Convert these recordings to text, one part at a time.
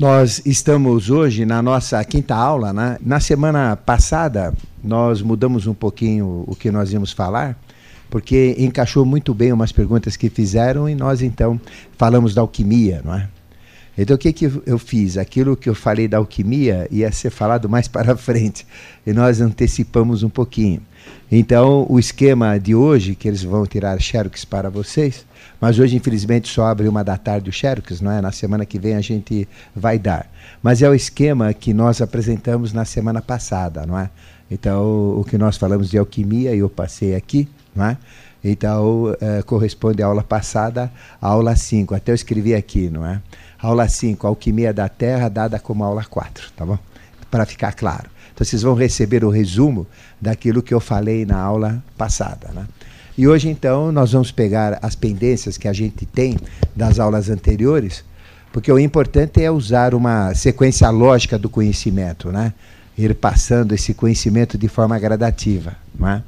Nós estamos hoje na nossa quinta aula, né? Na semana passada, nós mudamos um pouquinho o que nós íamos falar, porque encaixou muito bem umas perguntas que fizeram e nós então falamos da alquimia, não é? Então o que, que eu fiz? Aquilo que eu falei da alquimia ia ser falado mais para frente e nós antecipamos um pouquinho. Então o esquema de hoje, que eles vão tirar xerox para vocês, mas hoje, infelizmente, só abre uma da tarde o Xerox, não é? Na semana que vem a gente vai dar. Mas é o esquema que nós apresentamos na semana passada, não é? Então, o que nós falamos de alquimia, eu passei aqui, não é? Então, é, corresponde à aula passada, à aula 5. Até eu escrevi aqui, não é? Aula 5, Alquimia da Terra, dada como aula 4, tá bom? Para ficar claro. Então, vocês vão receber o resumo daquilo que eu falei na aula passada, né? E hoje, então, nós vamos pegar as pendências que a gente tem das aulas anteriores, porque o importante é usar uma sequência lógica do conhecimento, né? Ir passando esse conhecimento de forma gradativa, né?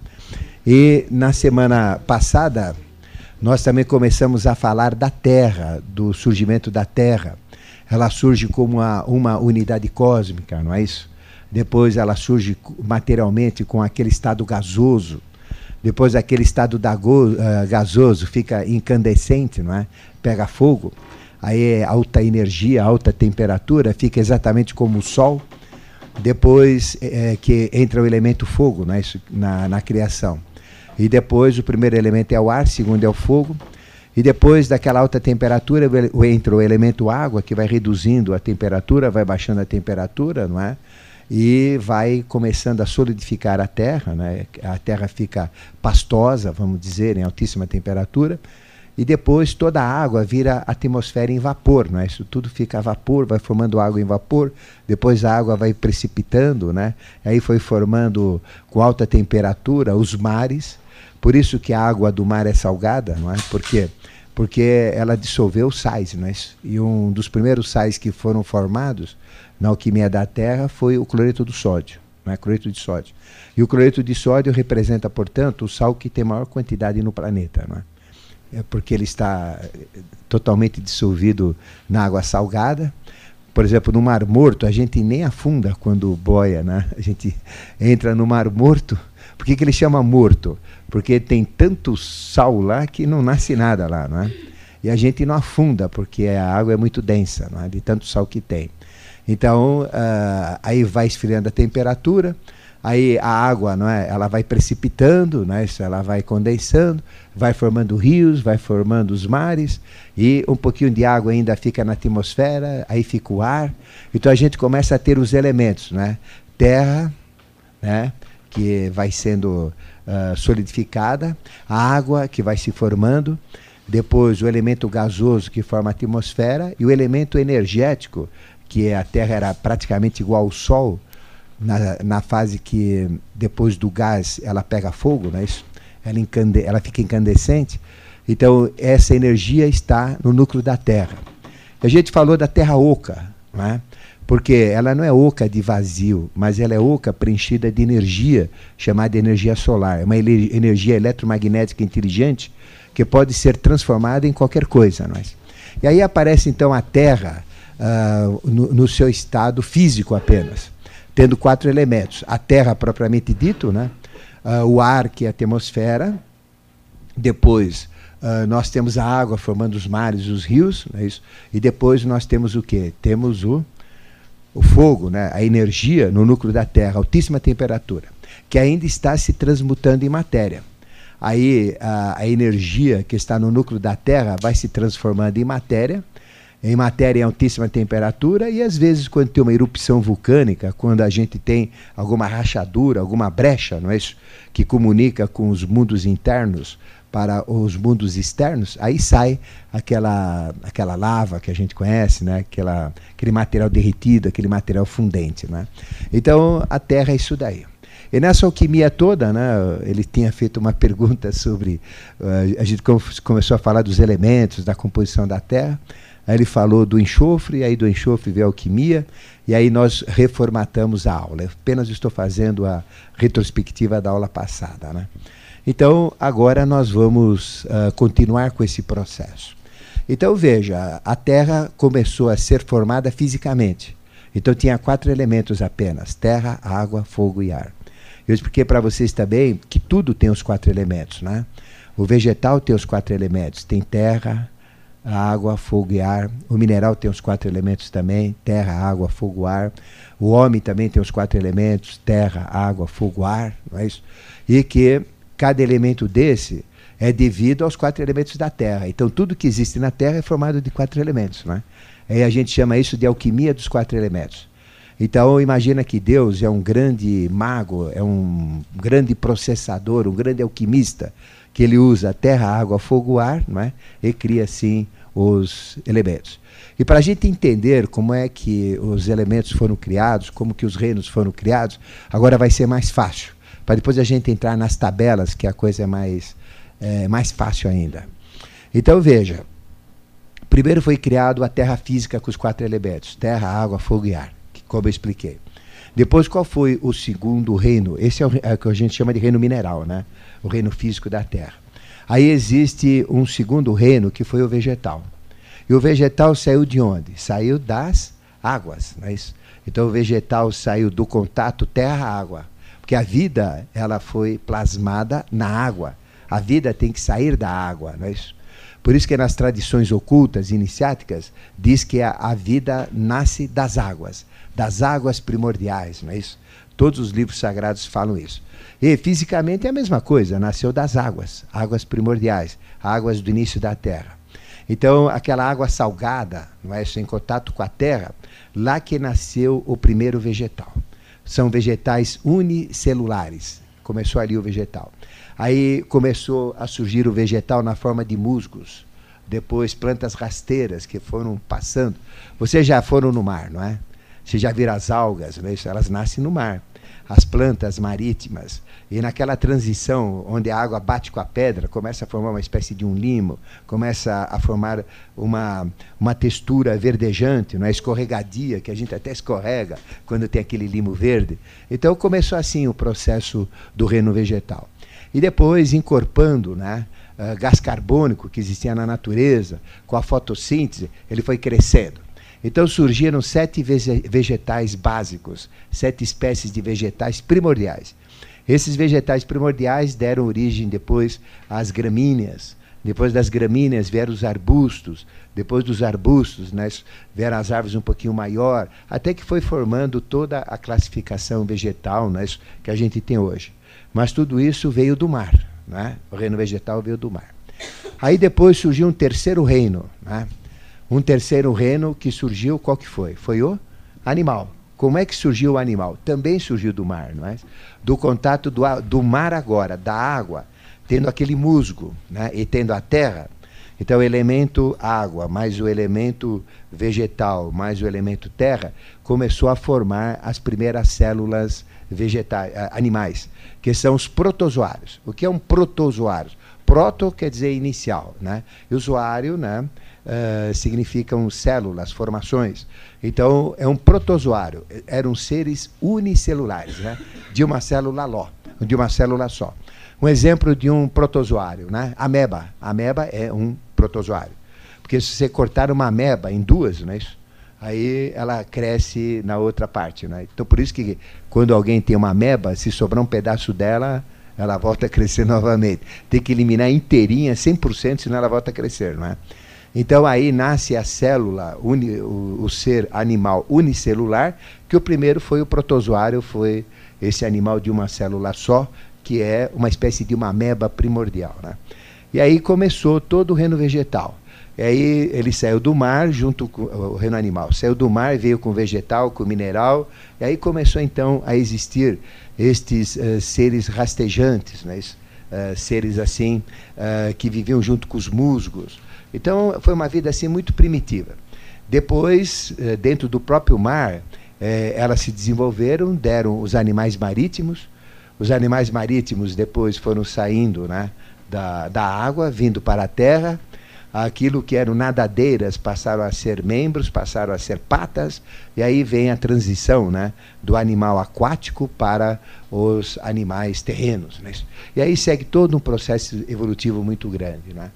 E na semana passada, nós também começamos a falar da Terra, do surgimento da Terra. Ela surge como uma, uma unidade cósmica, não é isso? Depois ela surge materialmente com aquele estado gasoso, depois aquele estado uh, gasoso fica incandescente, não é? Pega fogo. Aí é alta energia, alta temperatura, fica exatamente como o Sol. Depois é, que entra o elemento fogo né, isso, na, na criação. E depois o primeiro elemento é o ar, o segundo é o fogo. E depois daquela alta temperatura entra o elemento água, que vai reduzindo a temperatura, vai baixando a temperatura, não é? e vai começando a solidificar a terra, né? a terra fica pastosa, vamos dizer, em altíssima temperatura, e depois toda a água vira atmosfera em vapor, né? isso tudo fica a vapor, vai formando água em vapor, depois a água vai precipitando, né? aí foi formando com alta temperatura os mares, por isso que a água do mar é salgada, não é? Porque porque ela dissolveu sais, não é? E um dos primeiros sais que foram formados na alquimia da Terra foi o cloreto do sódio, né? cloreto de sódio. E o cloreto de sódio representa, portanto, o sal que tem maior quantidade no planeta, não é? é porque ele está eh, totalmente dissolvido na água salgada. Por exemplo, no Mar Morto, a gente nem afunda quando boia, né? A gente entra no Mar Morto. Por que, que ele chama morto? Porque tem tanto sal lá que não nasce nada lá, não é? E a gente não afunda, porque a água é muito densa, não é? de tanto sal que tem. Então, uh, aí vai esfriando a temperatura, aí a água, não é? Ela vai precipitando, né? Ela vai condensando, vai formando rios, vai formando os mares e um pouquinho de água ainda fica na atmosfera, aí fica o ar. Então a gente começa a ter os elementos, né? Terra, né? Que vai sendo uh, solidificada, a água que vai se formando, depois o elemento gasoso que forma a atmosfera e o elemento energético que a Terra era praticamente igual ao Sol, na, na fase que depois do gás ela pega fogo, né? Isso, ela, incande, ela fica incandescente. Então, essa energia está no núcleo da Terra. A gente falou da Terra oca, né? Porque ela não é oca de vazio, mas ela é oca preenchida de energia, chamada energia solar. É uma energia eletromagnética inteligente que pode ser transformada em qualquer coisa. Não é? E aí aparece então a Terra uh, no, no, seu estado físico apenas, tendo quatro elementos: a terra propriamente dito, né? Uh, o ar, que é a atmosfera, depois uh, nós temos a água formando os mares, os rios, é isso? e depois nós temos o que? Temos o, o fogo, né? a energia no núcleo da Terra, altíssima temperatura, que ainda está se transmutando em matéria. Aí a, a energia que está no núcleo da Terra vai se transformando em matéria, em matéria em altíssima temperatura e às vezes quando tem uma erupção vulcânica, quando a gente tem alguma rachadura, alguma brecha, não é isso, que comunica com os mundos internos para os mundos externos, aí sai aquela aquela lava que a gente conhece, né? Aquela aquele material derretido, aquele material fundente, né? Então a Terra é isso daí. E nessa alquimia toda, né, ele tinha feito uma pergunta sobre. Uh, a gente começou a falar dos elementos, da composição da Terra. Aí ele falou do enxofre, aí do enxofre veio a alquimia, e aí nós reformatamos a aula. Eu apenas estou fazendo a retrospectiva da aula passada. Né? Então, agora nós vamos uh, continuar com esse processo. Então veja, a Terra começou a ser formada fisicamente. Então tinha quatro elementos apenas: terra, água, fogo e ar. Eu expliquei para vocês também que tudo tem os quatro elementos, né? O vegetal tem os quatro elementos: tem terra, água, fogo e ar. O mineral tem os quatro elementos também: terra, água, fogo, ar. O homem também tem os quatro elementos: terra, água, fogo, ar. Não é isso? E que cada elemento desse é devido aos quatro elementos da Terra. Então tudo que existe na Terra é formado de quatro elementos, não é? Aí a gente chama isso de alquimia dos quatro elementos. Então imagina que Deus é um grande mago, é um grande processador, um grande alquimista, que ele usa terra, água, fogo, ar, não é? e cria assim os elementos. E para a gente entender como é que os elementos foram criados, como que os reinos foram criados, agora vai ser mais fácil. Para depois a gente entrar nas tabelas, que a coisa é mais, é, mais fácil ainda. Então veja, primeiro foi criado a terra física com os quatro elementos: terra, água, fogo e ar, que, como eu expliquei. Depois, qual foi o segundo reino? Esse é o, é o que a gente chama de reino mineral, né? o reino físico da terra. Aí existe um segundo reino que foi o vegetal. E o vegetal saiu de onde? Saiu das águas, não é isso? Então o vegetal saiu do contato terra-água, porque a vida ela foi plasmada na água. A vida tem que sair da água, não é isso? Por isso que nas tradições ocultas, iniciáticas, diz que a, a vida nasce das águas, das águas primordiais, não é isso? Todos os livros sagrados falam isso. E fisicamente é a mesma coisa, nasceu das águas, águas primordiais, águas do início da terra. Então, aquela água salgada, não é, em contato com a terra, lá que nasceu o primeiro vegetal. São vegetais unicelulares. Começou ali o vegetal. Aí começou a surgir o vegetal na forma de musgos. Depois plantas rasteiras que foram passando. Vocês já foram no mar, não é? Vocês já viram as algas, é isso? elas nascem no mar as plantas marítimas. E naquela transição, onde a água bate com a pedra, começa a formar uma espécie de um limo, começa a formar uma, uma textura verdejante, não é? escorregadia, que a gente até escorrega quando tem aquele limo verde. Então começou assim o processo do reino vegetal. E depois, encorpando né, uh, gás carbônico que existia na natureza, com a fotossíntese, ele foi crescendo. Então surgiram sete vegetais básicos, sete espécies de vegetais primordiais. Esses vegetais primordiais deram origem depois às gramíneas. Depois das gramíneas vieram os arbustos. Depois dos arbustos né, vieram as árvores um pouquinho maior, até que foi formando toda a classificação vegetal né, que a gente tem hoje. Mas tudo isso veio do mar. Né? O reino vegetal veio do mar. Aí depois surgiu um terceiro reino, né? Um terceiro reino que surgiu, qual que foi? Foi o animal. Como é que surgiu o animal? Também surgiu do mar, não é? Do contato do, do mar agora, da água, tendo aquele musgo, né? e tendo a terra. Então, o elemento água, mais o elemento vegetal, mais o elemento terra, começou a formar as primeiras células vegetais, animais, que são os protozoários. O que é um protozoário? Proto quer dizer inicial, né? E usuário, né? Uh, significam células, formações. Então, é um protozoário. Eram seres unicelulares, né? de uma célula ló, de uma célula só. Um exemplo de um protozoário, né? ameba. Ameba é um protozoário. Porque se você cortar uma ameba em duas, não é isso? aí ela cresce na outra parte. Né? Então, por isso que quando alguém tem uma ameba, se sobrar um pedaço dela, ela volta a crescer novamente. Tem que eliminar inteirinha, 100%, senão ela volta a crescer. Não é? Então aí nasce a célula, uni, o, o, ser animal unicelular, que o primeiro foi o protozoário, foi esse animal de uma célula só, que é uma espécie de uma ameba primordial. Né? E aí começou todo o reino vegetal. E aí ele saiu do mar junto com o reino animal, saiu do mar, veio com vegetal, com mineral, e aí começou então a existir estes uh, seres rastejantes, né? uh, seres assim uh, que viviam junto com os musgos, então, foi uma vida assim muito primitiva. Depois, eh, dentro do próprio mar, eh, elas se desenvolveram, deram os animais marítimos. Os animais marítimos depois foram saindo né, da, da água, vindo para a terra. Aquilo que eram nadadeiras passaram a ser membros, passaram a ser patas, e aí vem a transição né, do animal aquático para os animais terrenos. Né? E aí segue todo um processo evolutivo muito grande. Né?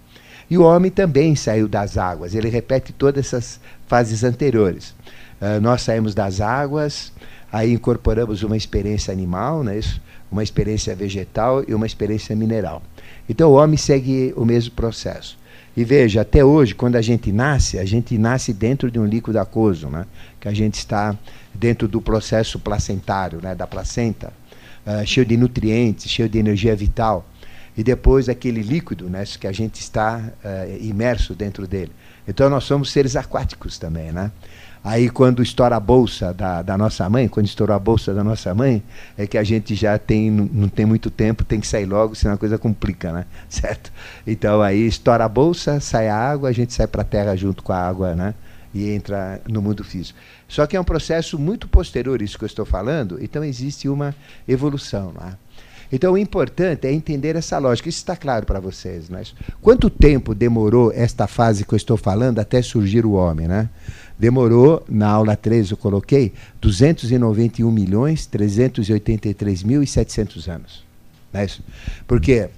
E o homem também saiu das águas, ele repete todas essas fases anteriores. Uh, nós saímos das águas, aí incorporamos uma experiência animal, né, isso? uma experiência vegetal e uma experiência mineral. Então o homem segue o mesmo processo. E veja, até hoje, quando a gente nasce, a gente nasce dentro de um líquido aquoso, né? que a gente está dentro do processo placentário, né? da placenta, uh, cheio de nutrientes, cheio de energia vital. E depois aquele líquido né? que a gente está uh, imerso dentro dele. Então nós somos seres aquáticos também. Né? Aí quando estoura a bolsa da, da nossa mãe, quando estourou a bolsa da nossa mãe, é que a gente já tem, não, tem muito tempo, tem que sair logo, senão a coisa complica, né? Certo? Então aí estoura a bolsa, sai a água, a gente sai para a terra junto com a água, né? E entra no mundo físico. Só que é um processo muito posterior, isso que eu estou falando, então existe uma evolução, é? Então o importante é entender essa lógica. Isso está claro para vocês, né? Quanto tempo demorou esta fase que eu estou falando até surgir o homem, né? Demorou, na aula 3 eu coloquei, 291 milhões 383 mil e 700 anos. Não é isso? Porque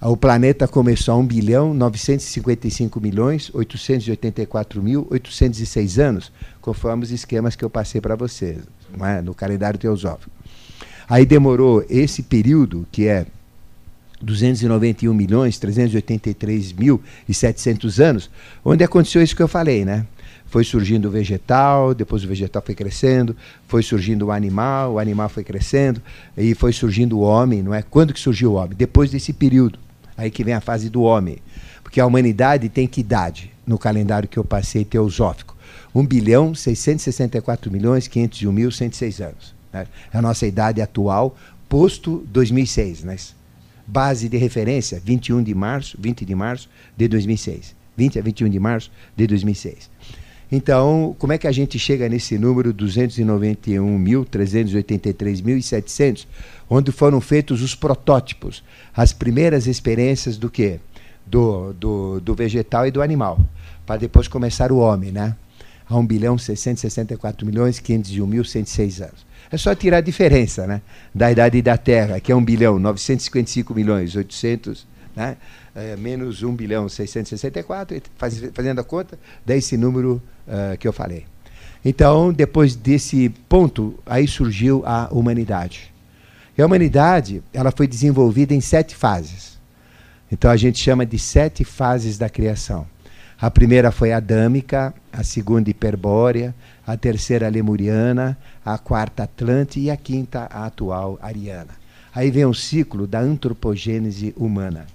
o planeta começou a 1 bilhão 955 milhões 884 mil 806 anos, conforme os esquemas que eu passei para vocês, é? no calendário teosófico. Aí demorou esse período, que é 291 milhões 383 mil e 700 anos, onde aconteceu isso que eu falei, né? foi surgindo o vegetal, depois o vegetal foi crescendo, foi surgindo o animal, o animal foi crescendo, e foi surgindo o homem, não é? Quando que surgiu o homem? Depois desse período. Aí que vem a fase do homem. Porque a humanidade tem que idade no calendário que eu passei teosófico? 1 bilhão 664 milhões 501 mil 106 anos. Né? A nossa idade atual, posto 2006. Né? Base de referência, 21 de março, 20 de março de 2006. 20 a 21 de março de 2006. Então, como é que a gente chega nesse número 291.383.700, onde foram feitos os protótipos, as primeiras experiências do quê? Do, do, do vegetal e do animal, para depois começar o homem, né? A 1 bilhão 664 milhões 501 mil 106 anos. É só tirar a diferença, né? Da idade da Terra, que é 1 bilhão 955 milhões 800, né? É, menos 1 bilhão 664, faz, fazendo a conta, dá esse número uh, que eu falei. Então, depois desse ponto, aí surgiu a humanidade. E a humanidade, ela foi desenvolvida em sete fases. Então a gente chama de sete fases da criação. A primeira foi adâmica, a segunda hiperbórea, a terceira lemuriana, a quarta atlante e a quinta a atual ariana. Aí vem o ciclo da antropogênese humana.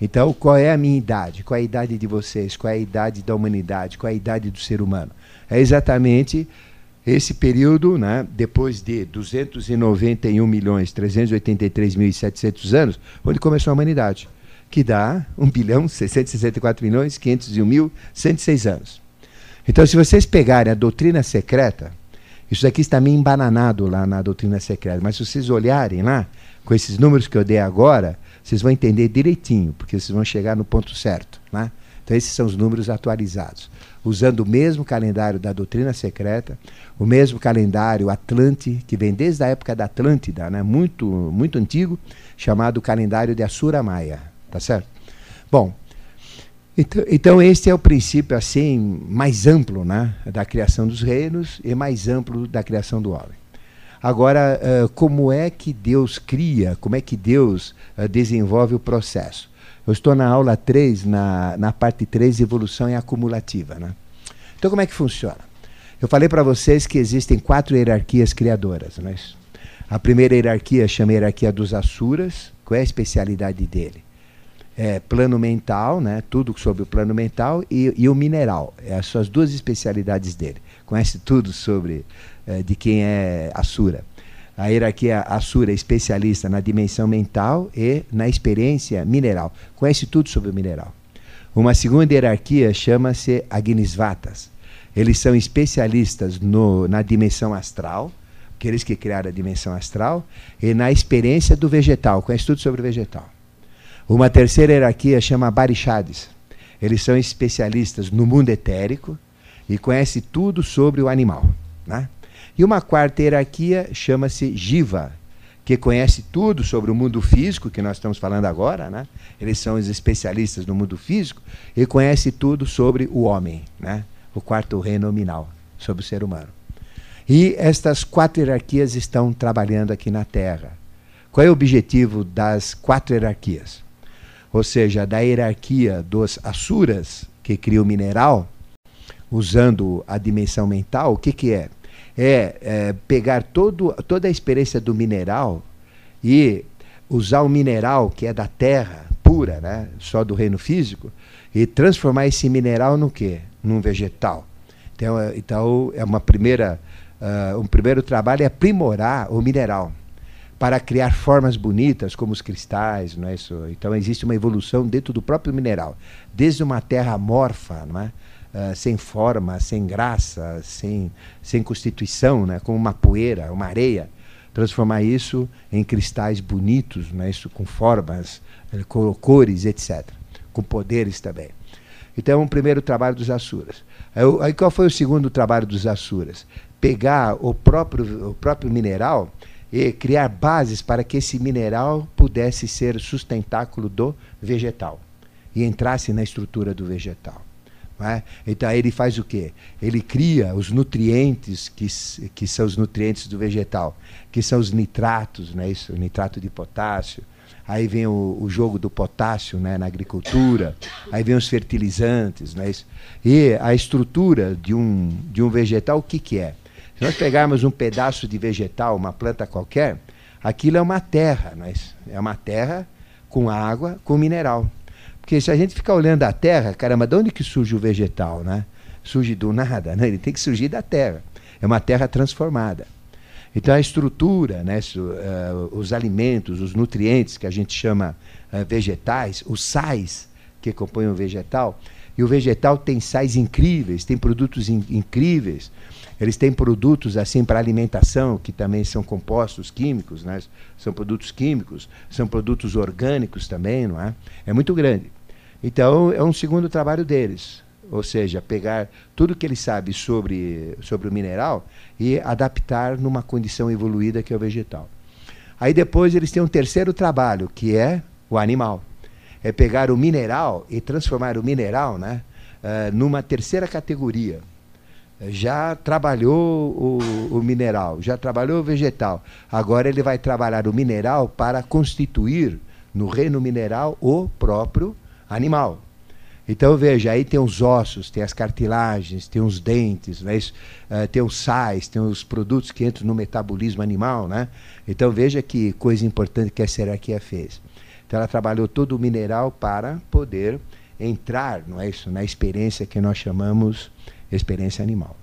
Então, qual é a minha idade? Qual é a idade de vocês? Qual é a idade da humanidade? Qual é a idade do ser humano? É exatamente esse período, né, depois de 291 milhões 383 mil e 700 anos, onde começou a humanidade, que dá 1 bilhão 664 milhões 501 mil 106 anos. Então, se vocês pegarem a doutrina secreta, isso daqui está meio embananado lá na doutrina secreta, mas se vocês olharem lá, com esses números que eu dei agora, vocês vão entender direitinho, porque vocês vão chegar no ponto certo. Né? Então, esses são os números atualizados. Usando o mesmo calendário da doutrina secreta, o mesmo calendário Atlante, que vem desde a época da Atlântida, né? muito, muito antigo, chamado calendário de Assura Maia. Tá certo? Bom, então, então este é o princípio assim mais amplo né? da criação dos reinos e mais amplo da criação do homem. Agora, uh, como é que Deus cria, como é que Deus uh, desenvolve o processo? Eu estou na aula 3, na, na parte 3, evolução é acumulativa. Né? Então, como é que funciona? Eu falei para vocês que existem quatro hierarquias criadoras. Né? A primeira hierarquia chama hierarquia dos Asuras. Qual é a especialidade dele? É plano mental, né? tudo sobre o plano mental, e, e o mineral. É as suas duas especialidades dele. Conhece tudo sobre eh, de quem é Asura. A hierarquia Asura é especialista na dimensão mental e na experiência mineral. Conhece tudo sobre o mineral. Uma segunda hierarquia chama-se Agnisvatas. Eles são especialistas no, na dimensão astral, aqueles que criaram a dimensão astral, e na experiência do vegetal. Conhece tudo sobre o vegetal. Uma terceira hierarquia chama Barishades. Eles são especialistas no mundo etérico e conhece tudo sobre o animal. Né? E uma quarta hierarquia chama-se Jiva, que conhece tudo sobre o mundo físico, que nós estamos falando agora, né? Eles são os especialistas no mundo físico e conhece tudo sobre o homem, né? O quarto reino nominal, sobre o ser humano. E estas quatro hierarquias estão trabalhando aqui na Terra. Qual é o objetivo das quatro hierarquias? Ou seja, da hierarquia dos Asuras, que cria o mineral, usando a dimensão mental, o que, que é? É, é pegar todo, toda a experiência do mineral e usar o mineral que é da terra pura, né, só do reino físico, e transformar esse mineral no quê? Num vegetal. Então, é, então é uma primeira, uh, um primeiro trabalho é aprimorar o mineral para criar formas bonitas como os cristais, não é isso? Então existe uma evolução dentro do próprio mineral, desde uma terra amorfa, não é? Uh, sem forma, sem graça, sem, sem constituição, né? como uma poeira, uma areia, transformar isso em cristais bonitos, né? isso com formas, eh, cores, etc., com poderes também. Então, é um primeiro trabalho dos Asuras. Aí, qual foi o segundo trabalho dos Asuras? Pegar o próprio, o próprio mineral e criar bases para que esse mineral pudesse ser sustentáculo do vegetal e entrasse na estrutura do vegetal. É? Então ele faz o quê? Ele cria os nutrientes que, que são os nutrientes do vegetal, que são os nitratos, né? Isso, o nitrato de potássio. Aí vem o, o jogo do potássio né? na agricultura. Aí vem os fertilizantes, né? Isso. E a estrutura de um, de um vegetal, o que, que é? Se nós pegarmos um pedaço de vegetal, uma planta qualquer, aquilo é uma terra, mas é uma terra com água, com mineral. Porque se a gente ficar olhando a terra, caramba, de onde que surge o vegetal, né? Surge do nada, né? Ele tem que surgir da terra. É uma terra transformada. Então a estrutura, né, uh, os alimentos, os nutrientes que a gente chama uh, vegetais, os sais que compõem o vegetal, e o vegetal tem sais incríveis, tem produtos in incríveis. Eles têm produtos assim para alimentação, que também são compostos químicos, né? são produtos químicos, são produtos orgânicos também, não é? É muito grande. Então, é um segundo trabalho deles. Ou seja, pegar tudo que ele sabe sobre, sobre o mineral e adaptar numa condição evoluída que é o vegetal. Aí depois eles têm um terceiro trabalho, que é o animal. É pegar o mineral e transformar o mineral né, uh, numa terceira categoria já trabalhou o, o, mineral, já trabalhou o vegetal. Agora ele vai trabalhar o mineral para constituir no reino mineral o próprio animal. Então veja, aí tem os ossos, tem as cartilagens, tem os dentes, né? uh, tem os sais, tem os produtos que entram no metabolismo animal. Né? Então veja que coisa importante que a Seraquia fez. Então ela trabalhou todo o mineral para poder entrar não é isso, na experiência que nós chamamos experiência animal.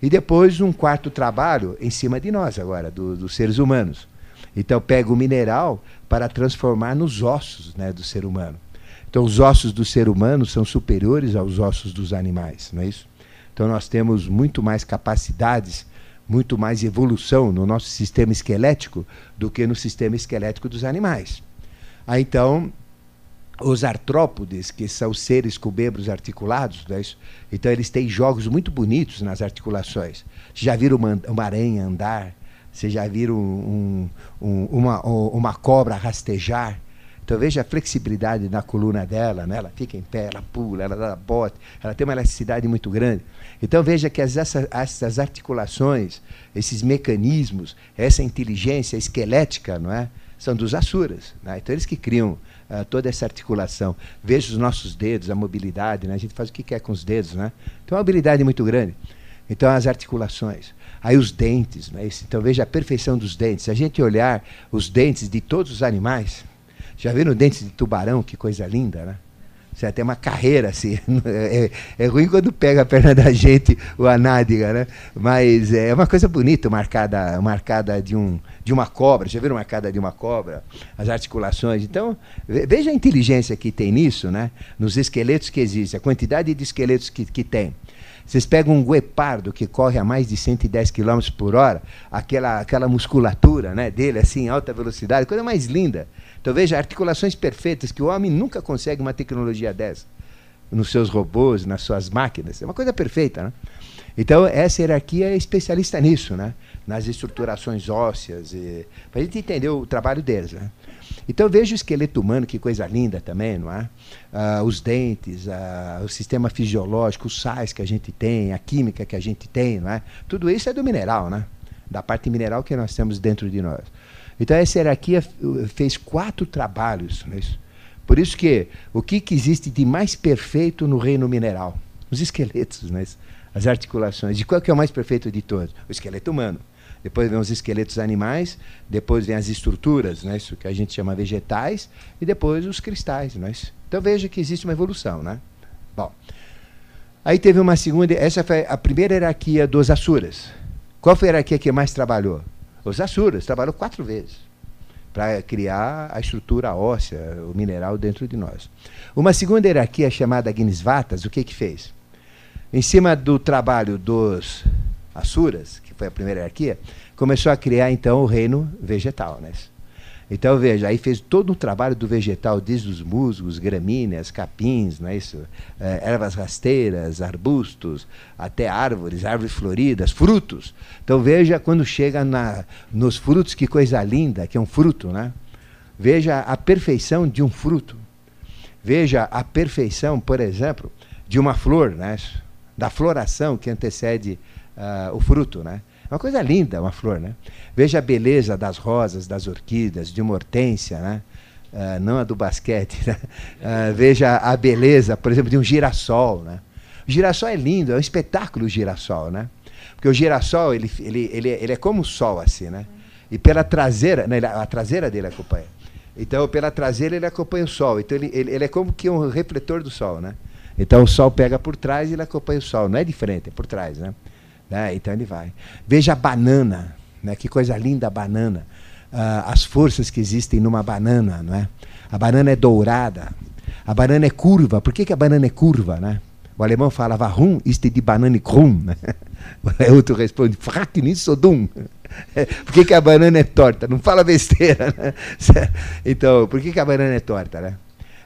E depois um quarto trabalho em cima de nós agora, do, dos seres humanos. Então pega o mineral para transformar nos ossos né, do ser humano. Então os ossos do ser humano são superiores aos ossos dos animais, não é isso? Então nós temos muito mais capacidades, muito mais evolução no nosso sistema esquelético do que no sistema esquelético dos animais. Aí então os artrópodes, que são seres com membros articulados, né? então eles têm jogos muito bonitos nas articulações. Vocês já viram uma, uma aranha andar? Vocês já viram um, um, uma, uma cobra rastejar? Então veja a flexibilidade na coluna dela, né? ela fica em pé, ela pula, ela dá bote, ela tem uma elasticidade muito grande. Então veja que as, essas, essas articulações, esses mecanismos, essa inteligência esquelética, não é? são dos Asuras. Né? Então eles que criam uh, toda essa articulação. Veja os nossos dedos, a mobilidade, né? a gente faz o que quer com os dedos. Né? Então é uma habilidade muito grande. Então as articulações. Aí os dentes, né? então veja a perfeição dos dentes. Se a gente olhar os dentes de todos os animais, já viram dentes de tubarão? Que coisa linda, né? Você tem uma carreira assim. É, é, ruim quando pega a perna da gente o anádega, né? Mas é uma coisa bonita, marcada, marcada de, um, de uma cobra. Já viram marcada de uma cobra? As articulações. Então, veja a inteligência que tem nisso, né? Nos esqueletos que existem, a quantidade de esqueletos que, que tem. Vocês pegam um guepardo que corre a mais de 110 km por hora, aquela, aquela musculatura né, dele, assim, alta velocidade, coisa mais linda. Então veja, articulações perfeitas que o homem nunca consegue uma tecnologia dessa nos seus robôs, nas suas máquinas. É uma coisa perfeita, né? Então, essa hierarquia é especialista nisso, né? nas estruturações ósseas, para a gente entender o trabalho deles. Né? Então, veja o esqueleto humano, que coisa linda também, não é? Ah, os dentes, ah, o sistema fisiológico, os sais que a gente tem, a química que a gente tem, não é? Tudo isso é do mineral, né? da parte mineral que nós temos dentro de nós. Então, essa hierarquia fez quatro trabalhos. Né? Por isso que o que, que existe de mais perfeito no reino mineral? Os esqueletos, né? as articulações. E qual que é o mais perfeito de todos? O esqueleto humano. Depois vem os esqueletos animais, depois vem as estruturas, né? isso que a gente chama vegetais, e depois os cristais. Né? Então veja que existe uma evolução. Né? Bom, aí teve uma segunda, essa foi a primeira hierarquia dos Asuras. Qual foi a hierarquia que mais trabalhou? Os Asuras, trabalhou quatro vezes para criar a estrutura óssea, o mineral dentro de nós. Uma segunda hierarquia chamada Agnisvatas, o que que fez? Em cima do trabalho dos Asuras, foi a primeira hierarquia, começou a criar então o reino vegetal, né? Então, veja, aí fez todo um trabalho do vegetal, desde os musgos, gramíneas, capins, não é isso? É, ervas rasteiras, arbustos, até árvores, árvores floridas, frutos. Então, veja quando chega na, nos frutos, que coisa linda, que é um fruto, né? Veja a perfeição de um fruto. Veja a perfeição, por exemplo, de uma flor, né? da floração que antecede uh, o fruto, né? É uma coisa linda, uma flor, né? Veja a beleza das rosas, das orquídeas, de uma hortência, né? Uh, não a do basquete. Né? Uh, veja a beleza, por exemplo, de um girassol, né? O girassol é lindo, é um espetáculo o girassol, né? Porque o girassol, ele, ele, ele, ele é como o sol, assim, né? E pela traseira, né, a traseira dele acompanha. Então, pela traseira ele acompanha o sol. Então, ele, ele, ele é como que um refletor do sol, né? Então, o sol pega por trás e ele acompanha o sol. Não é diferente, é por trás, né? Né? Então ele vai. Veja a banana, né? que coisa linda a banana. Uh, as forças que existem numa banana. Não é? A banana é dourada, a banana é curva. Por que, que a banana é curva? Né? O alemão fala, warum ist die Banane krumm? Né? O outro responde, frag nicht so. Por que, que a banana é torta? Não fala besteira. Né? Então, por que, que a banana é torta? Né?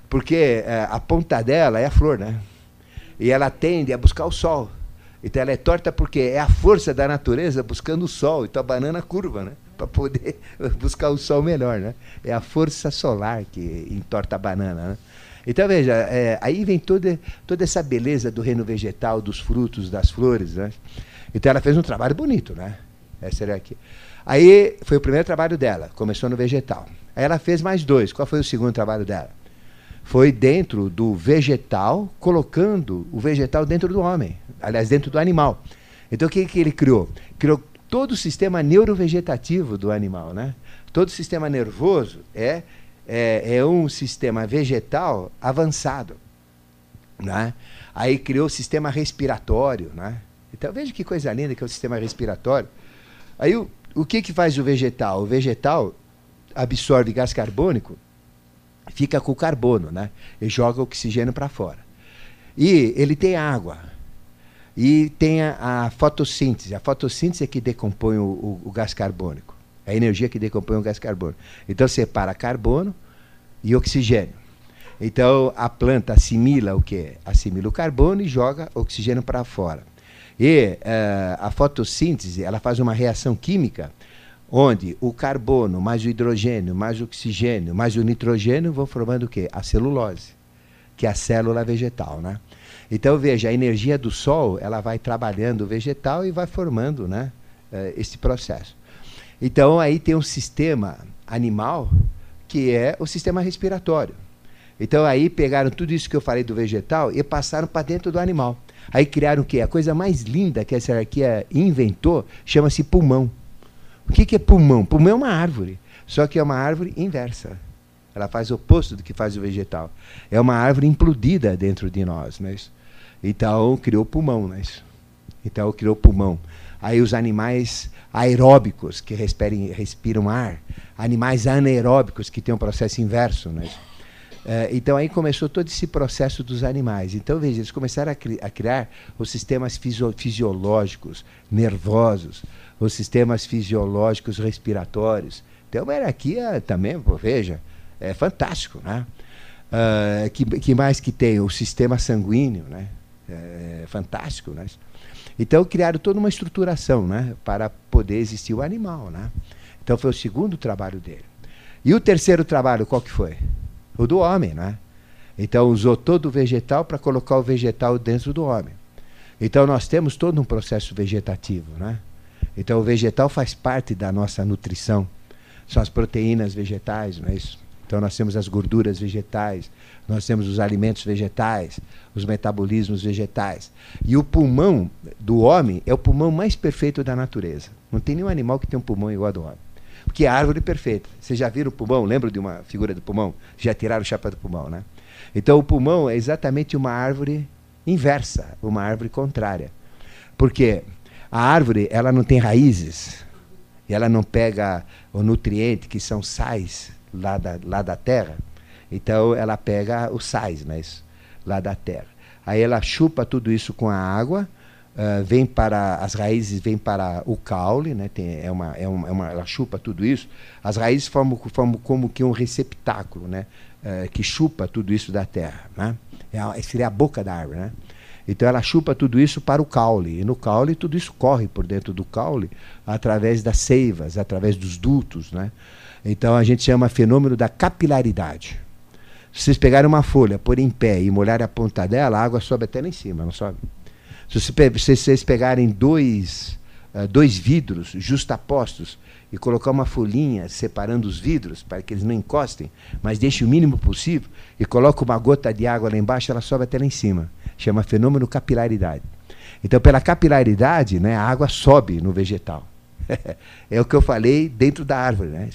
Porque uh, a ponta dela é a flor, né? E ela tende a buscar o sol. Então ela é torta porque é a força da natureza buscando o sol. Então a banana curva, né? Para poder buscar o sol melhor, né? É a força solar que entorta a banana, né? Então veja, é, aí vem toda, toda essa beleza do reino vegetal, dos frutos, das flores, né? Então ela fez um trabalho bonito, né? Essa era aqui. Aí foi o primeiro trabalho dela, começou no vegetal. Aí ela fez mais dois. Qual foi o segundo trabalho dela? Foi dentro do vegetal, colocando o vegetal dentro do homem, aliás, dentro do animal. Então o que, que ele criou? Criou todo o sistema neurovegetativo do animal. Né? Todo o sistema nervoso é, é, é um sistema vegetal avançado. Né? Aí criou o sistema respiratório. Né? Então veja que coisa linda que é o sistema respiratório. Aí o, o que, que faz o vegetal? O vegetal absorve gás carbônico fica com o carbono, né? E joga oxigênio para fora. E ele tem água. E tem a, a, fotossíntese. A fotossíntese é que decompõe o, o, o, gás carbônico. É a energia que decompõe o gás carbônico. Então separa carbono e oxigênio. Então a planta assimila o que? Assimila o carbono e joga oxigênio para fora. E uh, a fotossíntese ela faz uma reação química onde o carbono, mais o hidrogênio, mais o oxigênio, mais o nitrogênio vão formando o quê? A celulose, que é a célula vegetal, né? Então veja, a energia do sol, ela vai trabalhando o vegetal e vai formando, né, eh, esse processo. Então aí tem um sistema animal que é o sistema respiratório. Então aí pegaram tudo isso que eu falei do vegetal e passaram para dentro do animal. Aí criaram o quê? A coisa mais linda que essa hierarquia inventou chama-se pulmão. O que, que é pulmão? Pulmão é uma árvore, só que é uma árvore inversa. Ela faz o oposto do que faz o vegetal. É uma árvore implodida dentro de nós. Né? Então, criou pulmão. Né? Então, criou pulmão. Aí os animais aeróbicos, que respiram, respiram ar, animais anaeróbicos, que têm um processo inverso. Né? Então aí começou todo esse processo dos animais. Então veja, eles começaram a, cri a criar os sistemas fisio fisiológicos, nervosos, os sistemas fisiológicos respiratórios. Tem uma hierarquia também, pô, veja, é fantástico, né? Uh, que, que mais que tem? O sistema sanguíneo, né? É fantástico, né? Então criaram toda uma estruturação né, para poder existir o animal. Né? Então foi o segundo trabalho dele. E o terceiro trabalho, qual que foi? O do homem. Né? Então usou todo o vegetal para colocar o vegetal dentro do homem. Então nós temos todo um processo vegetativo. Né? Então o vegetal faz parte da nossa nutrição. São as proteínas vegetais, não é isso? Então nós temos as gorduras vegetais, nós temos os alimentos vegetais, os metabolismos vegetais. E o pulmão do homem é o pulmão mais perfeito da natureza. Não tem nenhum animal que tem um pulmão igual ao do homem. Porque é a árvore perfeita. Vocês já viram o pulmão? Lembram de uma figura do pulmão? Já tiraram o chapéu do pulmão, né? Então o pulmão é exatamente uma árvore inversa, uma árvore contrária. Porque a árvore, ela não tem raízes, e ela não pega o nutriente que são sais lá da, lá da terra. Então ela pega os sais, mas lá da terra. Aí ela chupa tudo isso com a água, uh, vem para as raízes vêm para o caule, né? Tem, é uma, é uma, é uma, ela chupa tudo isso. As raízes formam, formam como que um receptáculo, né? Uh, que chupa tudo isso da terra, né? É seria a boca da árvore, né? Então ela chupa tudo isso para o caule. E no caule tudo isso corre por dentro do caule através das seivas, através dos dutos, né? Então a gente chama fenômeno da capilaridade. Se vocês pegarem uma folha, pôr em pé e molhar a ponta dela, a água sobe até lá em cima, não sobe? Se vocês pegarem dois, uh, dois vidros justapostos e colocar uma folhinha separando os vidros para que eles não encostem, mas deixe o mínimo possível, e coloca uma gota de água lá embaixo, ela sobe até lá em cima. Chama fenômeno capilaridade. Então, pela capilaridade, né, a água sobe no vegetal. é o que eu falei dentro da árvore, né?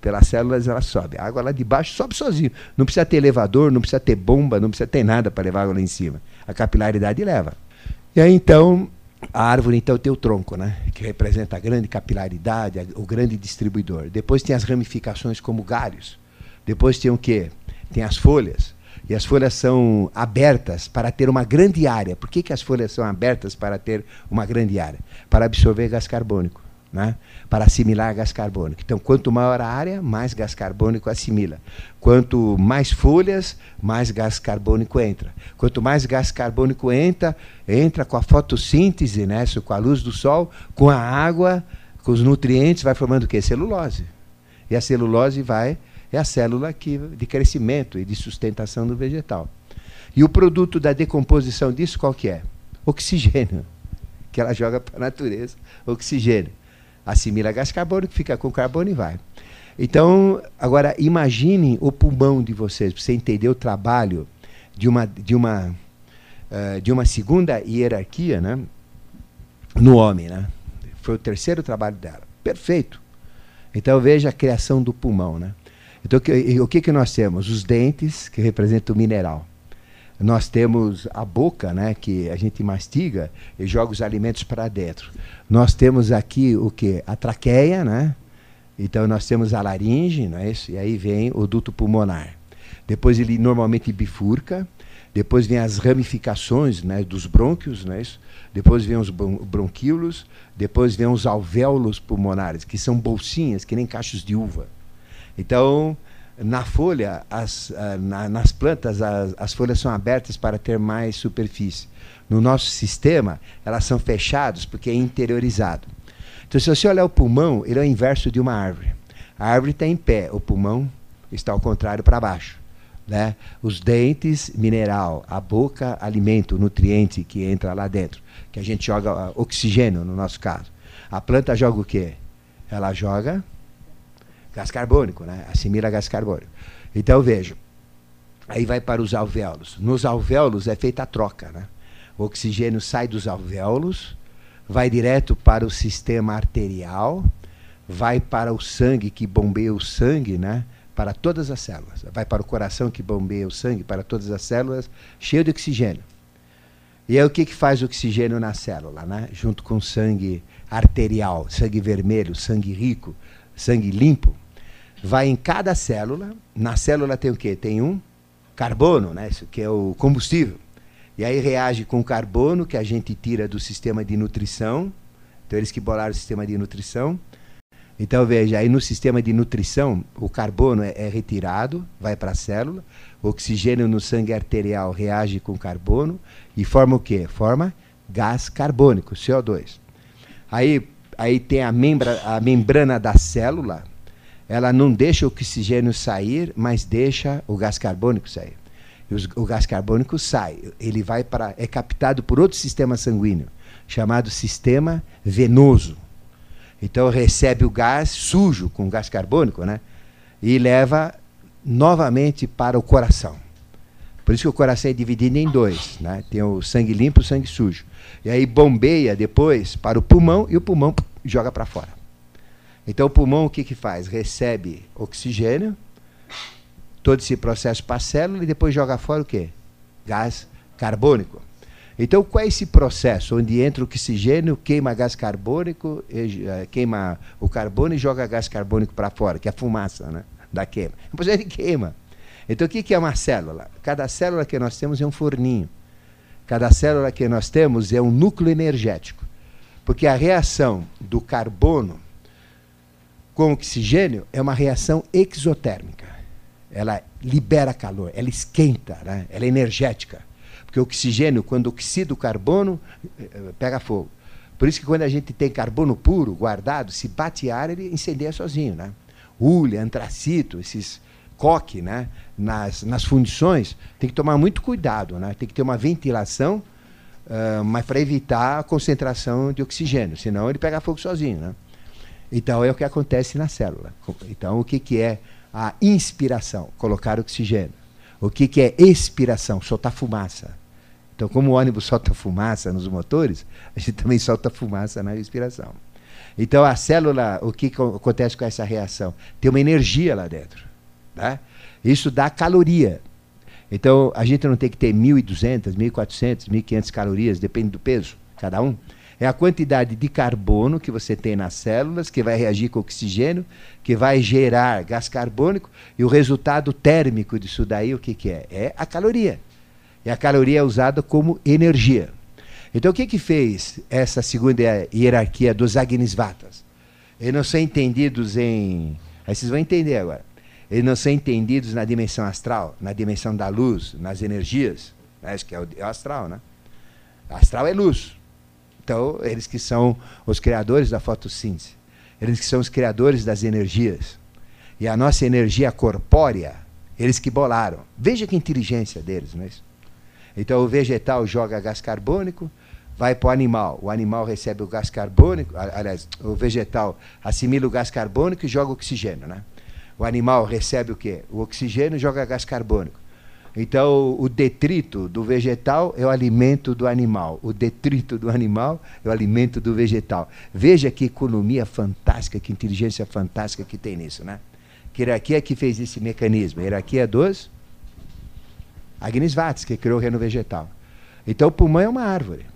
Pelas células ela sobe. A água lá de baixo sobe sozinho. Não precisa ter elevador, não precisa ter bomba, não precisa ter nada para levar água lá em cima. A capilaridade leva. E aí então, a árvore então tem o tronco, né? Que representa a grande capilaridade, o grande distribuidor. Depois tem as ramificações como galhos. Depois tem o quê? Tem as folhas. E as folhas são abertas para ter uma grande área. Por que, que as folhas são abertas para ter uma grande área? Para absorver gás carbônico. Né? para assimilar gás carbônico. Então, quanto maior a área, mais gás carbônico assimila. Quanto mais folhas, mais gás carbônico entra. Quanto mais gás carbônico entra, entra com a fotossíntese, né? com a luz do sol, com a água, com os nutrientes, vai formando o quê? Celulose. E a celulose vai é a célula que, de crescimento e de sustentação do vegetal. E o produto da decomposição disso qual que é? Oxigênio, que ela joga para a natureza, oxigênio. Assimila gás carbônico, fica com carbono e vai. Então, agora imagine o pulmão de vocês, para você entender o trabalho de uma, de uma, uh, de uma segunda hierarquia né, no homem. Né? Foi o terceiro trabalho dela. Perfeito. Então veja a criação do pulmão. Né? Então, o que, que nós temos? Os dentes, que representam o mineral. Nós temos a boca, né, que a gente mastiga e joga os alimentos para dentro. Nós temos aqui o que? A traqueia, né? Então nós temos a laringe, não é isso? E aí vem o duto pulmonar. Depois ele normalmente bifurca. Depois vem as ramificações né, dos brônquios, não é isso? Depois vem os bronquíolos. Depois vem os alvéolos pulmonares, que são bolsinhas, que nem cachos de uva. Então, na folha, as, uh, na, nas plantas, as, as, folhas são abertas para ter mais superfície. No nosso sistema, elas são fechadas porque é interiorizado. Então, se você olhar o pulmão, ele é o inverso de uma árvore. A árvore está em pé, o pulmão está ao contrário para baixo. Né? Os dentes, mineral, a boca, alimento, nutriente que entra lá dentro, que a gente joga uh, oxigênio no nosso caso. A planta joga o quê? Ela joga gás carbônico, né? assimila gás carbônico. Então vejo, aí vai para os alvéolos. Nos alvéolos é feita a troca. Né? O oxigênio sai dos alvéolos, vai direto para o sistema arterial, vai para o sangue que bombeia o sangue, né? para todas as células. Vai para o coração que bombeia o sangue, para todas as células, cheio de oxigênio. E aí o que, que faz o oxigênio na célula? Né? Junto com sangue arterial, sangue vermelho, sangue rico, sangue limpo, vai em cada célula. Na célula tem o quê? Tem um carbono, né? Isso que é o combustível. E aí reage com o carbono que a gente tira do sistema de nutrição. Então eles que bolaram o sistema de nutrição. Então veja, aí no sistema de nutrição, o carbono é, é retirado, vai para a célula, o oxigênio no sangue arterial reage com o carbono e forma o quê? Forma gás carbônico, CO2. Aí, aí tem a, membra, a membrana da célula, ela não deixa o oxigênio sair, mas deixa o gás carbônico sair. Os, o gás carbônico sai, ele vai para é captado por outro sistema sanguíneo, chamado sistema venoso. Então recebe o gás sujo com gás carbônico, né? E leva novamente para o coração. Por isso que o coração é dividido em dois, né? Tem o sangue limpo o sangue sujo. E aí bombeia depois para o pulmão e o pulmão joga para fora. Então o pulmão o que, que faz? Recebe oxigênio, todo esse processo para a célula e depois joga fora o quê? Gás carbônico. Então qual é esse processo onde entra o oxigênio, queima gás carbônico, eh, queima o carbono e joga gás carbônico para fora, que é a fumaça né, da queima. Depois ele queima. Então o que, que é uma célula? Cada célula que nós temos é um forninho. Cada célula que nós temos é um núcleo energético. Porque a reação do carbono com oxigênio é uma reação exotérmica. Ela libera calor, ela esquenta, né? ela é energética. Porque o oxigênio, quando oxida o carbono, eh, pega fogo. Por isso que quando a gente tem carbono puro guardado, se bate ar, ele incendeia sozinho. Né? Ulha, antracito, esses coque né? nas, nas fundições, tem que tomar muito cuidado. Né? Tem que ter uma ventilação, uh, mas para evitar a concentração de oxigênio, senão ele pega fogo sozinho. Né? Então é o que acontece na célula. Então o que, que é a inspiração? Colocar oxigênio. O que, que é expiração? Soltar fumaça. Então, como o ônibus solta fumaça nos motores, a gente também solta fumaça na respiração. Então, a célula, o que, que acontece com essa reação? Tem uma energia lá dentro. Né? Isso dá caloria. Então, a gente não tem que ter 1.200, 1.400, 1.500 calorias, depende do peso, cada um. É a quantidade de carbono que você tem nas células, que vai reagir com oxigênio, que vai gerar gás carbônico, e o resultado térmico disso daí, o que, que é? É a caloria. E a caloria é usada como energia. Então, o que, que fez essa segunda hierarquia dos Agnisvatas? Eles não são entendidos em. Aí vocês vão entender agora. Eles não são entendidos na dimensão astral, na dimensão da luz, nas energias. Né? Isso que é o, é o astral, né? Astral é luz. Então, eles que são os criadores da fotossíntese, eles que são os criadores das energias. E a nossa energia corpórea, eles que bolaram. Veja que inteligência deles, não é isso? Então, o vegetal joga gás carbônico, vai para o animal. O animal recebe o gás carbônico, aliás, o vegetal assimila o gás carbônico e joga oxigênio, né? O animal recebe o quê? O oxigênio joga gás carbônico. Então, o detrito do vegetal é o alimento do animal. O detrito do animal é o alimento do vegetal. Veja que economia fantástica, que inteligência fantástica que tem nisso, né? Que hierarquia que fez esse mecanismo? A hierarquia dos Agnisvates, que criou o reino vegetal. Então, o pulmão é uma árvore.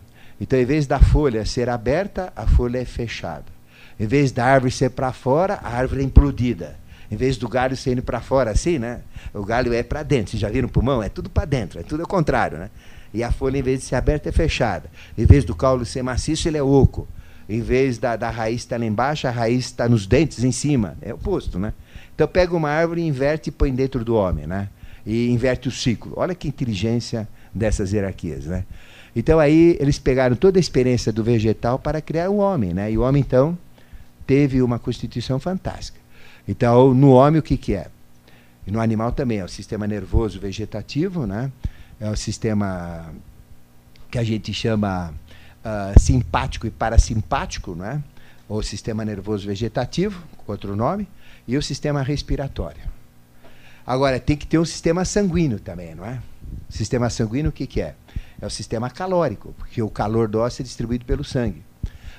Então, em vez da folha ser aberta, a folha é fechada. Em vez da árvore ser para fora, a árvore é implodida. Em vez do galho ser indo para fora assim, né? O galho é para dentro. Vocês já viram o pulmão? É tudo para dentro, é tudo ao contrário, né? E a folha, em vez de ser aberta, é fechada. Em vez do caule ser maciço, ele é oco. Em vez da, da raiz estar lá embaixo, a raiz está nos dentes em cima. É o oposto, né? Então pega uma árvore, inverte e põe dentro do homem, né? E inverte o ciclo. Olha que inteligência dessas hierarquias, né? Então aí eles pegaram toda a experiência do vegetal para criar o homem, né? E o homem então teve uma constituição fantástica. Então, no homem, o que, que é? E no animal também, é o sistema nervoso vegetativo, né? é o sistema que a gente chama uh, simpático e parasimpático, né? ou sistema nervoso vegetativo, outro nome, e o sistema respiratório. Agora, tem que ter um sistema sanguíneo também, não é? Sistema sanguíneo, o que, que é? É o sistema calórico, porque o calor do osso é distribuído pelo sangue.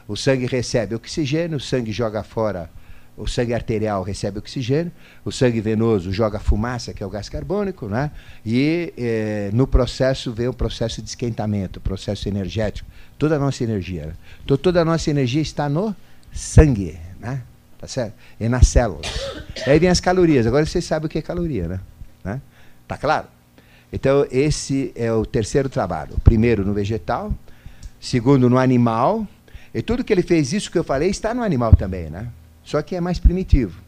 O sangue recebe oxigênio, o sangue joga fora o sangue arterial recebe oxigênio, o sangue venoso joga fumaça, que é o gás carbônico, né? e eh, no processo vem o processo de esquentamento, processo energético, toda a nossa energia. Né? Então, toda a nossa energia está no sangue, né? tá certo? E nas células. Aí vem as calorias, agora vocês sabem o que é caloria, né? né? Tá claro? Então, esse é o terceiro trabalho. Primeiro no vegetal, segundo no animal, e tudo que ele fez, isso que eu falei, está no animal também, né? Só que é mais primitivo.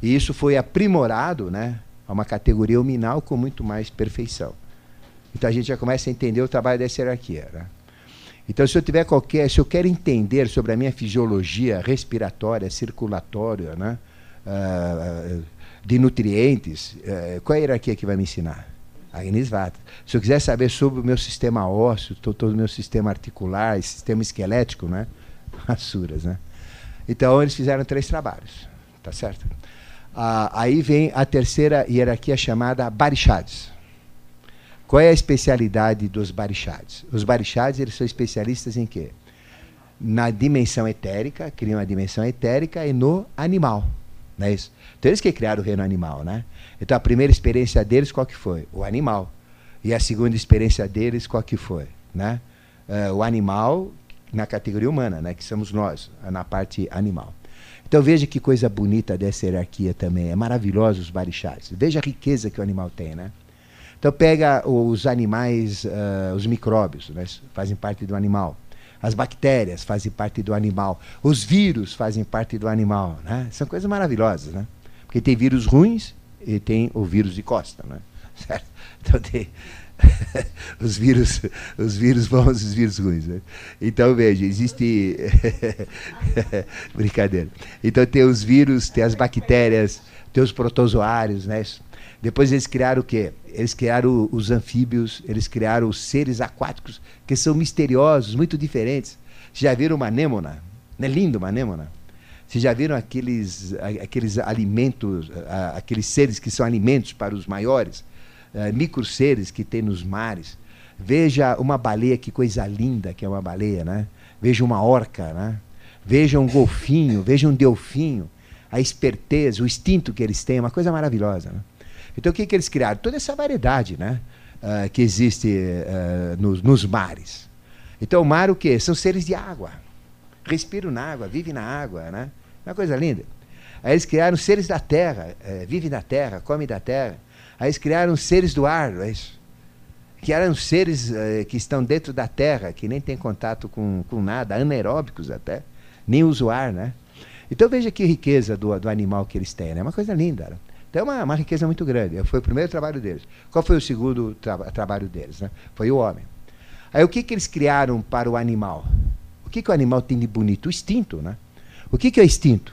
E isso foi aprimorado né, a uma categoria hominal com muito mais perfeição. Então a gente já começa a entender o trabalho dessa hierarquia. Né? Então, se eu tiver qualquer, se eu quero entender sobre a minha fisiologia respiratória, circulatória, né, uh, de nutrientes, uh, qual é a hierarquia que vai me ensinar? A Inisvata. Se eu quiser saber sobre o meu sistema ósseo, todo o meu sistema articular, sistema esquelético, né, Asuras, né? Então, eles fizeram três trabalhos, tá certo? Uh, aí vem a terceira hierarquia chamada Barishads. Qual é a especialidade dos barixades? Os barixades eles são especialistas em quê? Na dimensão etérica, criam a dimensão etérica e no animal. Não é isso? Então eles que criaram o reino animal, né? Então a primeira experiência deles qual que foi? O animal. E a segunda experiência deles qual que foi? Né? Uh, o animal na categoria humana, né? que somos nós, na parte animal. Então veja que coisa bonita dessa hierarquia também. É maravilhoso os barixades. Veja a riqueza que o animal tem, né? Então pega os animais, uh, os micróbios, né, fazem parte do animal. As bactérias fazem parte do animal. Os vírus fazem parte do animal. Né? São coisas maravilhosas, né? Porque tem vírus ruins e tem o vírus de Costa, né? Certo? Então tem os vírus, os vírus bons os vírus ruins. Né? Então veja, existe brincadeira. Então tem os vírus, tem as bactérias, tem os protozoários, né? Depois eles criaram o quê? Eles criaram os anfíbios, eles criaram os seres aquáticos, que são misteriosos, muito diferentes. Vocês já viram uma anêmona? Não é lindo uma anêmona? Vocês já viram aqueles, aqueles alimentos, aqueles seres que são alimentos para os maiores? Micro seres que tem nos mares. Veja uma baleia, que coisa linda que é uma baleia, né? Veja uma orca, né? Veja um golfinho, veja um delfinho. A esperteza, o instinto que eles têm, é uma coisa maravilhosa. Né? Então o que, que eles criaram? Toda essa variedade né, uh, que existe uh, nos, nos, mares. Então o mar o quê? São seres de água. Respiram na água, vivem na água. Né? Uma coisa linda. Aí eles criaram seres da terra, uh, vivem na terra, comem da terra. Aí eles criaram seres do ar, é isso? que eram seres uh, que estão dentro da terra, que nem têm contato com, com nada, anaeróbicos até, nem usam ar, né? Então veja que riqueza do, do animal que eles têm, né? É uma coisa linda. Né? Então é uma, uma riqueza muito grande. Foi o primeiro trabalho deles. Qual foi o segundo tra trabalho deles? Né? Foi o homem. Aí o que, que eles criaram para o animal? O que, que o animal tem de bonito? O instinto. Né? O que, que é instinto?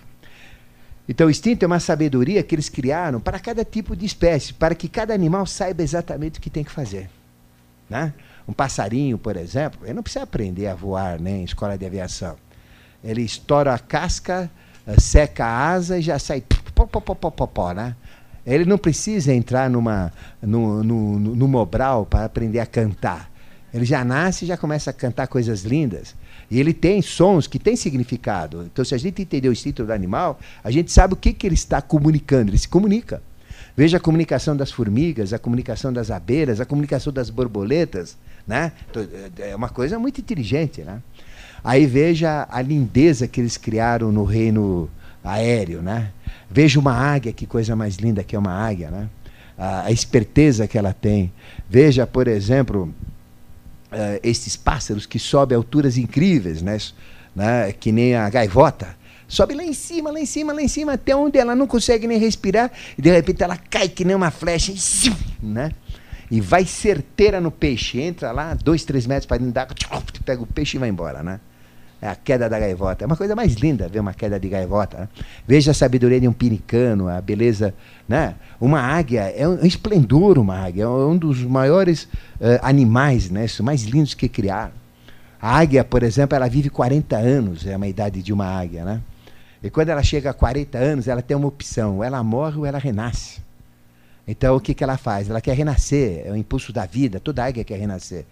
Então, o instinto é uma sabedoria que eles criaram para cada tipo de espécie, para que cada animal saiba exatamente o que tem que fazer. Né? Um passarinho, por exemplo, ele não precisa aprender a voar né, em escola de aviação. Ele estoura a casca, eh, seca a asa e já sai pó, pó, pó, pó, pó, pó, né? Ele não precisa entrar numa, no, no, no, no Mobral para aprender a cantar. Ele já nasce e já começa a cantar coisas lindas. E ele tem sons que têm significado. Então, se a gente entender o instinto do animal, a gente sabe o que, que ele está comunicando. Ele se comunica. Veja a comunicação das formigas, a comunicação das abelhas, a comunicação das borboletas. Né? Então, é uma coisa muito inteligente. Né? Aí veja a lindeza que eles criaram no reino aéreo. Né? Veja uma águia, que coisa mais linda que é uma águia, né? a, a esperteza que ela tem. Veja, por exemplo, uh, esses pássaros que sobem alturas incríveis, né? né? que nem a gaivota. Sobe lá em cima, lá em cima, lá em cima, até onde ela não consegue nem respirar, e de repente ela cai que nem uma flecha, né? e vai certeira no peixe. Entra lá, dois, três metros para dentro da água, pega o peixe e vai embora. Né? É a queda da gaivota. É uma coisa mais linda ver uma queda de gaivota. Né? Veja a sabedoria de um pinicano, a beleza. Né? Uma águia é um esplendor, uma águia. É um dos maiores uh, animais, né? Os mais lindos que criaram. A águia, por exemplo, ela vive 40 anos, é uma idade de uma águia. Né? E quando ela chega a 40 anos, ela tem uma opção: ou ela morre ou ela renasce. Então, o que, que ela faz? Ela quer renascer, é o impulso da vida, toda águia quer renascer.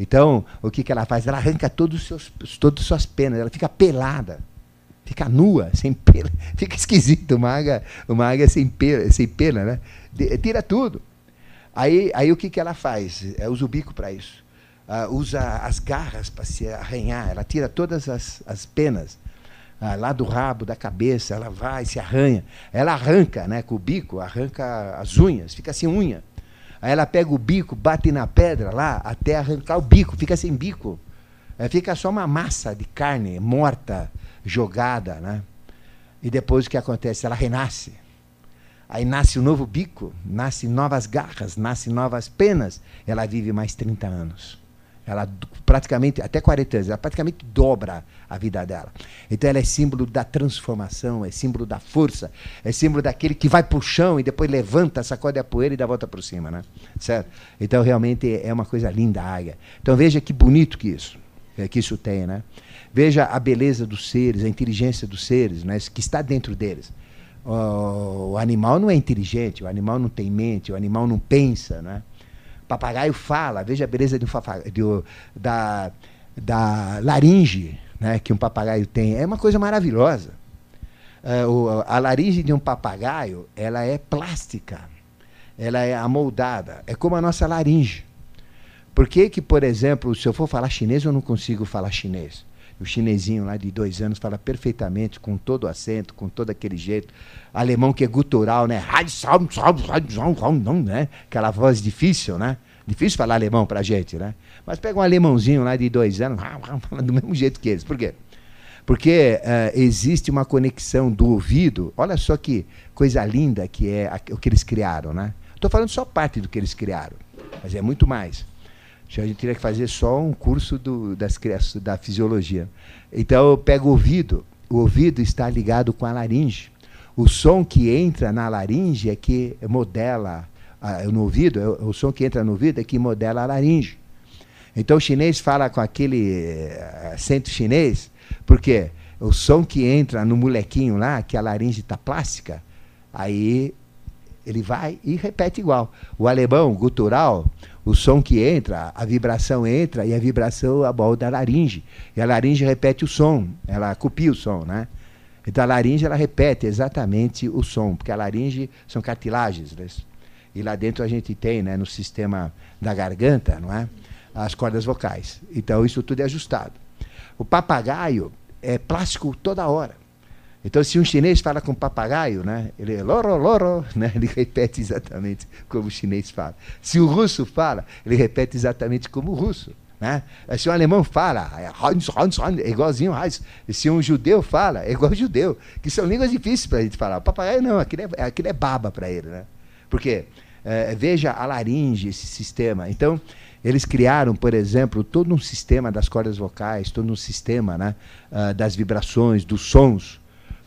Então, o que, que ela faz? Ela arranca todos os seus, todas as suas penas, ela fica pelada, fica nua, sem pena. Fica esquisito, uma águia, uma águia sem, pena, sem pena, né? De, tira tudo. Aí, aí o que, que ela faz? É, usa o bico para isso. Uh, usa as garras para se arranhar, ela tira todas as, as penas lá do rabo, da cabeça, ela vai, se arranha. Ela arranca, né, com o bico, arranca as unhas, fica sem unha. Aí ela pega o bico, bate na pedra lá, até arrancar o bico, fica sem bico. Aí fica só uma massa de carne morta, jogada, né? E depois o que acontece? Ela renasce. Aí nasce um novo bico, nasce novas garras, nasce novas penas. Ela vive mais 30 anos. Ela praticamente, até 40 anos, ela praticamente dobra a vida dela. Então ela é símbolo da transformação, é símbolo da força, é símbolo daquele que vai para o chão e depois levanta, sacode a poeira e dá volta por cima, né? Certo? Então realmente é uma coisa linda a águia. Então veja que bonito que isso, é, que isso tem, né? Veja a beleza dos seres, a inteligência dos seres, né? Que está dentro deles. O animal não é inteligente, o animal não tem mente, o animal não pensa, né? Papagaio fala, veja a beleza de um de, da, da laringe né, que um papagaio tem. É uma coisa maravilhosa. Uh, a laringe de um papagaio ela é plástica, ela é amoldada, é como a nossa laringe. Por que, que, por exemplo, se eu for falar chinês, eu não consigo falar chinês? O chinesinho lá de dois anos fala perfeitamente, com todo o acento, com todo aquele jeito. Alemão que é gutural, né? né? Aquela voz difícil, né? Difícil falar alemão pra gente, né? Mas pega um alemãozinho lá de dois anos, do mesmo jeito que eles. Por quê? Porque uh, existe uma conexão do ouvido. Olha só que coisa linda que é o que eles criaram, né? Estou falando só parte do que eles criaram, mas é muito mais. A gente teria que fazer só um curso do, das da fisiologia. Então, eu pego o ouvido. O ouvido está ligado com a laringe. O som que entra na laringe é que modela no ouvido, é o, o som que entra no ouvido é que modela a laringe. Então o chinês fala com aquele eh, acento chinês, porque o som que entra no molequinho lá, que a laringe está plástica, aí ele vai e repete igual. O alemão, gutural, o som que entra, a vibração entra e a vibração aborda a laringe. E a laringe repete o som, ela copia o som, né? Então a laringe ela repete exatamente o som, porque a laringe são cartilagens, né? E lá dentro a gente tem, né, no sistema da garganta, não é? As cordas vocais. Então isso tudo é ajustado. O papagaio é plástico toda hora. Então, se um chinês fala com um papagaio, né, ele loro, loro, né, ele repete exatamente como o chinês fala. Se o russo fala, ele repete exatamente como o russo. Né? Se um alemão fala, é, é igualzinho Hans. Se um judeu fala, é igual judeu. Que são línguas difíceis para a gente falar. O papagaio não, aquilo é, aquilo é baba para ele. Né? Porque, é, veja a laringe, esse sistema. Então, eles criaram, por exemplo, todo um sistema das cordas vocais, todo um sistema né, uh, das vibrações, dos sons,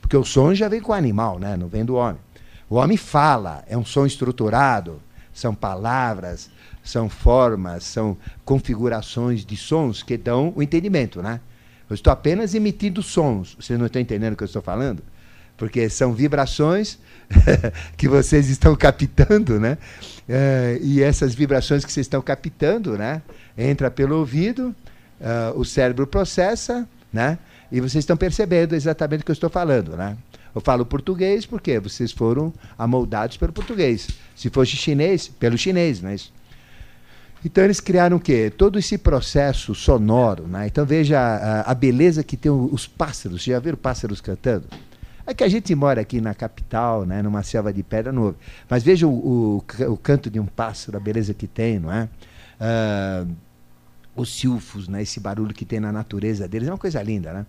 porque o som já vem com o animal, né? não vem do homem. O homem fala, é um som estruturado, são palavras, são formas, são configurações de sons que dão o entendimento. Né? Eu estou apenas emitindo sons. Vocês não estão entendendo o que eu estou falando? Porque são vibrações que vocês estão captando, né? É, e essas vibrações que vocês estão captando, né? Entra pelo ouvido, uh, o cérebro processa, né? E vocês estão percebendo exatamente o que eu estou falando, né? Eu falo português porque vocês foram amoldados pelo português. Se fosse chinês, pelo chinês, não é isso? Então eles criaram o quê? Todo esse processo sonoro, né? Então veja a, a beleza que tem os pássaros. Já viram pássaros cantando? É que a gente mora aqui na capital, né, numa selva de pedra, não Mas veja o, o, o canto de um pássaro, a beleza que tem, não é? Uh, os silfos, né? Esse barulho que tem na natureza deles é uma coisa linda, né?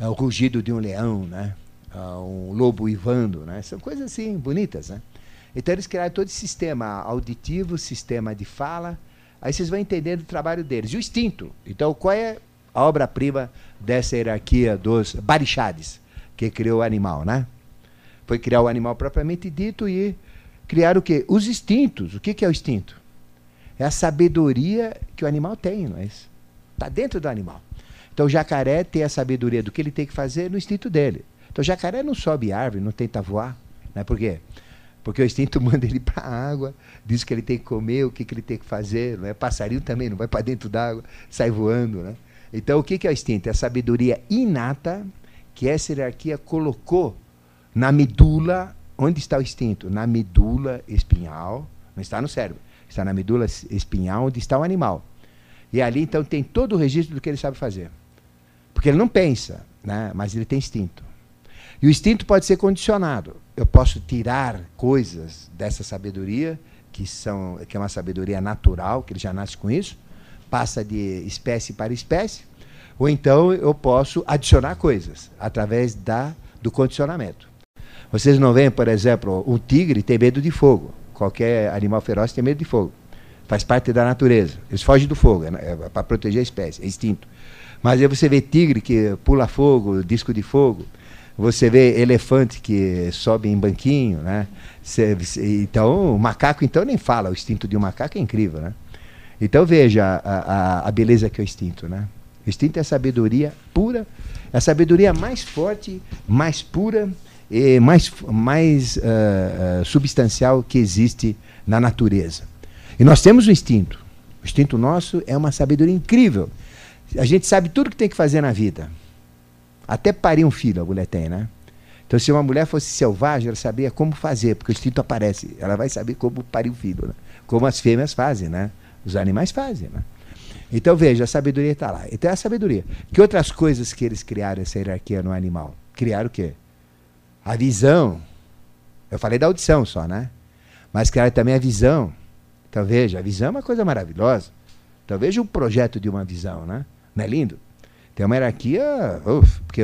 É o rugido de um leão, né? É um lobo ivando, né? São coisas assim bonitas, né? Então eles criaram todo esse sistema auditivo, sistema de fala. Aí vocês vão entendendo o trabalho deles. E o instinto. Então qual é a obra-prima dessa hierarquia dos barixades, que criou o animal, né? Foi criar o animal propriamente dito e criar o quê? Os instintos. O que é o instinto? É a sabedoria que o animal tem, é isso? Está dentro do animal. Então o jacaré tem a sabedoria do que ele tem que fazer no instinto dele. Então o jacaré não sobe árvore, não tenta voar. Né? Por quê? Porque o instinto manda ele para a água, diz que ele tem que comer, o que, que ele tem que fazer. Não é? Passarinho também não vai para dentro d'água, sai voando. Né? Então o que, que é o instinto? É a sabedoria inata que essa hierarquia colocou na medula. Onde está o instinto? Na medula espinhal, não está no cérebro está na medula espinhal, onde está o animal. E ali, então, tem todo o registro do que ele sabe fazer. Porque ele não pensa, né? mas ele tem instinto. E o instinto pode ser condicionado. Eu posso tirar coisas dessa sabedoria, que, são, que é uma sabedoria natural, que ele já nasce com isso, passa de espécie para espécie, ou então eu posso adicionar coisas através da, do condicionamento. Vocês não veem, por exemplo, o tigre tem medo de fogo. Qualquer animal feroz tem medo de fogo. Faz parte da natureza. Eles fogem do fogo, é, é para proteger a espécie, é instinto. Mas aí você vê tigre que pula fogo, disco de fogo. Você vê elefante que sobe em banquinho, né? Cê, então, o macaco, então, nem fala. O instinto de um macaco é incrível, né? Então, veja a, a, a beleza que é o instinto, né? O instinto é a sabedoria pura, é a sabedoria mais forte, mais pura e mais, mais uh, substancial que existe na natureza. E nós temos o instinto. O instinto nosso é uma sabedoria incrível. A gente sabe tudo que tem que fazer na vida. Até parir um filho a mulher tem, né? Então, se uma mulher fosse selvagem, ela sabia como fazer, porque o instinto aparece. Ela vai saber como parir um filho, né? como as fêmeas fazem, né? Os animais fazem, né? Então, veja, a sabedoria está lá. Então, é a sabedoria. Que outras coisas que eles criaram essa hierarquia no animal? Criaram o quê? A visão. Eu falei da audição só, né? Mas criaram também a visão. Então veja, a visão é uma coisa maravilhosa. Então veja o projeto de uma visão, né? Não é lindo? Tem uma hierarquia, uf, porque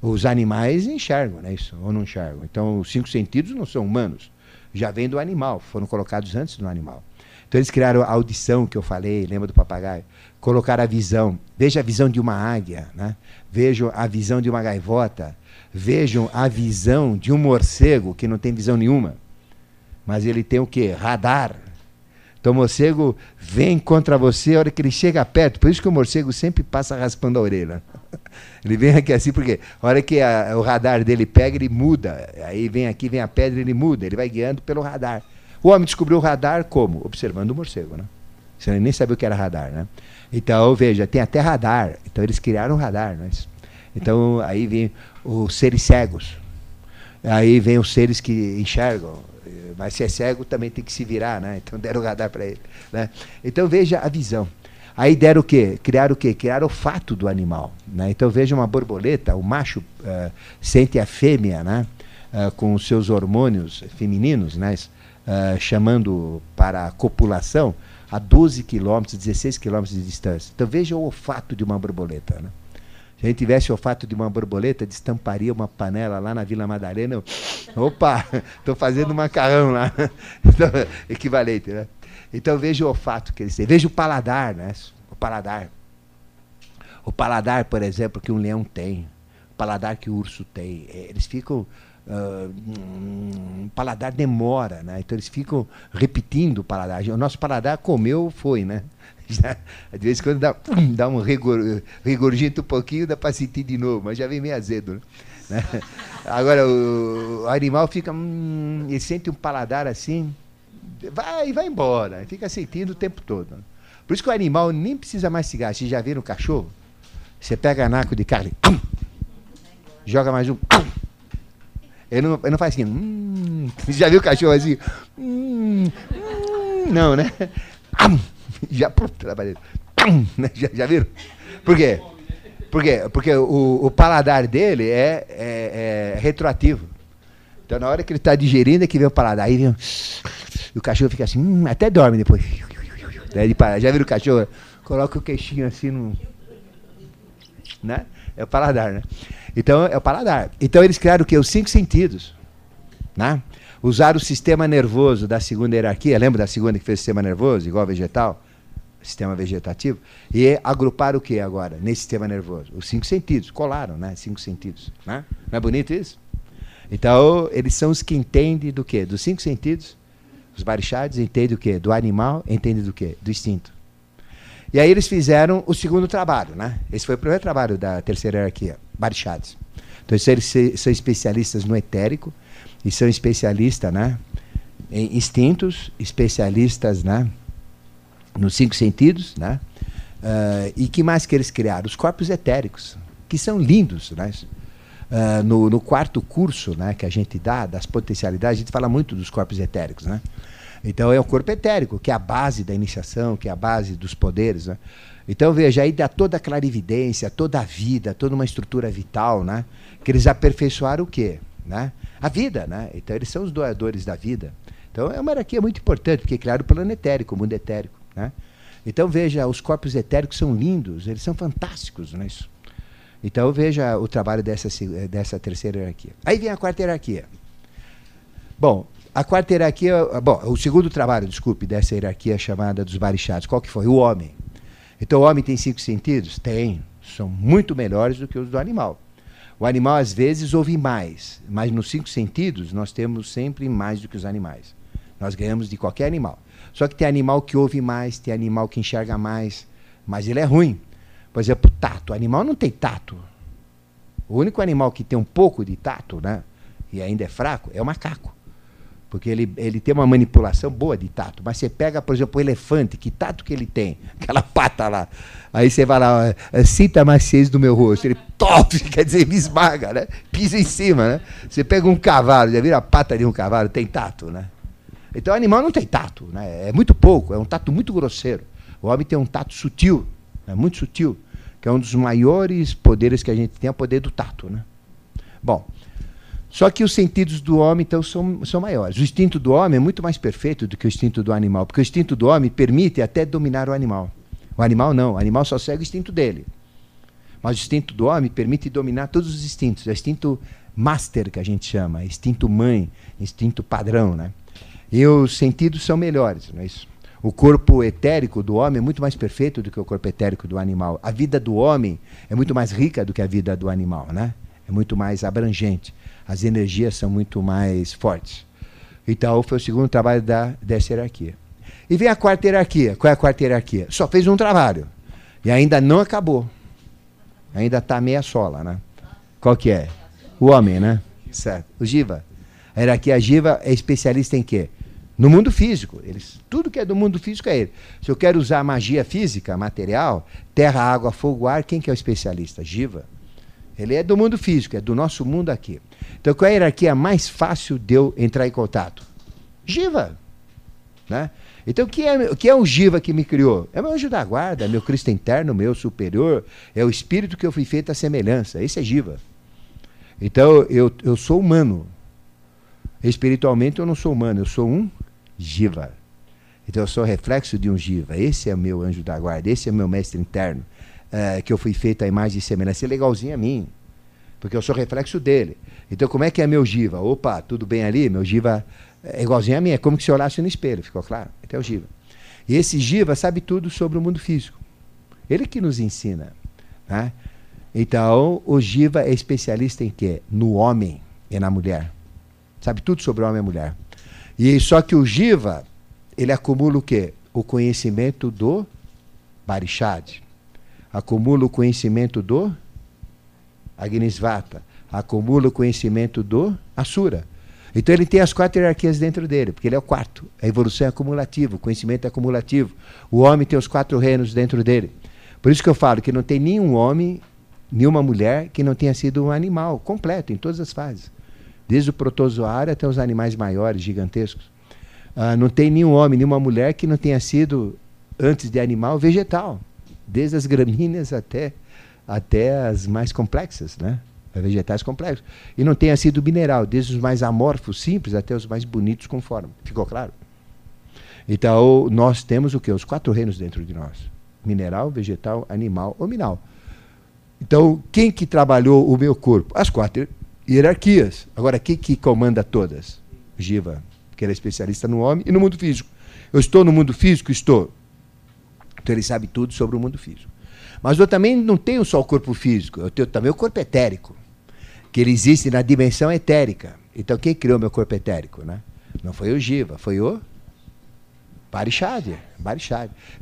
os animais enxergam, né? Isso, ou não enxergam. Então os cinco sentidos não são humanos. Já vem do animal, foram colocados antes do animal. Então eles criaram a audição que eu falei, lembra do papagaio? Colocaram a visão. Veja a visão de uma águia, né? Vejam a visão de uma gaivota. Vejam a visão de um morcego que não tem visão nenhuma. Mas ele tem o quê? Radar. Então o morcego vem contra você a hora que ele chega perto. Por isso que o morcego sempre passa raspando a orelha. Ele vem aqui assim, porque a hora que a, o radar dele pega, ele muda. Aí vem aqui, vem a pedra, ele muda. Ele vai guiando pelo radar. O homem descobriu o radar como? Observando o morcego, né? Você nem sabia o que era radar, né? Então, veja, tem até radar. Então eles criaram radar, né? Então aí vem os seres cegos. Aí vem os seres que enxergam mas se é cego também tem que se virar, né? Então deram o radar para ele. Né? Então veja a visão. Aí deram o quê? Criaram o quê? Criaram o fato do animal. Né? Então veja uma borboleta, o macho uh, sente a fêmea né? Uh, com os seus hormônios femininos, né? Uh, chamando para a copulação a 12 quilômetros, 16 quilômetros de distância. Então veja o olfato de uma borboleta. Né? Se a gente tivesse o olfato de uma borboleta, destamparia uma panela lá na Vila Madalena. Eu, opa, estou fazendo macarrão lá. Então, equivalente, né? Então veja o olfato que eles têm. Veja o paladar, né? O paladar. O paladar, por exemplo, que um leão tem. O paladar que o urso tem. É, eles ficam. Uh, um paladar demora, né? Então eles ficam repetindo o paladar. O nosso paladar comeu, foi, né? De vez em quando dá, dá um rigor, um pouquinho, dá para sentir de novo, mas já vem meio azedo. Né? Agora, o, animal fica. Hum, ele sente um paladar assim, vai vai embora, fica sentindo o tempo todo. Por isso que o animal nem precisa mais cigarro. Você já viu no cachorro? Você pega naco de carne, joga mais um. Ele não, ele não faz assim. Hum, você já viu o cachorro assim? Hum, hum, não, né? já trabalhei. Né? Já, já viram? Por quê? Por quê? Porque o, o paladar dele é, é, é, retroativo. Então, na hora que ele está digerindo, é que vem o paladar. Aí vem, o cachorro fica assim, hum, até dorme depois. Daí Já viram o cachorro? Coloca o queixinho assim no. Né? É o paladar, né? Então, é o paladar. Então, eles criaram o quê? Os cinco sentidos. Né? Usar o sistema nervoso da segunda hierarquia, lembra da segunda que fez o sistema nervoso, igual vegetal? Sistema vegetativo, e agrupar o que agora, nesse sistema nervoso? Os cinco sentidos, colaram, né? Cinco sentidos. Né? Não é bonito isso? Então, eles são os que entendem do quê? Dos cinco sentidos. Os barichados entendem do quê? Do animal, entendem do quê? Do instinto. E aí eles fizeram o segundo trabalho, né? Esse foi o primeiro trabalho da terceira hierarquia, barichados. Então, eles são especialistas no etérico, e são especialistas né, em instintos, especialistas né, nos cinco sentidos, né, uh, e que mais que eles criaram? Os corpos etéricos, que são lindos. Né, uh, no, no, quarto curso né, que a gente dá, das potencialidades, a gente fala muito dos corpos etéricos. Né? Então é o corpo etérico, que é a base da iniciação, que é a base dos poderes. Né? Então veja, aí dá toda a clarividência, toda a vida, toda uma estrutura vital, né? que eles aperfeiçoaram o quê? Né? a vida, né? Então eles são os doadores da vida. Então é uma hierarquia muito importante, porque criaram o plano etérico, o mundo etérico, né? Então veja, os corpos etéricos são lindos, eles são fantásticos, não é isso? Então veja o trabalho dessa, dessa terceira hierarquia. Aí vem a quarta hierarquia. Bom, a quarta hierarquia, bom, o segundo trabalho, desculpe, dessa hierarquia chamada dos barichados, qual que foi? O homem. Então o homem tem cinco sentidos? Tem. São muito melhores do que os do animal. O animal às vezes ouve mais, mas nos cinco sentidos nós temos sempre mais do que os animais. Nós ganhamos de qualquer animal. Só que tem animal que ouve mais, tem animal que enxerga mais, mas ele é ruim. Por exemplo, tato. O animal não tem tato. O único animal que tem um pouco de tato, né, e ainda é fraco, é o macaco. Porque ele, ele tem uma manipulação boa de tato. Mas você pega, por exemplo, o elefante, que tato que ele tem? Aquela pata lá. Aí você vai lá, sinta a maciez do meu rosto. Ele top, quer dizer, me esmaga, né? Pisa em cima, né? Você pega um cavalo, já vira a pata de um cavalo, tem tato, né? Então o animal não tem tato, né? É muito pouco, é um tato muito grosseiro. O homem tem um tato sutil, é muito sutil, que é um dos maiores poderes que a gente tem, é o poder do tato, né? Bom, só que os sentidos do homem, então, são, são maiores. O instinto do homem é muito mais perfeito do que o instinto do animal, porque o instinto do homem permite até dominar o animal. O animal não, o animal só segue o instinto dele. Mas o instinto do homem permite dominar todos os instintos. É o instinto master que a gente chama, instinto mãe, instinto padrão, né? E os sentidos são melhores, não é isso? O corpo etérico do homem é muito mais perfeito do que o corpo etérico do animal. A vida do homem é muito mais rica do que a vida do animal, né? É muito mais abrangente as energias são muito mais fortes. Então, foi o segundo trabalho da, dessa hierarquia. E vem a quarta hierarquia. Qual é a quarta hierarquia? Só fez um trabalho. E ainda não acabou. Ainda está meia sola, né? Qual que é? O homem, né? Certo. O Jiva. A hierarquia Jiva é especialista em quê? No mundo físico. Eles, tudo que é do mundo físico é ele. Se eu quero usar magia física, material, terra, água, fogo, ar, quem que é o especialista? Jiva. Ele é do mundo físico, é do nosso mundo aqui. Então, qual é a hierarquia mais fácil de eu entrar em contato? Jiva. Né? Então, o que, é, o que é o Jiva que me criou? É meu anjo da guarda, meu Cristo interno, meu superior, é o espírito que eu fui feito à semelhança. Esse é Jiva. Então, eu, eu sou humano. Espiritualmente, eu não sou humano, eu sou um Jiva. Então, eu sou reflexo de um Jiva. Esse é o meu anjo da guarda, esse é o meu mestre interno é, que eu fui feito à imagem e semelhança, é legalzinho a mim, porque eu sou reflexo dele. Então, como é que é meu Giva? Opa, tudo bem ali? Meu Giva é igualzinho a mim, é como se olhasse no espelho, ficou claro? Então é o Giva. E esse Giva sabe tudo sobre o mundo físico. Ele que nos ensina. Né? Então, o Giva é especialista em quê? No homem e na mulher. Sabe tudo sobre o homem e a mulher. E só que o Giva, ele acumula o quê? O conhecimento do Barishad acumula o conhecimento do Agnisvata, acumula o conhecimento do Asura. Então ele tem as quatro hierarquias dentro dele, porque ele é o quarto. A evolução é acumulativa, o conhecimento é acumulativo. O homem tem os quatro reinos dentro dele. Por isso que eu falo que não tem nenhum homem, nenhuma mulher que não tenha sido um animal completo, em todas as fases. Desde o protozoário até os animais maiores, gigantescos. Ah, não tem nenhum homem, nenhuma mulher que não tenha sido, antes de animal, vegetal desde as gramíneas até, até as mais complexas, né? vegetais complexos. E não tenha sido mineral, desde os mais amorfos, simples, até os mais bonitos com forma. Ficou claro? Então, nós temos o que? Os quatro reinos dentro de nós. Mineral, vegetal, animal ou mineral. Então, quem que trabalhou o meu corpo? As quatro hierarquias. Agora, quem que comanda todas? Jiva, que ele é especialista no homem e no mundo físico. Eu estou no mundo físico? Estou. Então ele sabe tudo sobre o mundo físico. Mas eu também não tenho só o corpo físico, eu tenho também o corpo etérico, que ele existe na dimensão etérica. Então quem criou meu corpo etérico, né? Não foi o Jiva, foi o Barishad.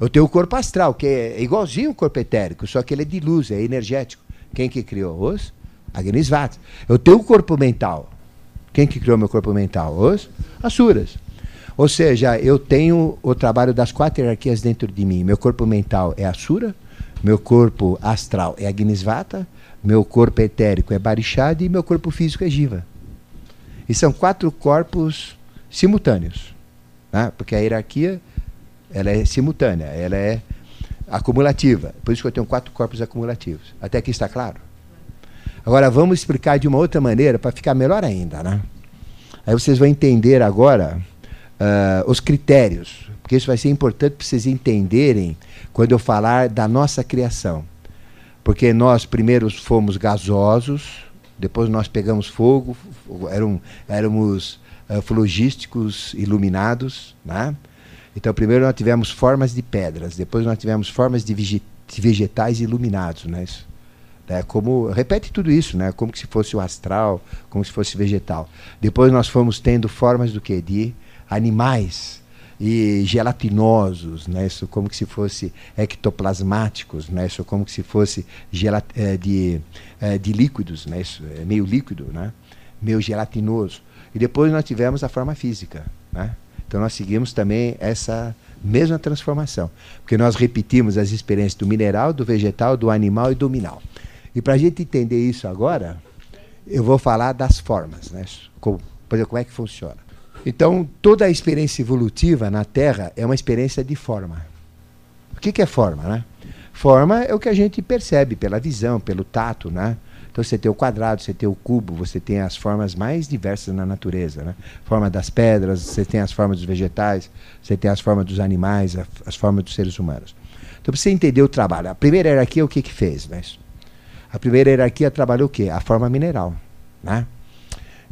Eu tenho o corpo astral, que é igualzinho o corpo etérico, só que ele é de luz, é energético. Quem que criou? Os Agnisvatas. Eu tenho o corpo mental. Quem que criou meu corpo mental? Os Asuras. Ou seja, eu tenho o trabalho das quatro hierarquias dentro de mim. Meu corpo mental é Asura, meu corpo astral é Agnisvata, meu corpo etérico é Barishad e meu corpo físico é Jiva. E são quatro corpos simultâneos. Né? Porque a hierarquia ela é simultânea, ela é acumulativa. Por isso que eu tenho quatro corpos acumulativos. Até aqui está claro? Agora vamos explicar de uma outra maneira para ficar melhor ainda. Né? Aí vocês vão entender agora uh, os critérios, porque isso vai ser importante para vocês entenderem quando eu falar da nossa criação. Porque nós primeiro fomos gasosos, depois nós pegamos fogo, eram, éramos uh, flogísticos iluminados. Né? Então, primeiro nós tivemos formas de pedras, depois nós tivemos formas de, vegetais iluminados. Né? Isso, né? Como, repete tudo isso, né? como se fosse o astral, como se fosse vegetal. Depois nós fomos tendo formas do que? De animais e gelatinosos, né? Isso como se fosse ectoplasmáticos, né? Isso como se fosse gelat é, de, é, de líquidos, né? Isso é meio líquido, né? Meio gelatinoso. E depois nós tivemos a forma física, né? Então nós seguimos também essa mesma transformação, porque nós repetimos as experiências do mineral, do vegetal, do animal e do mineral. E para a gente entender isso agora, eu vou falar das formas, né? Como, por exemplo, como é que funciona. Então, toda a experiência evolutiva na Terra é uma experiência de forma. O que, que é forma, né? Forma é o que a gente percebe pela visão, pelo tato, né? Então você tem o quadrado, você tem o cubo, você tem as formas mais diversas na natureza, né? Forma das pedras, você tem as formas dos vegetais, você tem as formas dos animais, as formas dos seres humanos. Então, para você entender o trabalho, a primeira hierarquia, o que que fez, né? A primeira hierarquia trabalhou o quê? A forma mineral, né?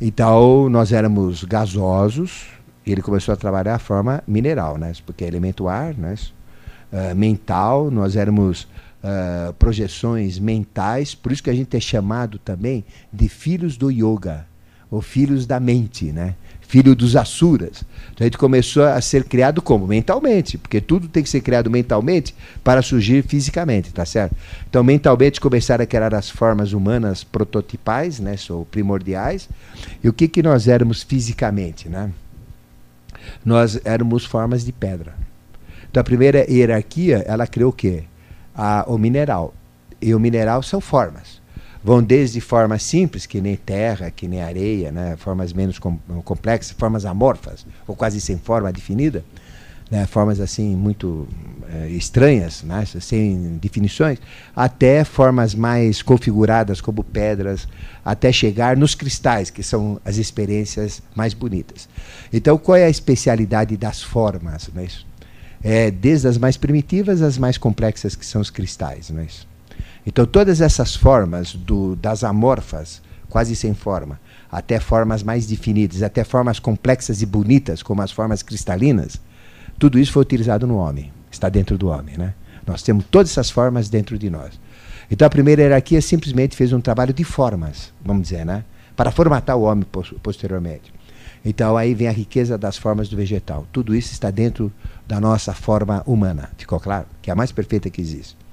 Então, nós éramos gasosos, e ele começou a trabalhar a forma mineral, né? porque é elemento ar, né? Uh, mental, nós éramos uh, projeções mentais, por isso que a gente é chamado também de filhos do yoga, ou filhos da mente, né? Filho dos Asuras. Então a gente começou a ser criado como? Mentalmente, porque tudo tem que ser criado mentalmente para surgir fisicamente, tá certo? Então mentalmente começaram a criar as formas humanas prototipais, né, ou primordiais. E o que, que nós éramos fisicamente, né? Nós éramos formas de pedra. Então a primeira hierarquia, ela criou o quê? A, o mineral. E o mineral são formas vão desde formas simples, que nem terra, que nem areia, né? formas menos com, complexas, formas amorfas, ou quase sem forma definida, né? formas assim muito é, estranhas, né? sem definições, até formas mais configuradas, como pedras, até chegar nos cristais, que são as experiências mais bonitas. Então, qual é a especialidade das formas? É isso? É, desde as mais primitivas às mais complexas, que são os cristais. Não é isso? Então, todas essas formas, do, das amorfas, quase sem forma, até formas mais definidas, até formas complexas e bonitas, como as formas cristalinas, tudo isso foi utilizado no homem, está dentro do homem. Né? Nós temos todas essas formas dentro de nós. Então, a primeira hierarquia simplesmente fez um trabalho de formas, vamos dizer, né? para formatar o homem posteriormente. Então, aí vem a riqueza das formas do vegetal. Tudo isso está dentro da nossa forma humana. Ficou claro? Que é a mais perfeita que existe.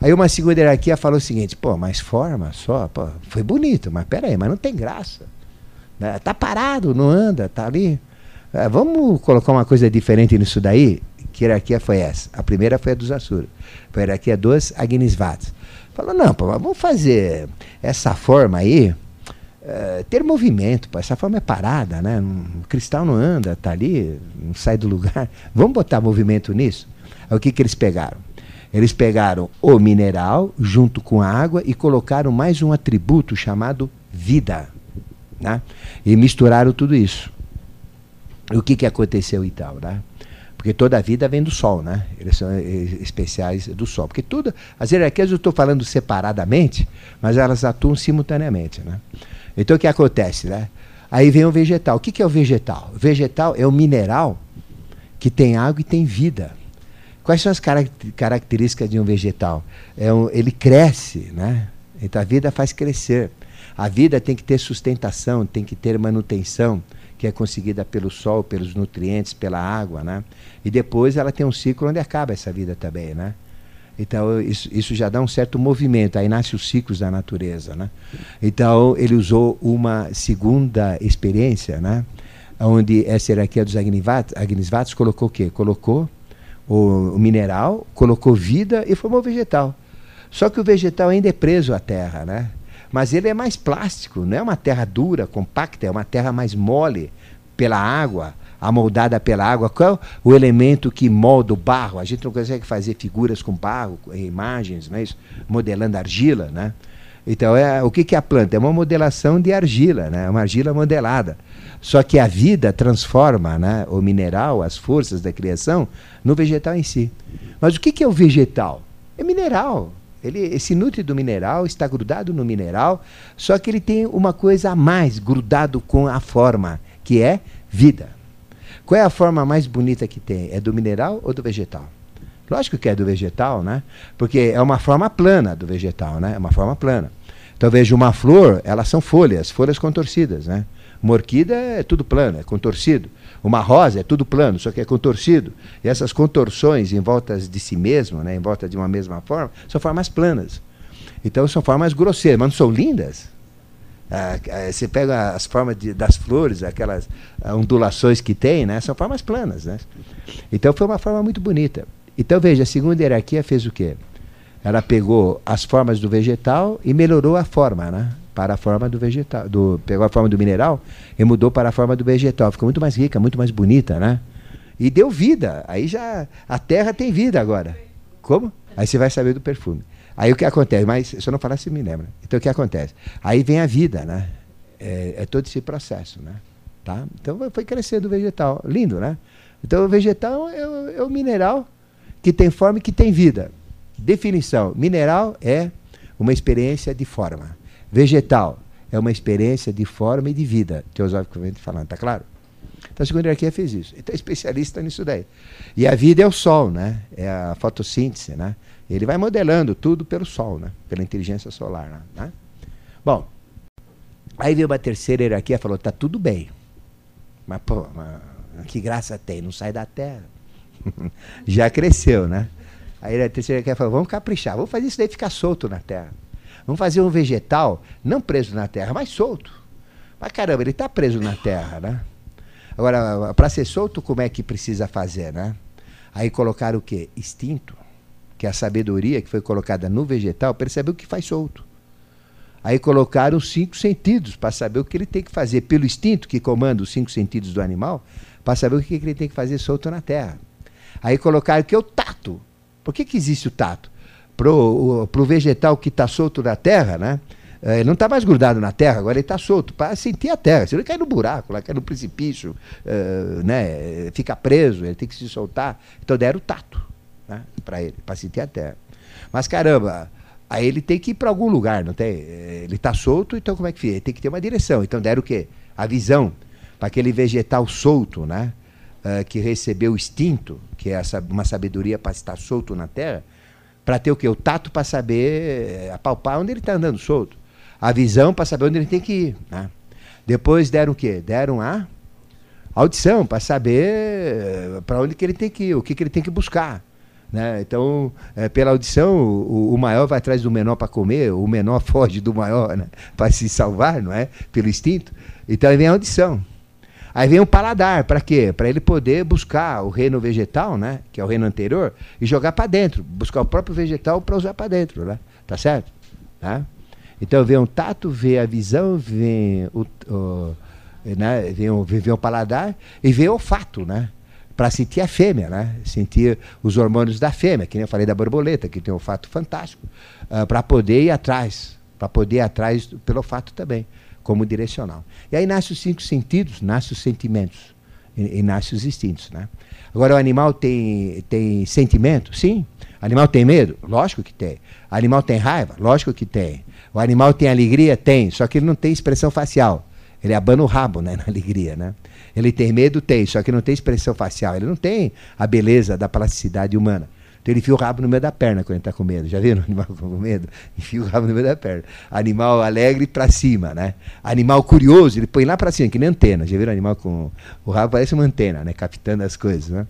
Aí uma segunda hierarquia falou o seguinte, pô, mas forma só, pô, foi bonito, mas peraí, mas não tem graça. Né? Tá parado, não anda, tá ali. É, vamos colocar uma coisa diferente nisso daí? Que hierarquia foi essa? A primeira foi a dos Asuras. Foi a hierarquia dos Agnisvatas. Falou, não, pô, vamos fazer essa forma aí, uh, ter movimento, pô, essa forma é parada, né? O cristal não anda, tá ali, não sai do lugar. Vamos botar movimento nisso? Aí o que, que eles pegaram? Eles pegaram o mineral junto com a água e colocaram mais um atributo chamado vida. Né? E misturaram tudo isso. E o que, que aconteceu e tal, né? Porque toda a vida vem do Sol, né? Eles são eh, especiais do Sol. Porque tudo, as hierarquias eu estou falando separadamente, mas elas atuam simultaneamente, né? Então o que acontece, né? Aí vem o vegetal. O que, que é o vegetal? O vegetal é o mineral que tem água e tem vida. Quais são as características de um vegetal? É um, ele cresce, né? Então a vida faz crescer. A vida tem que ter sustentação, tem que ter manutenção, que é conseguida pelo sol, pelos nutrientes, pela água, né? E depois ela tem um ciclo onde acaba essa vida também, né? Então isso, isso já dá um certo movimento, aí nasce os ciclos da natureza, né? Então ele usou uma segunda experiência, né? Onde essa hierarquia dos Agnisvatos colocou o quê? Colocou o, mineral, colocou vida e formou vegetal. Só que o vegetal ainda é preso à terra, né? Mas ele é mais plástico, não é uma terra dura, compacta, é uma terra mais mole pela água, amoldada pela água. Qual é o elemento que molda o barro? A gente não consegue fazer figuras com barro, imagens, não é isso? modelando argila, né? Então, é, o que, que é a planta? É uma modelação de argila, né? uma argila modelada. Só que a vida transforma né, o mineral, as forças da criação, no vegetal em si. Mas o que, que é o vegetal? É mineral. Ele se nutre do mineral, está grudado no mineral, só que ele tem uma coisa a mais grudado com a forma, que é vida. Qual é a forma mais bonita que tem? É do mineral ou do vegetal? Lógico que é do vegetal, né? Porque é uma forma plana do vegetal, né? É uma forma plana. Então veja uma flor, elas são folhas, folhas contorcidas, né? Uma orquídea é tudo plano, é contorcido. Uma rosa é tudo plano, só que é contorcido. E essas contorções em volta de si mesmo, né, em volta de uma mesma forma, são formas planas. Então são formas grosseiras, mas não são lindas? Ah, ah, você pega as formas de, das flores, aquelas ondulações que tem, né, são formas planas. Né? Então foi uma forma muito bonita. Então veja, a segunda hierarquia fez o quê? Ela pegou as formas do vegetal e melhorou a forma, né? Para a forma do vegetal. Do, pegou a forma do mineral e mudou para a forma do vegetal. Ficou muito mais rica, muito mais bonita, né? E deu vida. Aí já. A terra tem vida agora. Como? Aí você vai saber do perfume. Aí o que acontece? Mas se eu não falar, você me lembra. Então o que acontece? Aí vem a vida, né? É, é todo esse processo, né? Tá? Então foi crescendo o vegetal. Lindo, né? Então o vegetal é o, é o mineral que tem forma e que tem vida. Definição: mineral é uma experiência de forma. Vegetal é uma experiência de forma e de vida, teosoficamente falando, tá claro? Então a segunda hierarquia fez isso. Então é especialista nisso daí. E a vida é o sol, né? É a fotossíntese, né? Ele vai modelando tudo pelo sol, né? Pela inteligência solar, né? Bom, aí veio uma terceira hierarquia e falou, tá tudo bem. Mas, pô, mas, que graça tem? Não sai da terra. já cresceu, né? Aí a terceira quer falar, vamos caprichar, vamos fazer isso daí ficar solto na terra. Vamos fazer um vegetal, não preso na terra, mas solto. Mas caramba, ele está preso na terra, né? Agora, para ser solto, como é que precisa fazer, né? Aí colocaram o quê? Instinto, que é a sabedoria que foi colocada no vegetal, percebeu que faz solto. Aí colocaram os cinco sentidos para saber o que ele tem que fazer pelo instinto que comanda os cinco sentidos do animal, para saber o que ele tem que fazer solto na terra. Aí colocaram que é o tato. Por que, que existe o tato? Para o vegetal que está solto na terra, né? É, ele não está mais grudado na terra, agora ele está solto, para sentir a terra. Se ele cai no buraco, lá cai no precipício, uh, né, fica preso, ele tem que se soltar. Então deram o tato né, para ele, para sentir a terra. Mas caramba, aí ele tem que ir para algum lugar, não tem? Ele está solto, então como é que fica? Ele tem que ter uma direção. Então deram o quê? A visão para aquele vegetal solto, né? Uh, que recebeu o instinto, que é uma sabedoria para estar solto na terra, para ter o que? O tato para saber eh, apalpar onde ele está andando solto. A visão para saber onde ele tem que ir. Né? Depois deram o quê? Deram a audição para saber eh, para onde que ele tem que ir, o que, que ele tem que buscar. Né? Então, é, pela audição, o, o, maior vai atrás do menor para comer, o menor foge do maior né? para se salvar, não é? Pelo instinto. Então aí vem a audição. Aí vem o paladar, para quê? Para ele poder buscar o reino vegetal, né? Que é o reino anterior, e jogar para dentro, buscar o próprio vegetal para usar para dentro, né? Tá certo? Tá? Então vem o tato, vem a visão, vem o, o né? vem, o, vem o paladar e vem o olfato, né? Para sentir a fêmea, né? Sentir os hormônios da fêmea, que nem eu falei da borboleta, que tem um olfato fantástico, uh, ah, para poder ir atrás, para poder ir atrás pelo olfato também como direcional. E aí nascem os cinco sentidos, nascem os sentimentos e, e nascem os instintos. Né? Agora, o animal tem, tem sentimento? Sim. O animal tem medo? Lógico que tem. O animal tem raiva? Lógico que tem. O animal tem alegria? Tem. Só que ele não tem expressão facial. Ele abana o rabo né, na alegria. Né? Ele tem medo? Tem. Só que não tem expressão facial. Ele não tem a beleza da plasticidade humana. Então ele enfia o rabo no meio da perna quando ele está com medo. Já viram animal com medo? Enfia o rabo no meio da perna. Animal alegre para cima, né? Animal curioso, ele põe lá para cima, que nem antena. Já viram animal com. O rabo parece uma antena, né? Captando as coisas, né?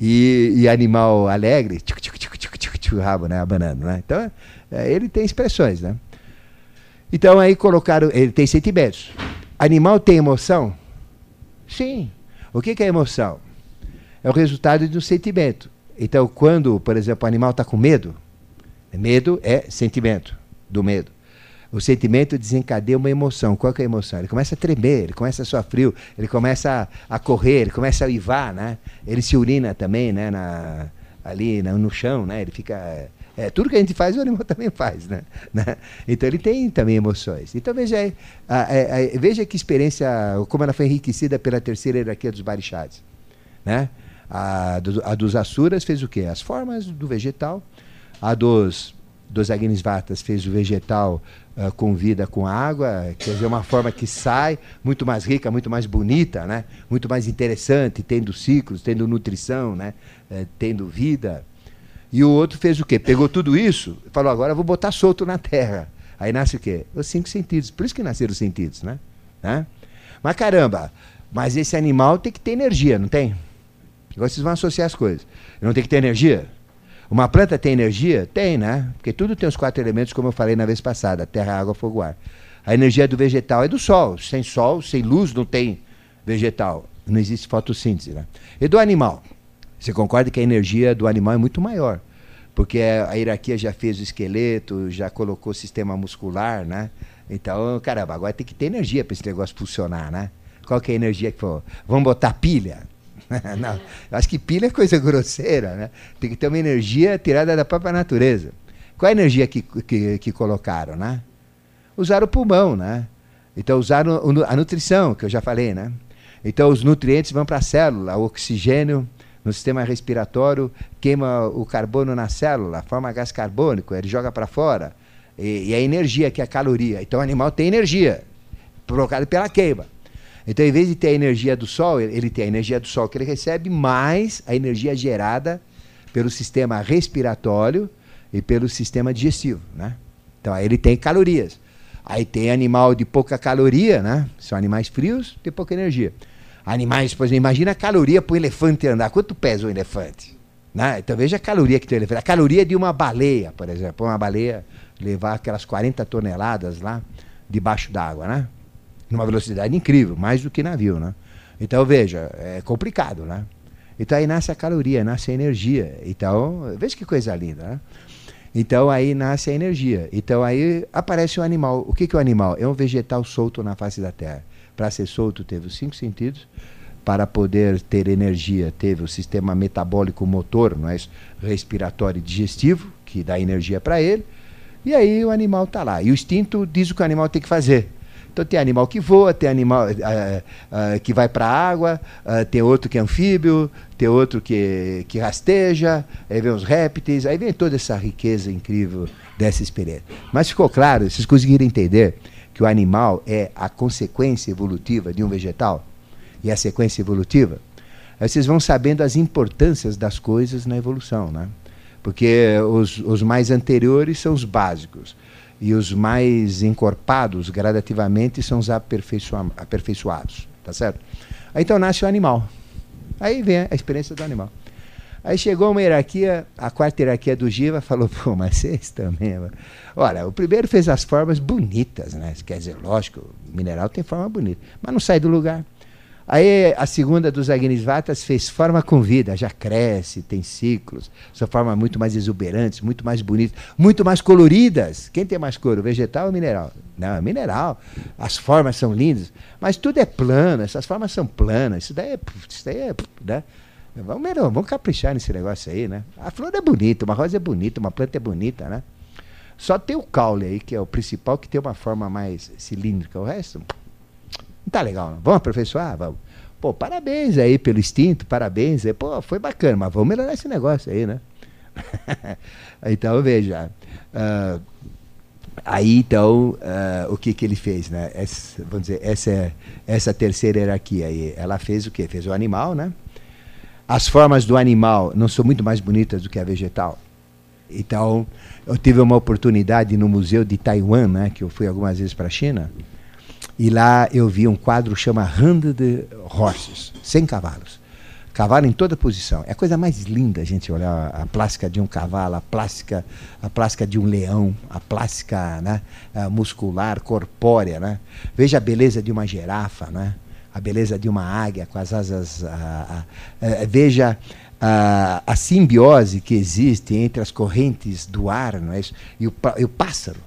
E, e animal alegre, tchuc, tchuc, tchuc, tchuc, tchuc, tchuc, rabo, né? Abanando, né? Então, é, ele tem expressões, né? Então aí colocaram. Ele tem sentimentos. Animal tem emoção? Sim. O que, que é emoção? É o resultado de um sentimento. Então, quando, por exemplo, o animal está com medo, medo é sentimento do medo. O sentimento desencadeia uma emoção. Qual é a emoção? Ele começa a tremer, ele começa a suar frio, ele começa a, a correr, ele começa a uivar, né? Ele se urina também, né? Na, ali no chão, né? Ele fica... É, tudo que a gente faz, o animal também faz, né? né? Então ele tem também emoções. Então veja, é, é, veja que experiência, como ela foi enriquecida pela terceira hierarquia dos barixades, né? A, do, a dos Asuras fez o quê? As formas do vegetal. A dos dos Agnisvatas fez o vegetal uh, com vida com água, quer dizer, uma forma que sai muito mais rica, muito mais bonita, né? muito mais interessante, tendo ciclos, tendo nutrição, né? Uh, tendo vida. E o outro fez o quê? Pegou tudo isso e falou, agora vou botar solto na terra. Aí nasce o quê? Os cinco sentidos. Por isso que nasceram os sentidos, né? né? Mas caramba, mas esse animal tem que ter energia, não tem? Agora vocês vão associar as coisas. Não tem que ter energia? Uma planta tem energia? Tem, né? Porque tudo tem os quatro elementos, como eu falei na vez passada: terra, água, fogo, ar. A energia do vegetal é do sol. Sem sol, sem luz, não tem vegetal. Não existe fotossíntese. Né? E do animal? Você concorda que a energia do animal é muito maior? Porque a hierarquia já fez o esqueleto, já colocou o sistema muscular, né? Então, caramba, agora tem que ter energia para esse negócio funcionar, né? Qual que é a energia que for? Vamos botar pilha? não, acho que pilha é coisa grosseira, né? Tem que ter uma energia tirada da própria natureza. Qual a energia que, que, que colocaram, né? Usaram o pulmão, né? Então usaram a nutrição, que eu já falei, né? Então os nutrientes vão para a célula, o oxigênio no sistema respiratório queima o carbono na célula, forma gás carbônico, ele joga para fora. E, e a energia, que é a caloria. Então o animal tem energia, provocada pela queima. Então, em vez de ter a energia do Sol, ele tem a energia do Sol que ele recebe, mais a energia gerada pelo sistema respiratório e pelo sistema digestivo. Né? Então, aí ele tem calorias. Aí tem animal de pouca caloria, né? São animais frios, tem pouca energia. Animais, por exemplo, imagina a caloria para o elefante andar. Quanto pesa o elefante? Né? Então veja a caloria que tem o elefante. A caloria de uma baleia, por exemplo. Uma baleia levar aquelas 40 toneladas lá debaixo d'água, né? Numa velocidade incrível, mais do que navio, né? Então, veja, é complicado, né? Então aí nasce a caloria, nasce a energia. Então, veja que coisa linda, né? Então aí nasce a energia. Então aí aparece o animal. O que, que é o animal? É um vegetal solto na face da Terra. Para ser solto, teve os cinco sentidos. Para poder ter energia, teve o sistema metabólico motor, não é? respiratório e digestivo, que dá energia para ele. E aí o animal está lá. E o instinto diz o que o animal tem que fazer. Então tem animal que voa, tem animal uh, uh, que vai para a água, uh, tem outro que é anfíbio, tem outro que, que rasteja, aí vem os répteis, aí vem toda essa riqueza incrível dessa experiência. Mas ficou claro, vocês conseguiram entender que o animal é a consequência evolutiva de um vegetal? E a sequência evolutiva? Aí vocês vão sabendo as importâncias das coisas na evolução, né? Porque os, os mais anteriores são os básicos e os mais encorpados gradativamente são os aperfeiçoa aperfeiçoados, tá certo? Aí, então nasce o animal. Aí vem a experiência do animal. Aí chegou uma hierarquia, a quarta hierarquia do Giva falou, pô, mas vocês também. Mano. Olha, o primeiro fez as formas bonitas, né? Quer dizer, lógico, mineral tem forma bonita, mas não sai do lugar. Aí a segunda dos Agnisvatas fez forma com vida, já cresce, tem ciclos, são formas muito mais exuberantes, muito mais bonitas, muito mais coloridas. Quem tem mais cor, vegetal ou mineral? Não, é mineral. As formas são lindas, mas tudo é plano, essas formas são planas. Isso daí é. Isso daí é né? Vamos, vamos caprichar nesse negócio aí, né? A flor é bonita, uma rosa é bonita, uma planta é bonita, né? Só tem o caule aí, que é o principal, que tem uma forma mais cilíndrica. O resto tá legal, não. Vamos aperfeiçoar? Vamos. Pô, parabéns aí pelo instinto, parabéns. Pô, foi bacana, mas vamos melhorar esse negócio aí, né? então, veja. Uh, aí, então, uh, o que, que ele fez, né? Essa, vamos dizer, essa, essa terceira hierarquia aí, ela fez o quê? Fez o animal, né? As formas do animal não são muito mais bonitas do que a vegetal. Então, eu tive uma oportunidade no museu de Taiwan, né? Que eu fui algumas vezes para a China. E lá eu vi um quadro chama Hundred Horses, 100 cavalos. Cavalo em toda posição. É a coisa mais linda a gente olhar a plástica de um cavalo, a plástica, a plástica de um leão, a plástica né, muscular, corpórea. Né? Veja a beleza de uma girafa, né? a beleza de uma águia com as asas. A, a, é, veja a, a simbiose que existe entre as correntes do ar não é isso? E, o, e o pássaro.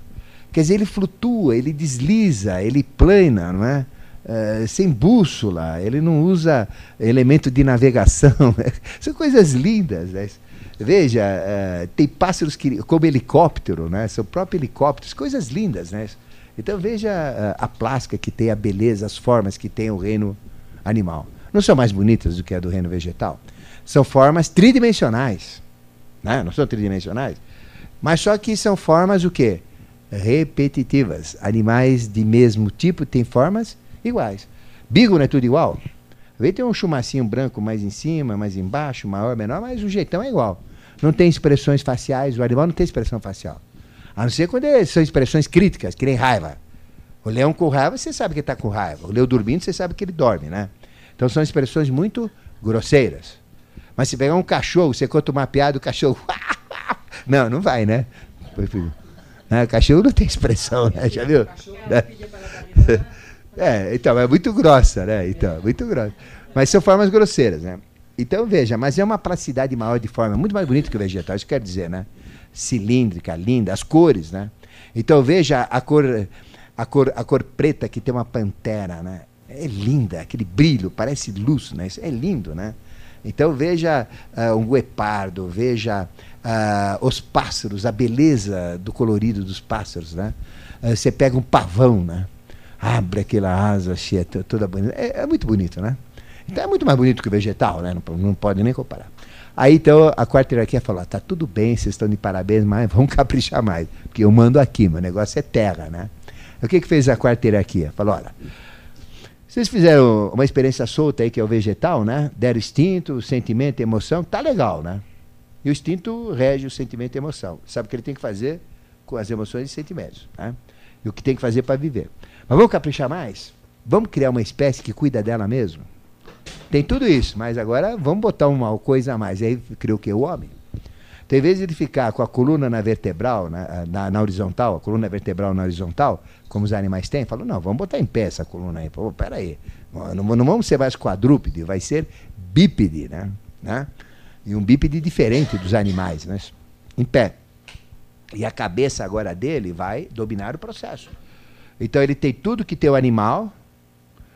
Quer dizer, ele flutua, ele desliza, ele plana, não é? Uh, sem bússola, ele não usa elemento de navegação. São coisas lindas. Né? Veja, uh, tem pássaros que, como helicóptero, né? são próprios helicópteros, coisas lindas. Né? Então veja uh, a plástica que tem, a beleza, as formas que tem o reino animal. Não são mais bonitas do que a do reino vegetal. São formas tridimensionais. Né? Não são tridimensionais? Mas só que são formas o quê? Repetitivas. Animais de mesmo tipo têm formas iguais. Bigo não é tudo igual? Às tem um chumacinho branco mais em cima, mais embaixo, maior, menor, mas o jeitão é igual. Não tem expressões faciais, o animal não tem expressão facial. A não ser quando é, são expressões críticas, que nem raiva. O leão com raiva, você sabe que está com raiva. O leão dormindo, você sabe que ele dorme, né? Então são expressões muito grosseiras. Mas se pegar um cachorro, você conta uma piada, o cachorro. não, não vai, né? Né? Cachorro não tem expressão, né? Já viu? É, então, é muito grossa, né? Então, muito grossa. Mas são formas grosseiras, né? Então, veja, mas é uma plasticidade maior de forma, muito mais bonita que o vegetal, isso quer dizer, né? Cilíndrica, linda, as cores, né? Então, veja a cor, a cor, a cor preta que tem uma pantera, né? É linda, aquele brilho, parece luz, né? Isso é lindo, né? Então veja uh, um guepardo, veja uh, os pássaros, a beleza do colorido dos pássaros, né? Uh, você pega um pavão, né? Abre aquela asa cheia, toda bonita. É, é, muito bonito, né? Então é muito mais bonito que o vegetal, né? Não, não pode nem comparar. Aí então a quarta hierarquia falou: tá tudo bem, vocês estão de parabéns, mas vamos caprichar mais, porque eu mando aqui, meu negócio é terra, né? O que, que fez a quarta hierarquia? Falou: olha vocês fizeram uma experiência solta aí, que é o vegetal, né? Deram instinto, sentimento, emoção, tá legal, né? E o instinto rege o sentimento e emoção. Sabe o que ele tem que fazer com as emoções e sentimentos, né? E o que tem que fazer para viver. Mas vamos caprichar mais? Vamos criar uma espécie que cuida dela mesmo? Tem tudo isso, mas agora vamos botar uma coisa a mais. E aí criou o que? O homem. Tem vezes ele ficar com a coluna na vertebral, na, na, na, horizontal, a coluna vertebral na horizontal, como os animais têm, falou, não, vamos botar em pé essa coluna aí. Peraí, não, não vamos ser mais quadrúpede, vai ser bípede, né? né? E um bípede diferente dos animais, né? Em pé. E a cabeça agora dele vai dominar o processo. Então ele tem tudo que tem o animal,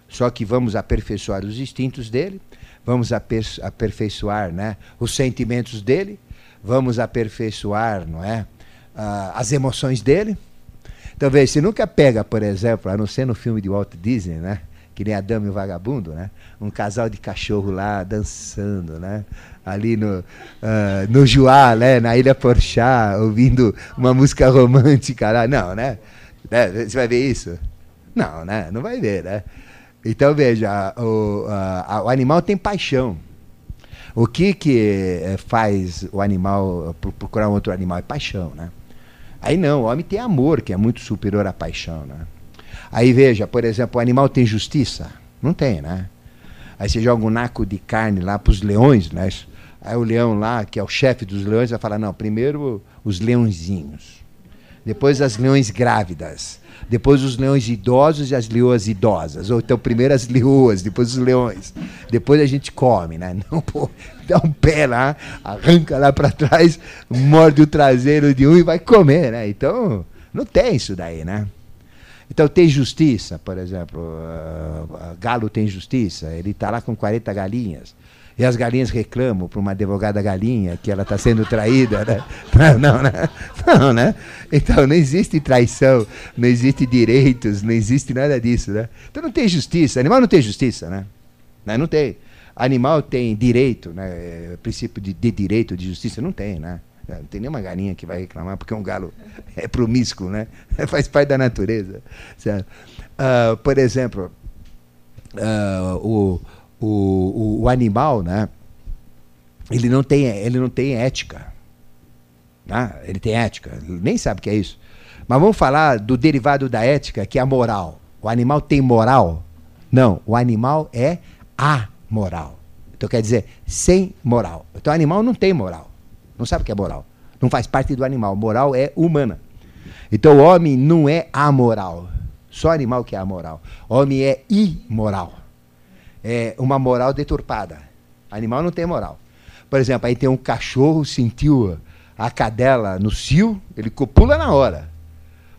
só que vamos aperfeiçoar os instintos dele, vamos aperfeiçoar né, os sentimentos dele, vamos aperfeiçoar, não é? Uh, as emoções dele. Então, veja, se nunca pega, por exemplo, a não ser no filme de Walt Disney, né? Que nem a Dama e o Vagabundo, né? Um casal de cachorro lá dançando, né? Ali no, uh, no Juá, né? Na Ilha Porchá, ouvindo uma música romântica lá. Não, né? né? Você vai ver isso? Não, né? Não vai ver, né? Então, veja, o, uh, o animal tem paixão. O que que eh, faz o animal procurar um outro animal? É paixão, né? Aí não, o homem tem amor, que é muito superior à paixão, né? Aí veja, por exemplo, o animal tem justiça? Não tem, né? Aí você joga um naco de carne lá para os leões, né? Aí o leão lá, que é o chefe dos leões, vai falar, não, primeiro os leãozinhos, depois as leões grávidas, depois os leões idosos e as leoas idosas. Ou então primeiro as leoas, depois os leões. Depois a gente come, né? Não, pô, dá um pé lá, arranca lá para trás, morde o traseiro de um e vai comer, né? Então, não tem isso daí, né? Então tem justiça, por exemplo, uh, galo tem justiça, ele está lá com 40 galinhas. E as galinhas reclamam para uma advogada galinha que ela está sendo traída, né? Não, não, né? Não, né? Então não existe traição, não existe direitos, não existe nada disso, né? Então não tem justiça. Animal não tem justiça, né? Não, não tem. Animal tem direito, né? É, princípio de, de direito, de justiça, não tem, né? Não tem nenhuma galinha que vai reclamar porque um galo é promíscuo, né? Faz parte da natureza. Uh, por exemplo, uh, o o, o, o animal, né? Ele não tem, ele não tem ética. Né? Ele tem ética, ele nem sabe o que é isso. Mas vamos falar do derivado da ética, que é a moral. O animal tem moral? Não, o animal é amoral. Então quer dizer, sem moral. Então o animal não tem moral. Não sabe o que é moral. Não faz parte do animal. Moral é humana. Então o homem não é amoral. Só animal que é amoral. O homem é imoral é, uma moral deturpada. Animal não tem moral. Por exemplo, aí tem um cachorro, sentiu a cadela no cio, ele pula na hora.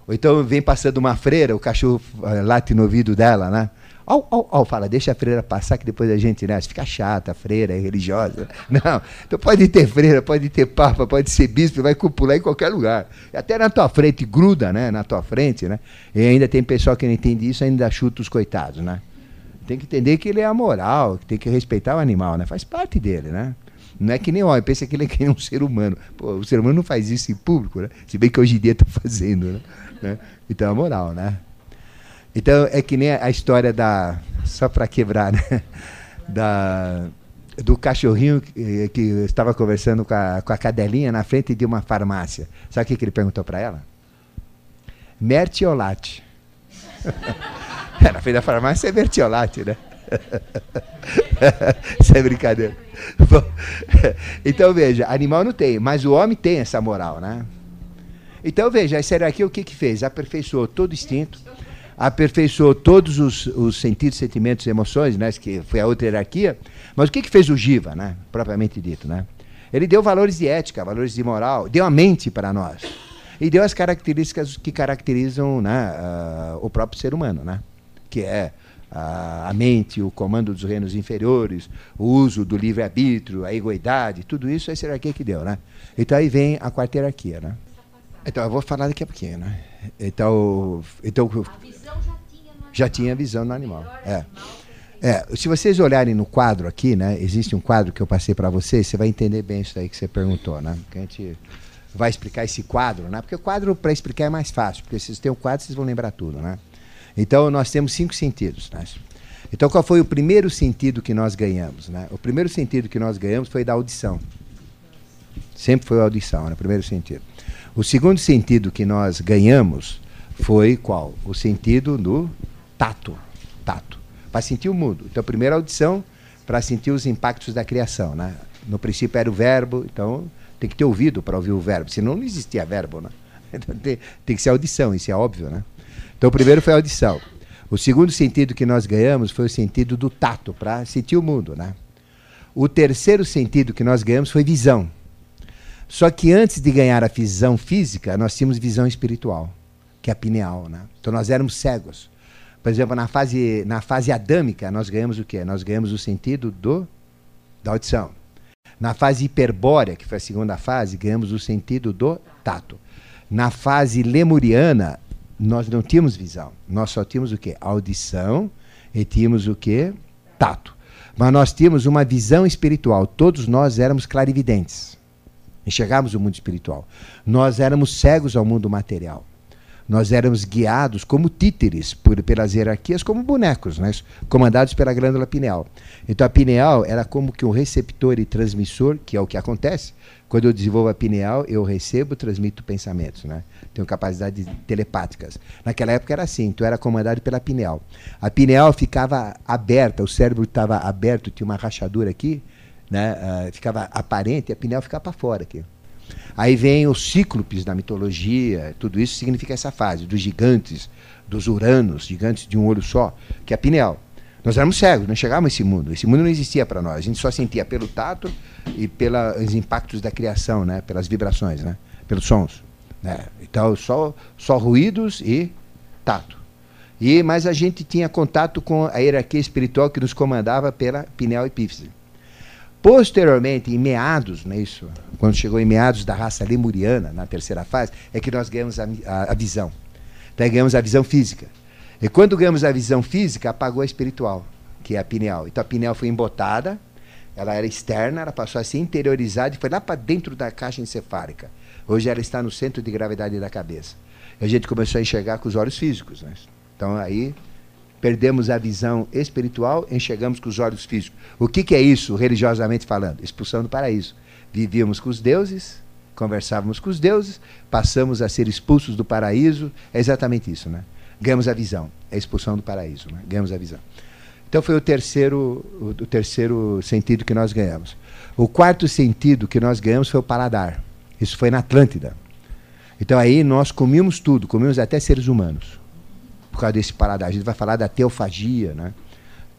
Ou então vem passando uma freira, o cachorro uh, late no ouvido dela, né? Au, au, au, fala, deixa a freira passar que depois a gente, né? Fica chata, a freira, é religiosa. Não, então pode ter freira, pode ter papa, pode ser bispo, vai copular em qualquer lugar. Até na tua frente, gruda, né? Na tua frente, né? E ainda tem pessoal que não entende isso, ainda chuta os coitados, né? Tem que entender que ele é amoral, que tem que respeitar o animal, né? Faz parte dele, né? Não é que nem o homem, pensa que ele é que nem um ser humano. Pô, o ser humano não faz isso em público, né? Se bem que hoje em dia estão fazendo, né? né? Então é moral, né? Então é que nem a história da. Só para quebrar, né? Da, do cachorrinho que, que estava conversando com a, com a cadelinha na frente de uma farmácia. Sabe o que, que ele perguntou para ela? Mertiolate. na frente da farmácia é mertiolate, né? Isso é brincadeira. Bom, então veja, animal não tem, mas o homem tem essa moral, né? Então veja, a será o que que fez? Aperfeiçoou todo o instinto, aperfeiçoou todos os, os sentidos, sentimentos e emoções, né? Que foi a outra hierarquia. Mas o que que fez o Jiva, né? Propriamente dito, né? Ele deu valores de ética, valores de moral, deu a mente para nós. E deu as características que caracterizam né, uh, o próprio ser humano, né? Que é a, a mente, o comando dos reinos inferiores, o uso do livre-arbítrio, a egoidade, tudo isso é essa hierarquia que deu, né? Então aí vem a quarta hierarquia, né? Então eu vou falar daqui a pouquinho, né? Então, então a visão já tinha no já tinha visão no animal. É. É, se vocês olharem no quadro aqui, né? Existe um quadro que eu passei para vocês, você vai entender bem isso aí que você perguntou, né? Que a gente vai explicar esse quadro, né? Porque o quadro para explicar é mais fácil, porque se vocês têm o um quadro, vocês vão lembrar tudo, né? Então, nós temos cinco sentidos. Né? Então, qual foi o primeiro sentido que nós ganhamos? Né? O primeiro sentido que nós ganhamos foi da audição. Sempre foi a audição, né? o primeiro sentido. O segundo sentido que nós ganhamos foi qual? O sentido do tato. Tato. Para sentir o mundo. Então, primeiro a audição, para sentir os impactos da criação. Né? No princípio era o verbo, então tem que ter ouvido para ouvir o verbo, senão não existia verbo. Né? Então, tem, tem que ser audição, isso é óbvio. Né? Então, o primeiro foi a audição. O segundo sentido que nós ganhamos foi o sentido do tato, para sentir o mundo. Né? O terceiro sentido que nós ganhamos foi visão. Só que antes de ganhar a visão física, nós tínhamos visão espiritual, que é a pineal. Né? Então, nós éramos cegos. Por exemplo, na fase, na fase adâmica, nós ganhamos o quê? Nós ganhamos o sentido do, da audição. Na fase hiperbórea, que foi a segunda fase, ganhamos o sentido do tato. Na fase lemuriana, nós não tínhamos visão. Nós só tínhamos o quê? Audição e tínhamos o quê? Tato. Mas nós tínhamos uma visão espiritual. Todos nós éramos clarividentes. Enxergávamos o mundo espiritual. Nós éramos cegos ao mundo material nós éramos guiados como títeres por, pelas hierarquias, como bonecos, né? comandados pela glândula pineal. Então a pineal era como que um receptor e transmissor, que é o que acontece. Quando eu desenvolvo a pineal, eu recebo, transmito pensamentos, né? Tenho capacidades telepáticas. Naquela época era assim, então era comandado pela pineal. A pineal ficava aberta, o cérebro estava aberto, tinha uma rachadura aqui, né? Uh, ficava aparente, e a pineal ficava para fora aqui. Aí vem os cíclopes da mitologia, tudo isso significa essa fase, dos gigantes, dos uranos, gigantes de um olho só, que é a pineal. Nós éramos cegos, não chegávamos a esse mundo. Esse mundo não existia para nós. A gente só sentia pelo tato e pelos impactos da criação, né? pelas vibrações, né? pelos sons. Né? Então, só, só ruídos e tato. E, mas a gente tinha contato com a hierarquia espiritual que nos comandava pela pineal epífise. Posteriormente, em meados, não é isso? quando chegou em meados da raça lemuriana, na terceira fase, é que nós ganhamos a, a, a visão. Então, ganhamos a visão física. E quando ganhamos a visão física, apagou a espiritual, que é a pineal. Então a pineal foi embotada, ela era externa, ela passou a ser interiorizada e foi lá para dentro da caixa encefálica. Hoje ela está no centro de gravidade da cabeça. E a gente começou a enxergar com os olhos físicos. Né? Então aí perdemos a visão espiritual, enxergamos com os olhos físicos. O que, que é isso, religiosamente falando? Expulsão do paraíso. Vivíamos com os deuses, conversávamos com os deuses, passamos a ser expulsos do paraíso. É exatamente isso, né? Ganhamos a visão, é a expulsão do paraíso, né? ganhamos a visão. Então foi o terceiro, o, o terceiro sentido que nós ganhamos. O quarto sentido que nós ganhamos foi o paladar. Isso foi na Atlântida. Então aí nós comíamos tudo, comíamos até seres humanos. Por causa desse paladar. A gente vai falar da teofagia, né?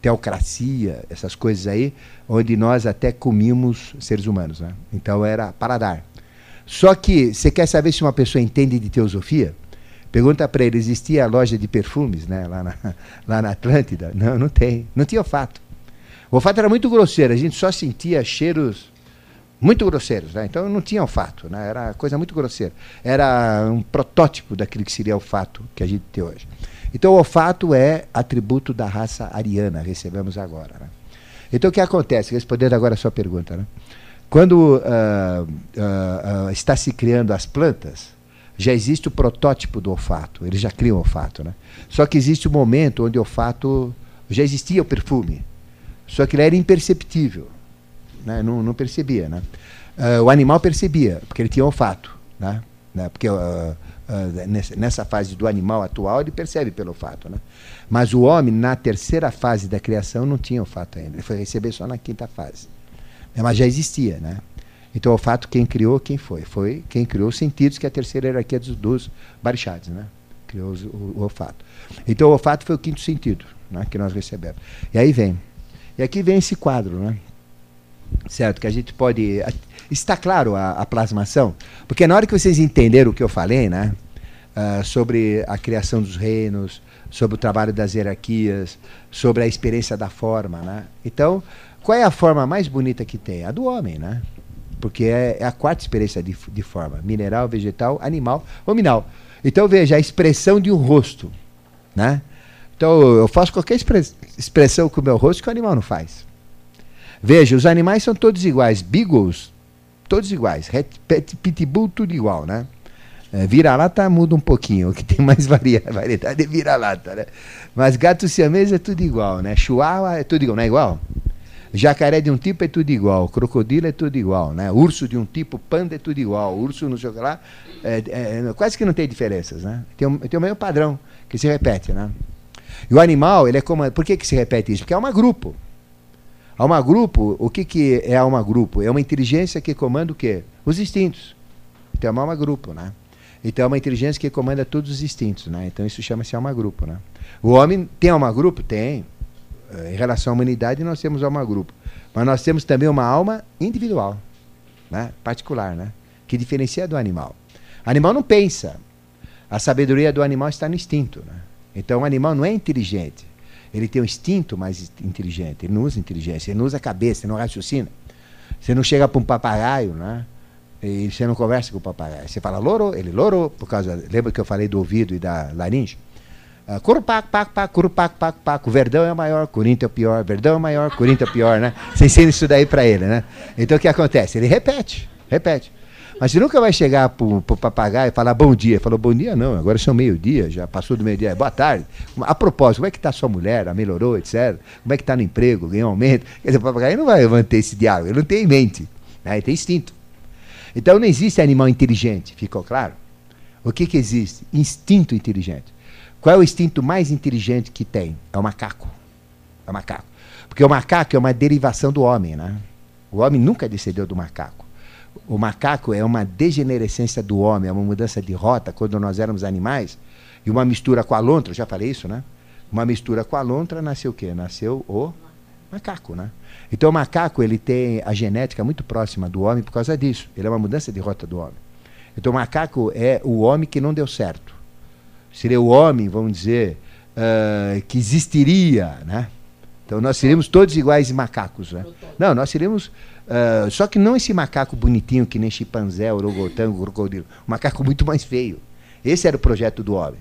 teocracia, essas coisas aí, onde nós até comíamos seres humanos. Né? Então era paladar. Só que você quer saber se uma pessoa entende de teosofia? Pergunta para ele, existia a loja de perfumes né, lá, na, lá na Atlântida? Não, não tem. Não tinha olfato. O olfato era muito grosseiro, a gente só sentia cheiros muito grosseiros, né? Então não tinha olfato, né? Era coisa muito grosseira. Era um protótipo daquilo que seria o olfato que a gente tem hoje. Então o olfato é atributo da raça ariana, recebemos agora. Né? Então o que acontece? Respondendo agora a sua pergunta, né? Quando uh, uh, uh, está se criando as plantas, já existe o protótipo do olfato, eles já criam o olfato. Né? Só que existe um momento onde o olfato. Já existia o perfume, só que ele era imperceptível. Né? Não, não, percebia. Né? o animal percebia, porque ele tinha olfato. Né? né? Porque nessa fase do animal atual, ele percebe pelo olfato. Né? Mas o homem, na terceira fase da criação, não tinha olfato ainda. Ele foi receber só na quinta fase. Mas já existia, né? Então, o olfato, quem criou, quem foi? Foi quem criou os sentidos, que é a terceira hierarquia dos, dos barichados, né? Criou o, o, olfato. Então, o olfato foi o quinto sentido né, que nós recebemos. E aí vem. E aqui vem esse quadro, né? Certo? Que a gente pode. Está claro a, a plasmação? Porque na hora que vocês entenderam o que eu falei, né? Uh, sobre a criação dos reinos, sobre o trabalho das hierarquias, sobre a experiência da forma, né? Então, qual é a forma mais bonita que tem? A do homem, né? porque é, é a quarta experiência de, de, forma: mineral, vegetal, animal ou minal. Então veja a expressão de um rosto, né? Então eu faço qualquer expressão com o meu rosto que o animal não faz. Veja, os animais são todos iguais, beagles, todos iguais, pitbull tudo igual, né? É, vira-lata muda um pouquinho, o que tem mais varia, variedade é vira-lata, né? Mas gato siamês é tudo igual, né? Chihuahua é tudo igual, não é igual? Jacaré de um tipo é tudo igual, crocodilo é tudo igual, né? Urso de um tipo, panda é tudo igual, urso não sei o que lá, é, é, quase que não tem diferenças, né? Tem, um, tem o mesmo padrão que se repete, né? E o animal, ele é como, por que que se repete isso? Porque é uma grupo. Alma grupo, o que que é alma grupo? É uma inteligência que comanda o quê? Os instintos. Então é uma alma grupo, né? Então é uma inteligência que comanda todos os instintos, né? Então isso chama-se alma grupo, né? O homem tem alma grupo? Tem. Eh, em relação à humanidade, nós temos alma grupo. Mas nós temos também uma alma individual, né? particular, né? que diferencia do animal. O animal não pensa. A sabedoria do animal está no instinto. Né? Então o animal não é inteligente. Ele tem um instinto mais inteligente. Ele não usa inteligência, ele não usa cabeça, ele não raciocina. Você não chega para um papagaio, né? E você não conversa com o papagaio. Você fala loro, ele loro, por causa. Lembra que eu falei do ouvido e da laringe? Uh, Curupaco, paco, paco, Curupaco, paco, paco. Verdão é o maior, Corinthians é o pior. Verdão é o maior, Corinthians é o pior, né? Você ensina isso daí para ele, né? Então o que acontece? Ele repete, repete. Mas você nunca vai chegar para o papagaio e falar bom dia. Falou, bom dia não, agora são meio-dia, já passou do meio-dia. Boa tarde. A propósito, como é que está sua mulher? A melhorou, etc. Como é que está no emprego? Ganhou aumento? Quer dizer, o papagaio não vai manter esse diálogo, ele não tem em mente. Né? Ele tem instinto. Então não existe animal inteligente, ficou claro? O que, que existe? Instinto inteligente. Qual é o instinto mais inteligente que tem? É o macaco. É o macaco. Porque o macaco é uma derivação do homem, né? O homem nunca descendeu do macaco. O macaco é uma degenerescência do homem, é uma mudança de rota quando nós éramos animais e uma mistura com a lontra, já falei isso, né? Uma mistura com a lontra nasceu o quê? Nasceu o macaco, né? Então o macaco ele tem a genética muito próxima do homem por causa disso. Ele é uma mudança de rota do homem. Então o macaco é o homem que não deu certo seria o homem, vamos dizer, uh, que existiria, né? Então nós seríamos todos iguais macacos, né? Não, nós seríamos uh, só que não esse macaco bonitinho que nem chimpanzé, orangotango, crocodilo, um macaco muito mais feio. Esse era o projeto do homem.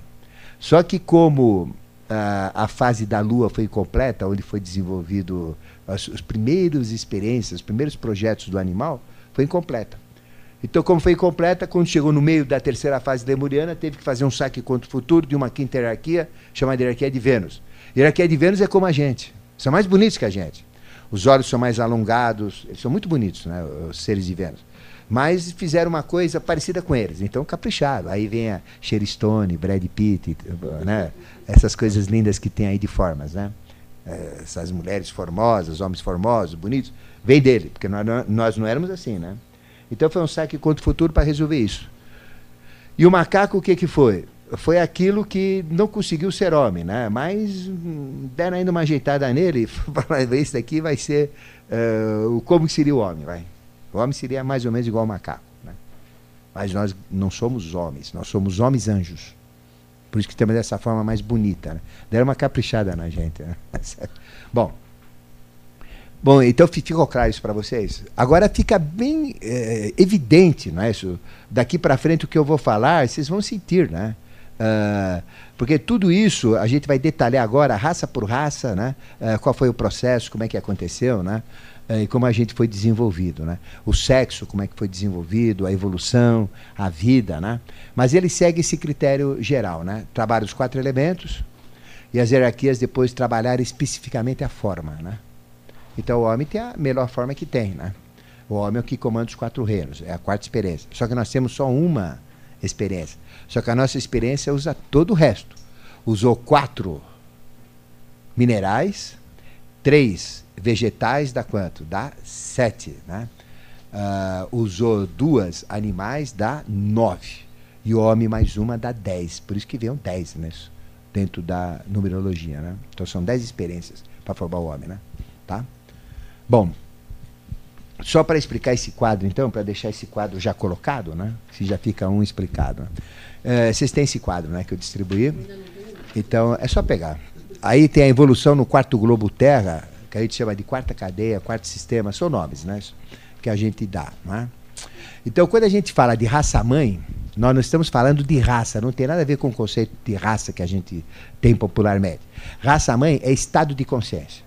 Só que como uh, a fase da Lua foi completa, onde foi desenvolvido as, as primeiras experiências, os primeiros projetos do animal, foi incompleta. Então, como foi incompleta, quando chegou no meio da terceira fase lemuriana, teve que fazer um saque contra o futuro de uma quinta hierarquia, chamada hierarquia de Vênus. Hierarquia de Vênus é como a gente, são mais bonitos que a gente. Os olhos são mais alongados, eles são muito bonitos, né, os seres de Vênus. Mas fizeram uma coisa parecida com eles, então capricharam. Aí vem a Sherry Stone, Brad Pitt, né, essas coisas lindas que tem aí de formas, né? Essas mulheres formosas, homens formosos, bonitos, vem dele, porque nós, nós não éramos assim, né? Então foi um saque contra o futuro para resolver isso. E o macaco, o que, que foi? Foi aquilo que não conseguiu ser homem, né? mas hum, deram ainda uma ajeitada nele, para esse daqui vai ser uh, como seria o homem. Vai. O homem seria mais ou menos igual ao macaco. Né? Mas nós não somos homens, nós somos homens anjos. Por isso que temos dessa forma mais bonita. Né? Deram uma caprichada na gente. Né? Bom, Bom, então ficou claro isso para vocês. Agora fica bem é, evidente, não é isso? Daqui para frente o que eu vou falar, vocês vão sentir, né? Uh, porque tudo isso a gente vai detalhar agora, raça por raça, né? Uh, qual foi o processo, como é que aconteceu, né? Uh, e como a gente foi desenvolvido, né? O sexo, como é que foi desenvolvido, a evolução, a vida, né? Mas ele segue esse critério geral, né? Trabalha os quatro elementos e as hierarquias depois trabalhar especificamente a forma, né? Então o homem tem a melhor forma que tem, né? O homem é o que comanda os quatro reinos, é a quarta experiência. Só que nós temos só uma experiência. Só que a nossa experiência usa todo o resto. Usou quatro minerais, três vegetais, dá quanto? Dá sete. Né? Uh, usou duas animais, dá nove. E o homem mais uma dá dez. Por isso que vem um dez né? dentro da numerologia. Né? Então são dez experiências para formar o homem. Né? Tá? Bom, só para explicar esse quadro, então, para deixar esse quadro já colocado, né? Se já fica um explicado. Né? É, vocês têm esse quadro, né? Que eu distribuí. Então, é só pegar. Aí tem a evolução no quarto globo Terra, que a gente chama de quarta cadeia, quarto sistema, são nomes, né? Que a gente dá, né? Então, quando a gente fala de raça-mãe, nós não estamos falando de raça, não tem nada a ver com o conceito de raça que a gente tem popularmente. Raça-mãe é estado de consciência.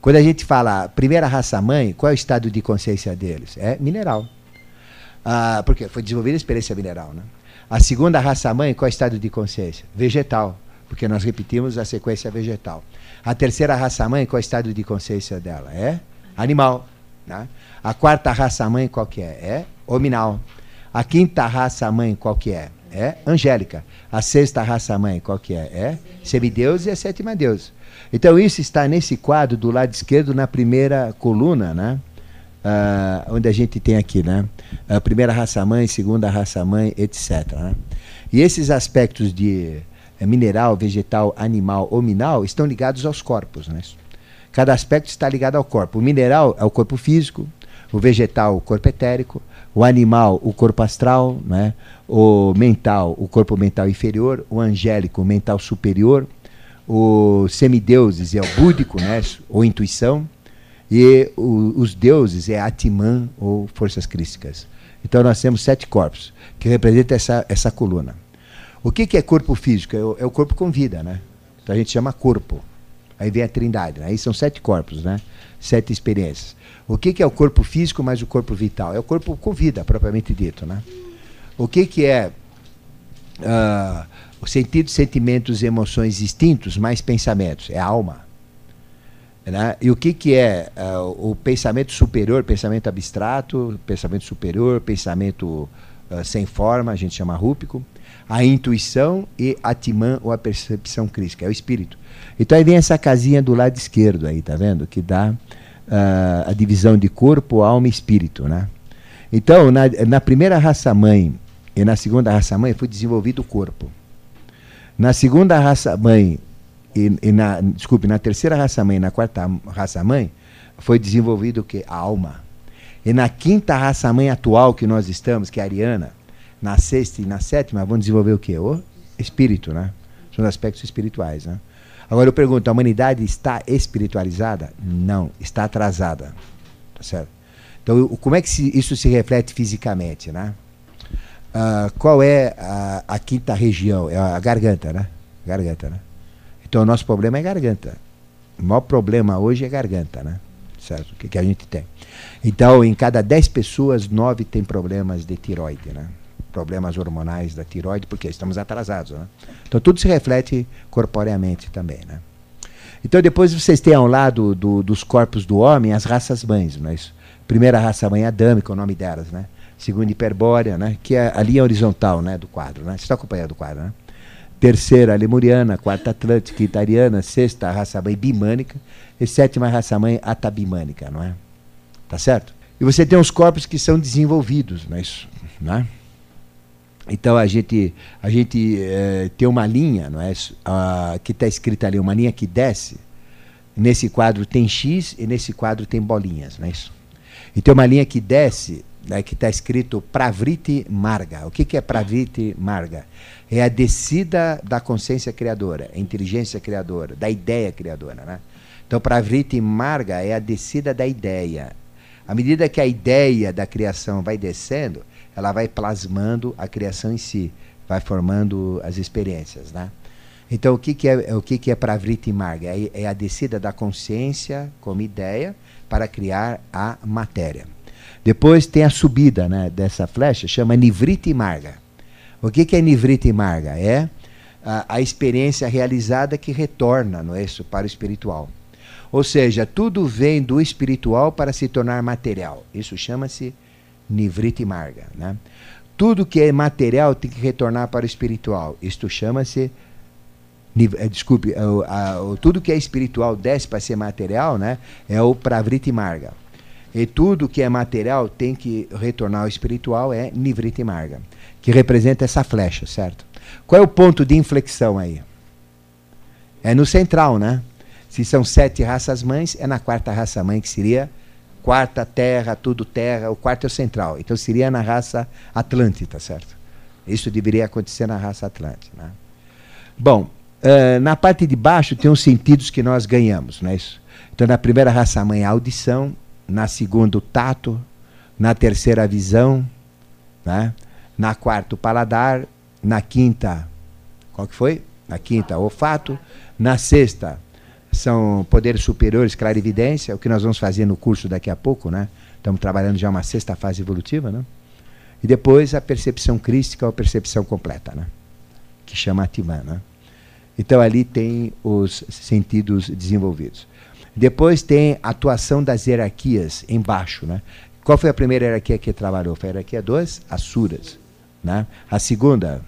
Quando a gente fala primeira raça-mãe, qual é o estado de consciência deles? É mineral. Ah, porque foi desenvolvida a experiência mineral. Né? A segunda raça-mãe, qual é o estado de consciência? Vegetal, porque nós repetimos a sequência vegetal. A terceira raça-mãe, qual é o estado de consciência dela? É animal. Né? A quarta raça-mãe, qual que é? É hominal. A quinta raça-mãe, qual que é? É angélica. A sexta raça-mãe, qual que é? É semideus e a sétima deus. Então isso está nesse quadro do lado esquerdo na primeira coluna, né? Uh, onde a gente tem aqui, né? A primeira raça mãe, segunda raça mãe, etc. Né? E esses aspectos de eh, mineral, vegetal, animal, hominal estão ligados aos corpos, né? Cada aspecto está ligado ao corpo. O mineral é o corpo físico, o vegetal, o corpo etérico, o animal, o corpo astral, né? o mental, o corpo mental inferior, o angélico, o mental superior, os semideuses é o búdico, né, ou intuição, e o, os deuses é Atman ou forças crísticas. Então nós temos sete corpos, que representam essa, essa coluna. O que, que é corpo físico? É o, é o, corpo com vida, né? Então a gente chama corpo. Aí vem a trindade, né? aí são sete corpos, né? Sete experiências. O que, que é o corpo físico mais o corpo vital? É o corpo com vida, propriamente dito, né? O que, que é uh, o sentido, sentimentos, emoções instintos, mais pensamentos. É alma. Né? E o que, que é uh, o pensamento superior, pensamento abstrato, pensamento superior, pensamento uh, sem forma, a gente chama rúpico, a intuição e a timã ou a percepção crítica, é o espírito. Então aí vem essa casinha do lado esquerdo aí, tá vendo? Que dá uh, a divisão de corpo, alma e espírito, né? Então, na, na primeira raça mãe e na segunda raça mãe foi desenvolvido o corpo. Na segunda raça mãe, e, e na, desculpe, na terceira raça mãe na quarta raça mãe, foi desenvolvido o que? A alma. E na quinta raça mãe atual que nós estamos, que é a Ariana, na sexta e na sétima, vão desenvolver o que? O espírito, né? São os aspectos espirituais, né? Agora eu pergunto, a humanidade está espiritualizada? Não, está atrasada. Tá certo? Então, como é que isso se reflete fisicamente, né? Uh, qual é a, a, quinta região? É a garganta, né? Garganta, né? Então o nosso problema é garganta. O maior problema hoje é garganta, né? Certo? O que, que a gente tem? Então, em cada 10 pessoas, 9 têm problemas de tiroide, né? Problemas hormonais da tiroide, porque estamos atrasados, né? Então tudo se reflete corporeamente também, né? Então depois vocês têm ao lado do, dos corpos do homem as raças mães, não é isso? Primeira raça mãe adâmica, o nome delas, né? segunda hiperbórea, né? que é a linha horizontal né? do quadro. Né? Você está acompanhando o quadro, né? Terceira, lemuriana. Quarta, atlântica, italiana. Sexta, a raça-mãe bimânica. E sétima, a raça-mãe atabimânica, não é? Tá certo? E você tem os corpos que são desenvolvidos, não é isso? Né? Então a gente, a gente é, tem uma linha, não é? Uh, que está escrita ali, uma linha que desce. Nesse quadro tem X e nesse quadro tem bolinhas, não é isso? E tem uma linha que desce né, que está escrito Pravriti Marga. O que, que é Pravriti Marga? É a descida da consciência criadora, a inteligência criadora, da ideia criadora. Né? Então, Pravriti Marga é a descida da ideia. À medida que a ideia da criação vai descendo, ela vai plasmando a criação em si, vai formando as experiências, né? Então, o que, que é o que, que é Pravriti Marga? É, é a descida da consciência como ideia para criar a matéria. Depois tem a subida né, dessa flecha, chama Nivriti Marga. O que, que é Nivriti Marga? É a, a experiência realizada que retorna não é isso, para o espiritual. Ou seja, tudo vem do espiritual para se tornar material. Isso chama-se Nivriti Marga. Né? Tudo que é material tem que retornar para o espiritual. Isto chama-se. Eh, desculpe, tudo que é espiritual desce para ser material, né? É o Pravriti Marga. E tudo que é material tem que retornar ao espiritual, é Nivriti Marga, que representa essa flecha, certo? Qual é o ponto de inflexão aí? É no central, né? Se são sete raças mães, é na quarta raça mãe, que seria quarta terra, tudo terra, o quarto é o central. Então seria na raça Atlântida, certo? Isso deveria acontecer na raça Atlântida. Né? Bom, uh, na parte de baixo tem os sentidos que nós ganhamos, não é isso? Então na primeira raça mãe a audição, na segunda o tato, na terceira a visão, né? Na quarta o paladar, na quinta, qual que foi? Na quinta, olfato, na sexta, são poderes superiores, clarividência, o que nós vamos fazer no curso daqui a pouco, né? Estamos trabalhando já uma sexta fase evolutiva, né? E depois a percepção crística ou percepção completa, né? Que chama Atman, né? Então ali tem os sentidos desenvolvidos. Depois tem a atuação das hierarquias embaixo, né? Qual foi a primeira hierarquia que trabalhou? Foi a hierarquia dos Asuras, né? A segunda,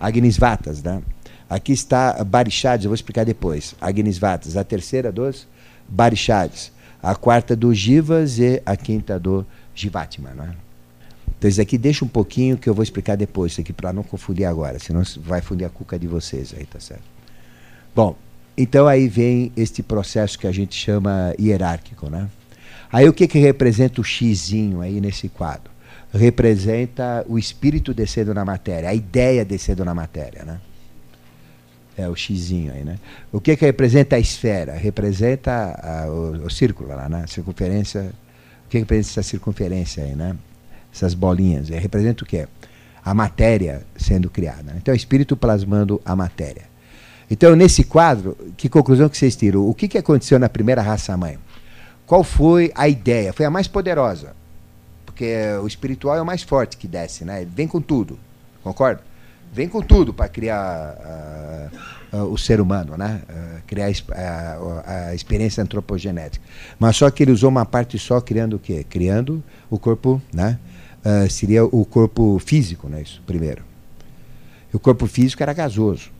Agnisvatas, né? Aqui está Barishades, eu vou explicar depois. Agnisvatas, a terceira dos Barishades, a quarta do Jivas e a quinta do Jivatma. Não é? Então, isso aqui deixa um pouquinho que eu vou explicar depois, isso aqui para não confundir agora, senão vai fundir a cuca de vocês aí, tá certo? Bom, então aí vem este processo que a gente chama hierárquico, né? Aí o que que representa o xizinho aí nesse quadro? Representa o espírito descendo na matéria, a ideia descendo na matéria, né? É o xizinho aí, né? O que que representa a esfera? Representa a, o, o, círculo lá, né? Circunferência. O que, que representa essa circunferência aí, né? Essas bolinhas. É, representa o quê? A matéria sendo criada. Né? Então, o espírito plasmando a matéria. Então, nesse quadro, que conclusão que vocês tiram? O que, que aconteceu na primeira raça-mãe? Qual foi a ideia? Foi a mais poderosa. Porque o espiritual é o mais forte que desce, né? Ele vem com tudo. Concorda? vem com tudo para criar uh, uh, o ser humano, né? Uh, criar a, experiência antropogenética. Mas só que ele usou uma parte só, criando o quê? Criando o corpo, né? seria o corpo físico, né? Isso, primeiro. O corpo físico era gasoso.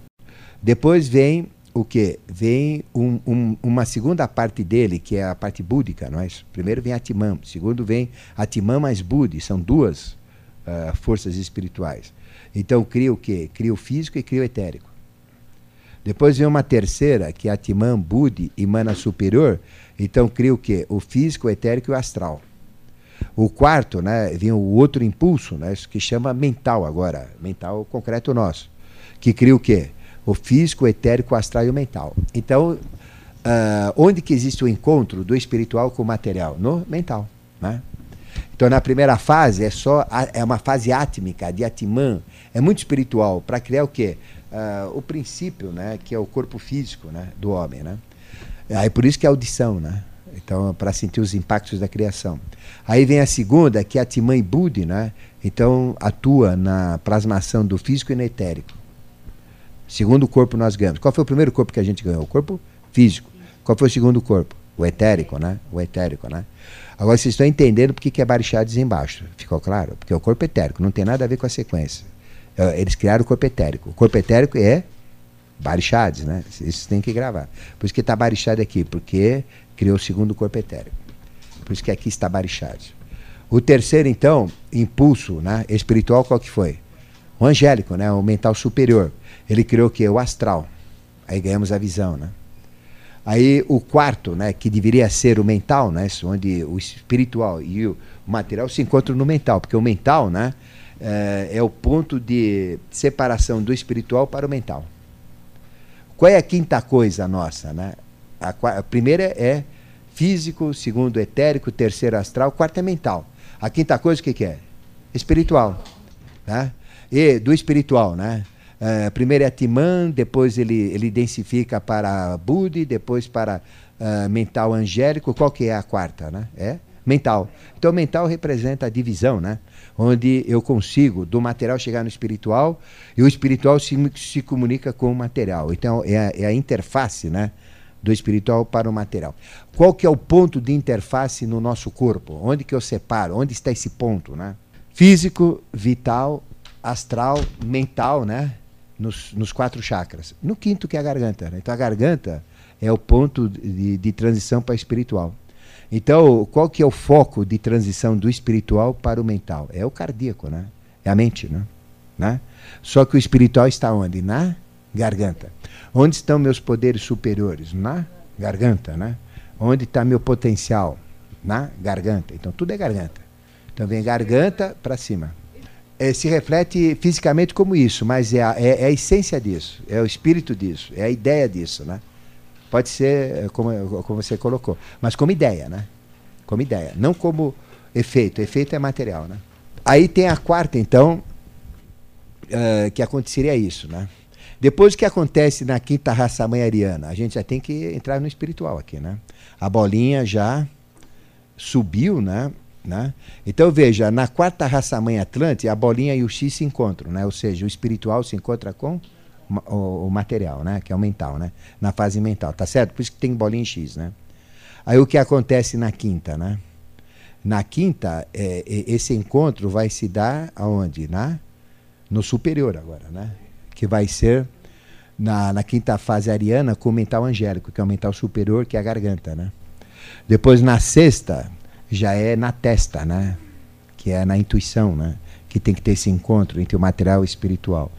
Depois vem o que? Vem um, um, uma segunda parte dele, que é a parte búdica, não é? Primeiro vem Atman, segundo vem Atman mais Budi, são duas forças espirituais. Então cria o quê? Cria o físico e cria o etérico. Depois vem uma terceira, que é Atman, Budi e Mana Superior. Então cria o quê? O físico, o etérico e o astral. O quarto, né, vem o outro impulso, né, que chama mental agora, mental concreto nosso, que cria o quê? O físico, o etérico, o astral e o mental. Então, uh, onde que existe o encontro do espiritual com o material? No mental, né? Então, na primeira fase, é só é uma fase átmica, de Atman, é muito espiritual, para criar o quê? Uh, o princípio, né, que é o corpo físico né, do homem. Né? Aí por isso que é audição, né? Então, para sentir os impactos da criação. Aí vem a segunda, que é Atman e Budi, né? Então, atua na plasmação do físico e no etérico. Segundo corpo nós ganhamos. Qual foi o primeiro corpo que a gente ganhou? O corpo físico. Qual foi o segundo corpo? O etérico, né? O etérico, né? Agora vocês estão entendendo por que é Barichades embaixo. Ficou claro? Porque é o corpo etérico, não tem nada a ver com a sequência. É, eles criaram o corpo etérico. O corpo etérico é Barichades, né? Isso tem que gravar. Por isso que está Barichades aqui, porque criou o segundo corpo etérico. Por isso que aqui está Barichades. O terceiro, então, impulso né, espiritual, qual que foi? O angélico, né, o mental superior. Ele criou o quê? O astral. Aí ganhamos a visão, né? Aí o quarto, né, que deveria ser o mental, né, onde o espiritual e o material se encontram no mental, porque o mental, né, é, é o ponto de separação do espiritual para o mental. Qual é a quinta coisa nossa, né? A, a primeira é físico, segundo etérico, terceiro astral, quarto é mental. A quinta coisa o que, que é? Espiritual. Né? E do espiritual, né? Uh, primeiro é Atman, depois ele, ele densifica para Budi, depois para uh, mental angélico. Qual que é a quarta, né? É mental. Então, mental representa a divisão, né? Onde eu consigo do material chegar no espiritual e o espiritual se, se comunica com o material. Então, é a, é a interface, né? Do espiritual para o material. Qual que é o ponto de interface no nosso corpo? Onde que eu separo? Onde está esse ponto, né? Físico, vital, astral, mental, né? Nos, nos quatro chakras. No quinto, que é a garganta. Né? Então, a garganta é o ponto de, de transição para o espiritual. Então, qual que é o foco de transição do espiritual para o mental? É o cardíaco, né? É a mente, né? né? Só que o espiritual está onde? Na garganta. Onde estão meus poderes superiores? Na garganta, né? Onde está meu potencial? Na garganta. Então, tudo é garganta. Então, vem garganta para cima é, se reflete fisicamente como isso, mas é a, é, é a, essência disso, é o espírito disso, é a ideia disso, né? Pode ser é, como, como você colocou, mas como ideia, né? Como ideia, não como efeito. Efeito é material, né? Aí tem a quarta, então, uh, que aconteceria isso, né? Depois o que acontece na quinta raça mãe ariana, a gente já tem que entrar no espiritual aqui, né? A bolinha já subiu, né? Né? Então veja, na quarta raça mãe Atlante, a bolinha e o X se encontram, né? ou seja, o espiritual se encontra com o, material, né? que é o mental, né? na fase mental, tá certo? Por isso que tem bolinha e X. Né? Aí o que acontece na quinta? Né? Na quinta, é, esse encontro vai se dar aonde? Na, no superior agora, né? que vai ser na, na quinta fase ariana com o mental angélico, que é o mental superior, que é a garganta. Né? Depois na sexta, já é na testa, né? Que é na intuição, né? Que tem que ter esse encontro entre o material e o espiritual.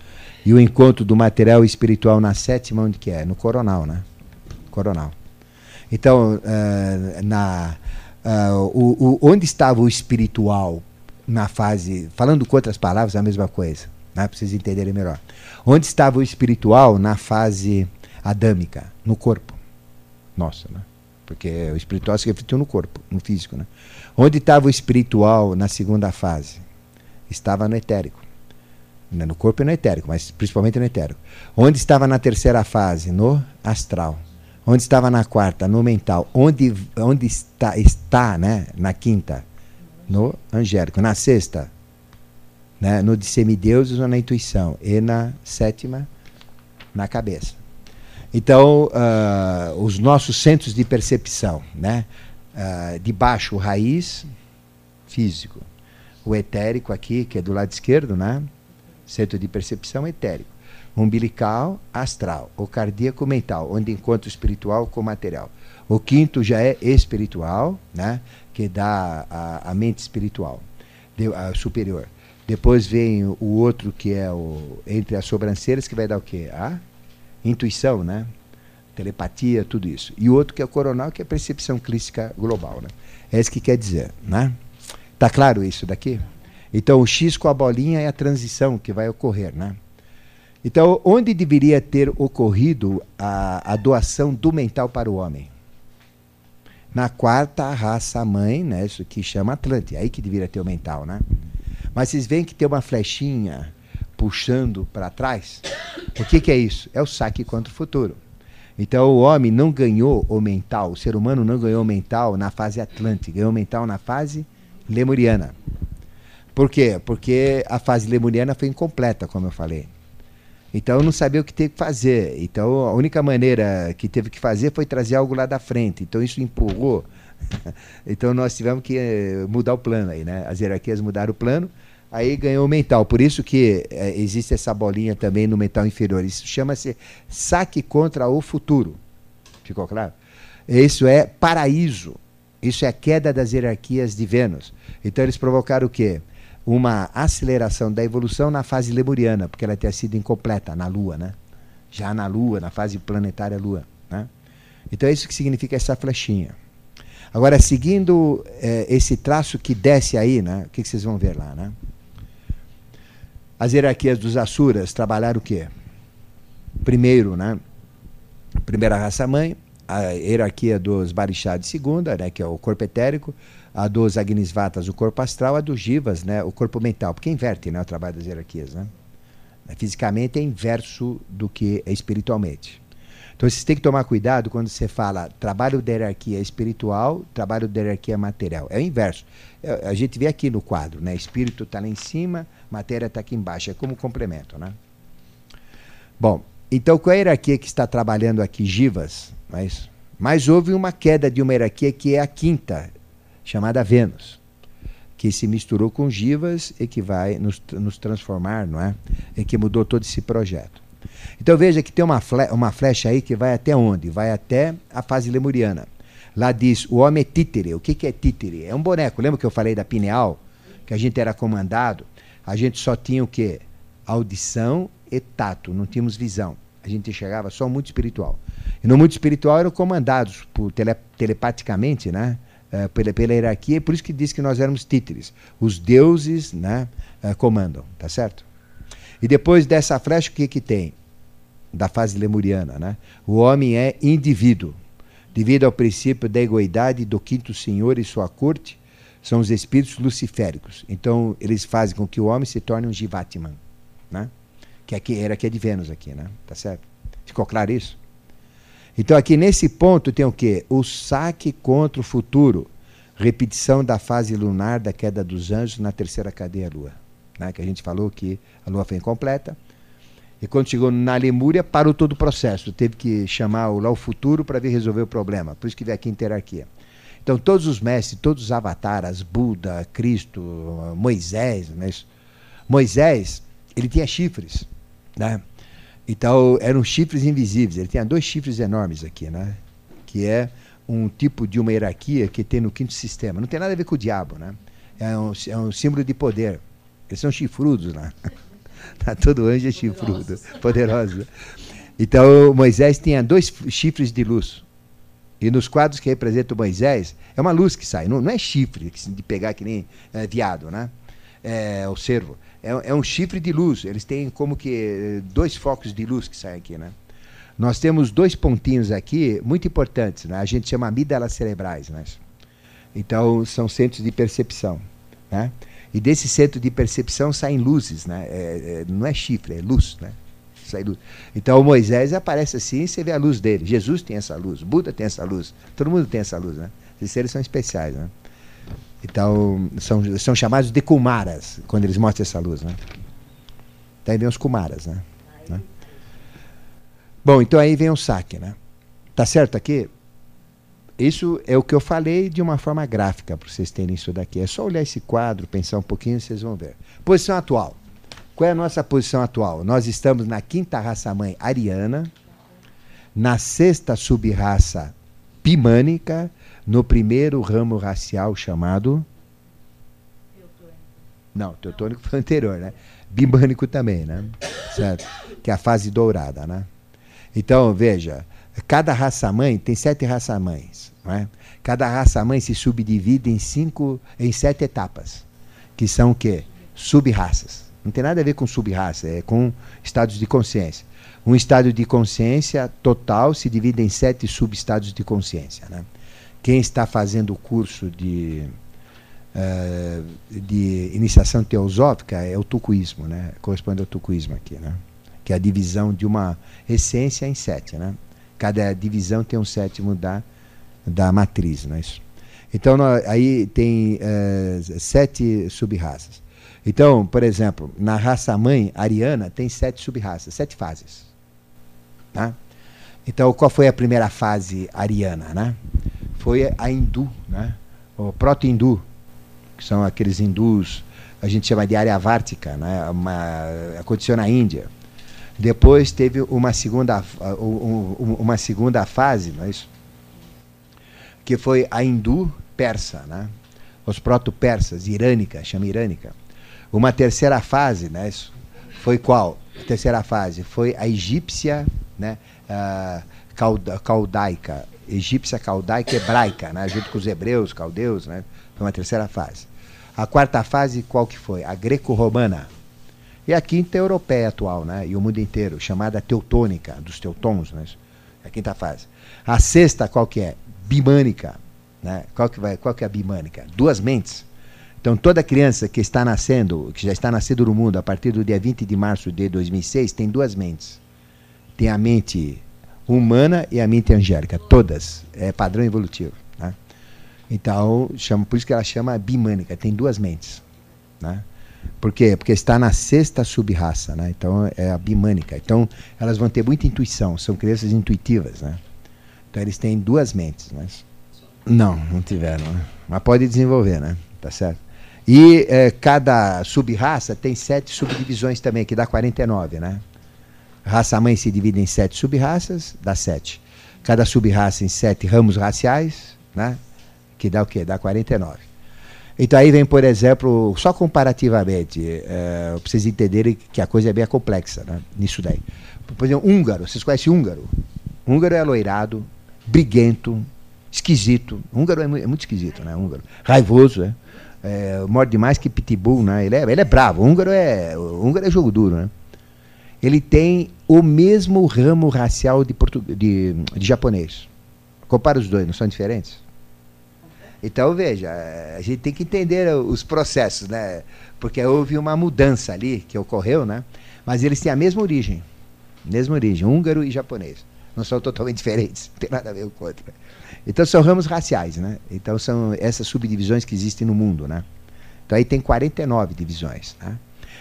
E o encontro do material e espiritual na sétima, onde que é? No coronal, né? Coronal. Então, uh, na, uh, o, o, onde estava o espiritual na fase, falando com outras palavras, a mesma coisa, né? para vocês entenderem melhor. Onde estava o espiritual na fase adâmica? No corpo. Nossa, né? Porque o espiritual se refletiu no corpo, no físico. Né? Onde estava o espiritual na segunda fase? Estava no etérico. Né, no corpo e no etérico, mas principalmente no etérico. Onde estava na terceira fase? No astral. Onde estava na quarta? No mental. Onde, onde está, está né? na quinta? No angélico. Na sexta? Né? No de semideuses ou na intuição. E na sétima? Na cabeça. Então, uh, os nossos centros de percepção, né? Uh, de baixo, raiz físico. O etérico aqui, que é do lado esquerdo, né? Centro de percepção etérico. Umbilical, astral. O cardíaco, mental, onde encontra o espiritual com material. O quinto já é espiritual, né? Que dá a, a mente espiritual, de, a superior. Depois vem o outro que é o entre as sobrancelhas, que vai dar o quê? A intuição, né? telepatia, tudo isso. E o outro que é o coronal, que é a percepção crística global. Né? É isso que quer dizer. Né? Tá claro isso daqui? Então, o X com a bolinha é a transição que vai ocorrer. Né? Então, onde deveria ter ocorrido a, a doação do mental para o homem? Na quarta raça mãe, né? isso que chama Atlante. É aí que deveria ter o mental. Né? Mas vocês veem que tem uma flechinha puxando para trás? O que, que é isso? É o saque contra o futuro. Então o homem não ganhou o mental, o ser humano não ganhou o mental na fase atlântica, ganhou o mental na fase lemuriana. Por quê? Porque a fase lemuriana foi incompleta, como eu falei. Então não sabia o que teve que fazer. Então a única maneira que teve que fazer foi trazer algo lá da frente. Então isso empurrou. então nós tivemos que eh, mudar o plano aí, né? As hierarquias mudaram o plano aí ganhou o mental. Por isso que é, existe essa bolinha também no mental inferior. Isso chama-se saque contra o futuro. Ficou claro? Isso é paraíso. Isso é a queda das hierarquias de Vênus. Então eles provocaram o quê? Uma aceleração da evolução na fase lemuriana, porque ela tinha sido incompleta na Lua, né? Já na Lua, na fase planetária Lua. Né? Então é isso que significa essa flechinha. Agora, seguindo é, esse traço que desce aí, né? o que, que vocês vão ver lá? Né? As hierarquias dos Asuras trabalharam o quê? Primeiro, né? Primeira raça mãe, a hierarquia dos barixás de segunda, né, que é o corpo etérico, a dos agnisvatas, o corpo astral, a dos jivas, né, o corpo mental, porque inverte né, o trabalho das hierarquias. Né? Fisicamente é inverso do que é espiritualmente. Então você tem que tomar cuidado quando você fala trabalho da hierarquia espiritual, trabalho da hierarquia material. É o inverso. É, a gente vê aqui no quadro, né? Espírito está lá em cima, matéria está aqui embaixo. É como complemento, né? Bom, então qual é a hierarquia que está trabalhando aqui? Jivas, mas, mas houve uma queda de uma hierarquia que é a quinta, chamada Vênus, que se misturou com Givas e que vai nos, nos transformar, não é? E que mudou todo esse projeto. Então veja que tem uma, uma flecha aí que vai até onde? Vai até a fase lemuriana. Lá diz: o homem é títere. O que, que é títere? É um boneco. Lembra que eu falei da pineal? Que a gente era comandado? A gente só tinha o quê? Audição e tato, não tínhamos visão. A gente enxergava só o mundo espiritual. E no mundo espiritual eram comandados por tele, telepaticamente, né? Uh, pela, pela hierarquia, por isso que diz que nós éramos títeres. Os deuses né, uh, comandam, tá certo? E depois dessa flecha, o que, que tem? Da fase lemuriana, né? O homem é indivíduo. Devido ao princípio da egoidade do quinto senhor e sua corte, são os espíritos luciféricos. Então, eles fazem com que o homem se torne um Jivatman, né? Que aqui, era aqui é de Vênus aqui, né? Tá certo? Ficou claro isso? Então aqui nesse ponto tem o quê? O saque contra o futuro. Repetição da fase lunar da queda dos anjos na terceira cadeia lua. Né? Que a gente falou que a lua foi incompleta. E quando chegou na Lemúria, parou todo o processo. Teve que chamar o, lá o futuro para vir resolver o problema. Por isso que veio aqui interarquia. Então todos os mestres, todos os avataras, Buda, Cristo, Moisés, né? Moisés, ele tinha chifres, né? Então, eram chifres invisíveis. Ele tinha dois chifres enormes aqui, né? Que é um tipo de uma hierarquia que tem no quinto sistema. Não tem nada a ver com o diabo, né? É um, é um símbolo de poder. Eles são chifrudos lá. Né? Todo anjo é chifrudo, poderoso. Então, Moisés tinha dois chifres de luz. E nos quadros que representam Moisés, é uma luz que sai. Não, não é chifre de pegar que nem é, viado, né? É o cervo é, é um chifre de luz. Eles têm como que eh, dois focos de luz que saem aqui, né? Nós temos dois pontinhos aqui muito importantes, né? A gente chama amígdalas cerebrais, né? Então são centros de percepção, né? E desse centro de percepção saem luzes, né? É, é, não é chifre, é luz, né? Sai luz. Então Moisés aparece assim, e você vê a luz dele. Jesus tem essa luz, Buda tem essa luz, todo mundo tem essa luz, né? Esses seres são especiais, né? Então, são, são chamados de Kumaras, quando eles mostram essa luz. Né? Daí vem os Kumaras. Né? né? Bom, então aí vem o saque. Né? Tá certo aqui? Isso é o que eu falei de uma forma gráfica, para vocês terem isso daqui. É só olhar esse quadro, pensar um pouquinho, vocês vão ver. Posição atual. Qual é a nossa posição atual? Nós estamos na quinta raça-mãe ariana, na sexta subraça pimânica no primeiro ramo racial chamado. Teutônico. Não, teutônico foi anterior, né? Bimânico também, né? Certo? Que é a fase dourada, né? Então, veja, cada raça-mãe tem sete raça-mães. Né? Cada raça-mãe se subdivide em cinco, em sete etapas, que são o quê? Sub-raças. Não tem nada a ver com sub-raça, é com estados de consciência. Um estado de consciência total se divide em sete subestados de consciência. Né? Quem está fazendo o curso de, uh, de iniciação teosófica é o tucuísmo, né? corresponde ao tucuísmo aqui, né? que é a divisão de uma essência em sete. Né? Cada divisão tem um sétimo da, da matriz. Não é isso? Então, nós, aí tem uh, sete sub-raças. Então, por exemplo, na raça mãe ariana tem sete sub-raças, sete fases. Tá? Então, qual foi a primeira fase ariana? Né? foi a hindu, né? o proto-hindu, que são aqueles hindus, a gente chama de área vártica, né? uma, aconteceu na Índia. Depois teve uma segunda, uma segunda fase, não é isso? Que foi a hindu persa, né? os proto-persas, irânica, chama irânica. Uma terceira fase, né? foi qual? A terceira fase foi a egípcia, né? Uh, caudaica, egípcia, caldaica hebraica, né? junto com os hebreus, caldeus, né? foi uma terceira fase. A quarta fase, qual que foi? A greco-romana. E a quinta europeia atual, né? e o mundo inteiro, chamada teutônica, dos teutons, né? É a quinta fase. A sexta, qual que é? Bimânica. Né? Qual, que vai, qual que é a bimânica? Duas mentes. Então, toda criança que está nascendo, que já está nascendo no mundo a partir do dia 20 de março de 2006, tem duas mentes. Tem a mente humana e a mente angélica, todas. É padrão evolutivo. Né? Então, chama, por isso que ela chama bimânica, tem duas mentes. Né? Por quê? Porque está na sexta subraça, né? Então é a bimânica. Então elas vão ter muita intuição, são crianças intuitivas, né? Então eles têm duas mentes, mas não, não tiveram, né? mas pode desenvolver, né? Tá certo? E é, cada subraça tem sete subdivisões também, que dá 49, né? Raça mãe se divide em sete subraças, dá sete. Cada subraça em sete ramos raciais, né? Que dá o quê? Dá 49. Então aí vem, por exemplo, só comparativamente, é, para vocês entenderem que a coisa é bem complexa né, nisso daí. Por exemplo, húngaro, vocês conhecem húngaro? Húngaro é loirado, briguento, esquisito. Húngaro é, muito, é muito esquisito, né? Húngaro. Raivoso, né? É, morde mais que pitbull, né? Ele é, ele é bravo. Húngaro é, húngaro é jogo duro, né? Ele tem o mesmo ramo racial de, portu, de, de japonês. Compara os dois, não são diferentes? Então, veja, a gente tem que entender os processos, né? Porque houve uma mudança ali que ocorreu, né? Mas eles têm a mesma origem. Mesma origem, húngaro e japonês. Não são totalmente diferentes, não tem nada a ver com o outro. Então são ramos raciais, né? Então são essas subdivisões que existem no mundo, né? Então aí tem 49 divisões, né?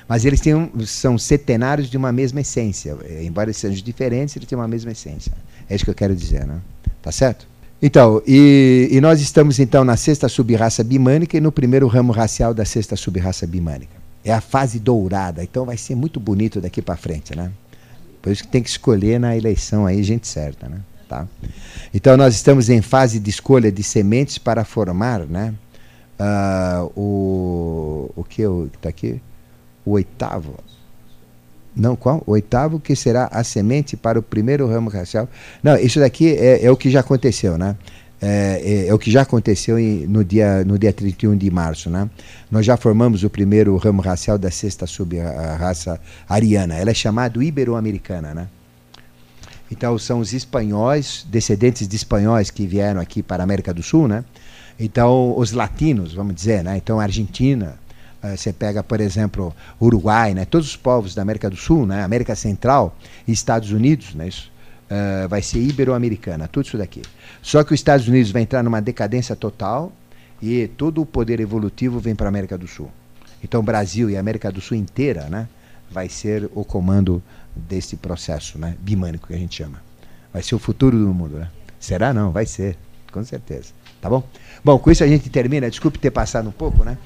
Mas eles têm são centenários de uma mesma essência. Embora sejam diferentes, eles têm uma mesma essência. É isso que eu quero dizer, né? Tá certo? Então, e, e, nós estamos então na sexta subraça bimânica e no primeiro ramo racial da sexta subraça bimânica. É a fase dourada, então vai ser muito bonito daqui para frente, né? Por isso que tem que escolher na eleição aí gente certa, né? Tá? Então nós estamos em fase de escolha de sementes para formar, né? Uh, o o que está aqui? O oitavo, não, qual? O oitavo, que será a semente para o primeiro ramo racial. Não, isso daqui é, é o que já aconteceu, né? É, é, é, o que já aconteceu em, no, dia, no dia 31 de março. Né? Nós já formamos o primeiro ramo racial da sexta sub-raça ariana. Ela é chamada ibero-americana. Né? Então, são os espanhóis, descendentes de espanhóis que vieram aqui para a América do Sul. Né? Então, os latinos, vamos dizer. Né? Então, Argentina, eh, você pega, por exemplo, Uruguai, né? todos os povos da América do Sul, né? América Central e Estados Unidos, né? isso, uh, vai ser ibero-americana, tudo isso daqui. Só que os Estados Unidos vai entrar numa decadência total e todo o poder evolutivo vem para a América do Sul. Então, Brasil e América do Sul inteira né? vai ser o comando desse processo né? bimânico que a gente chama. Vai ser o futuro do mundo. Né? Será? Não, vai ser, com certeza. Tá bom? Bom, com isso a gente termina. Desculpe ter passado um pouco, né?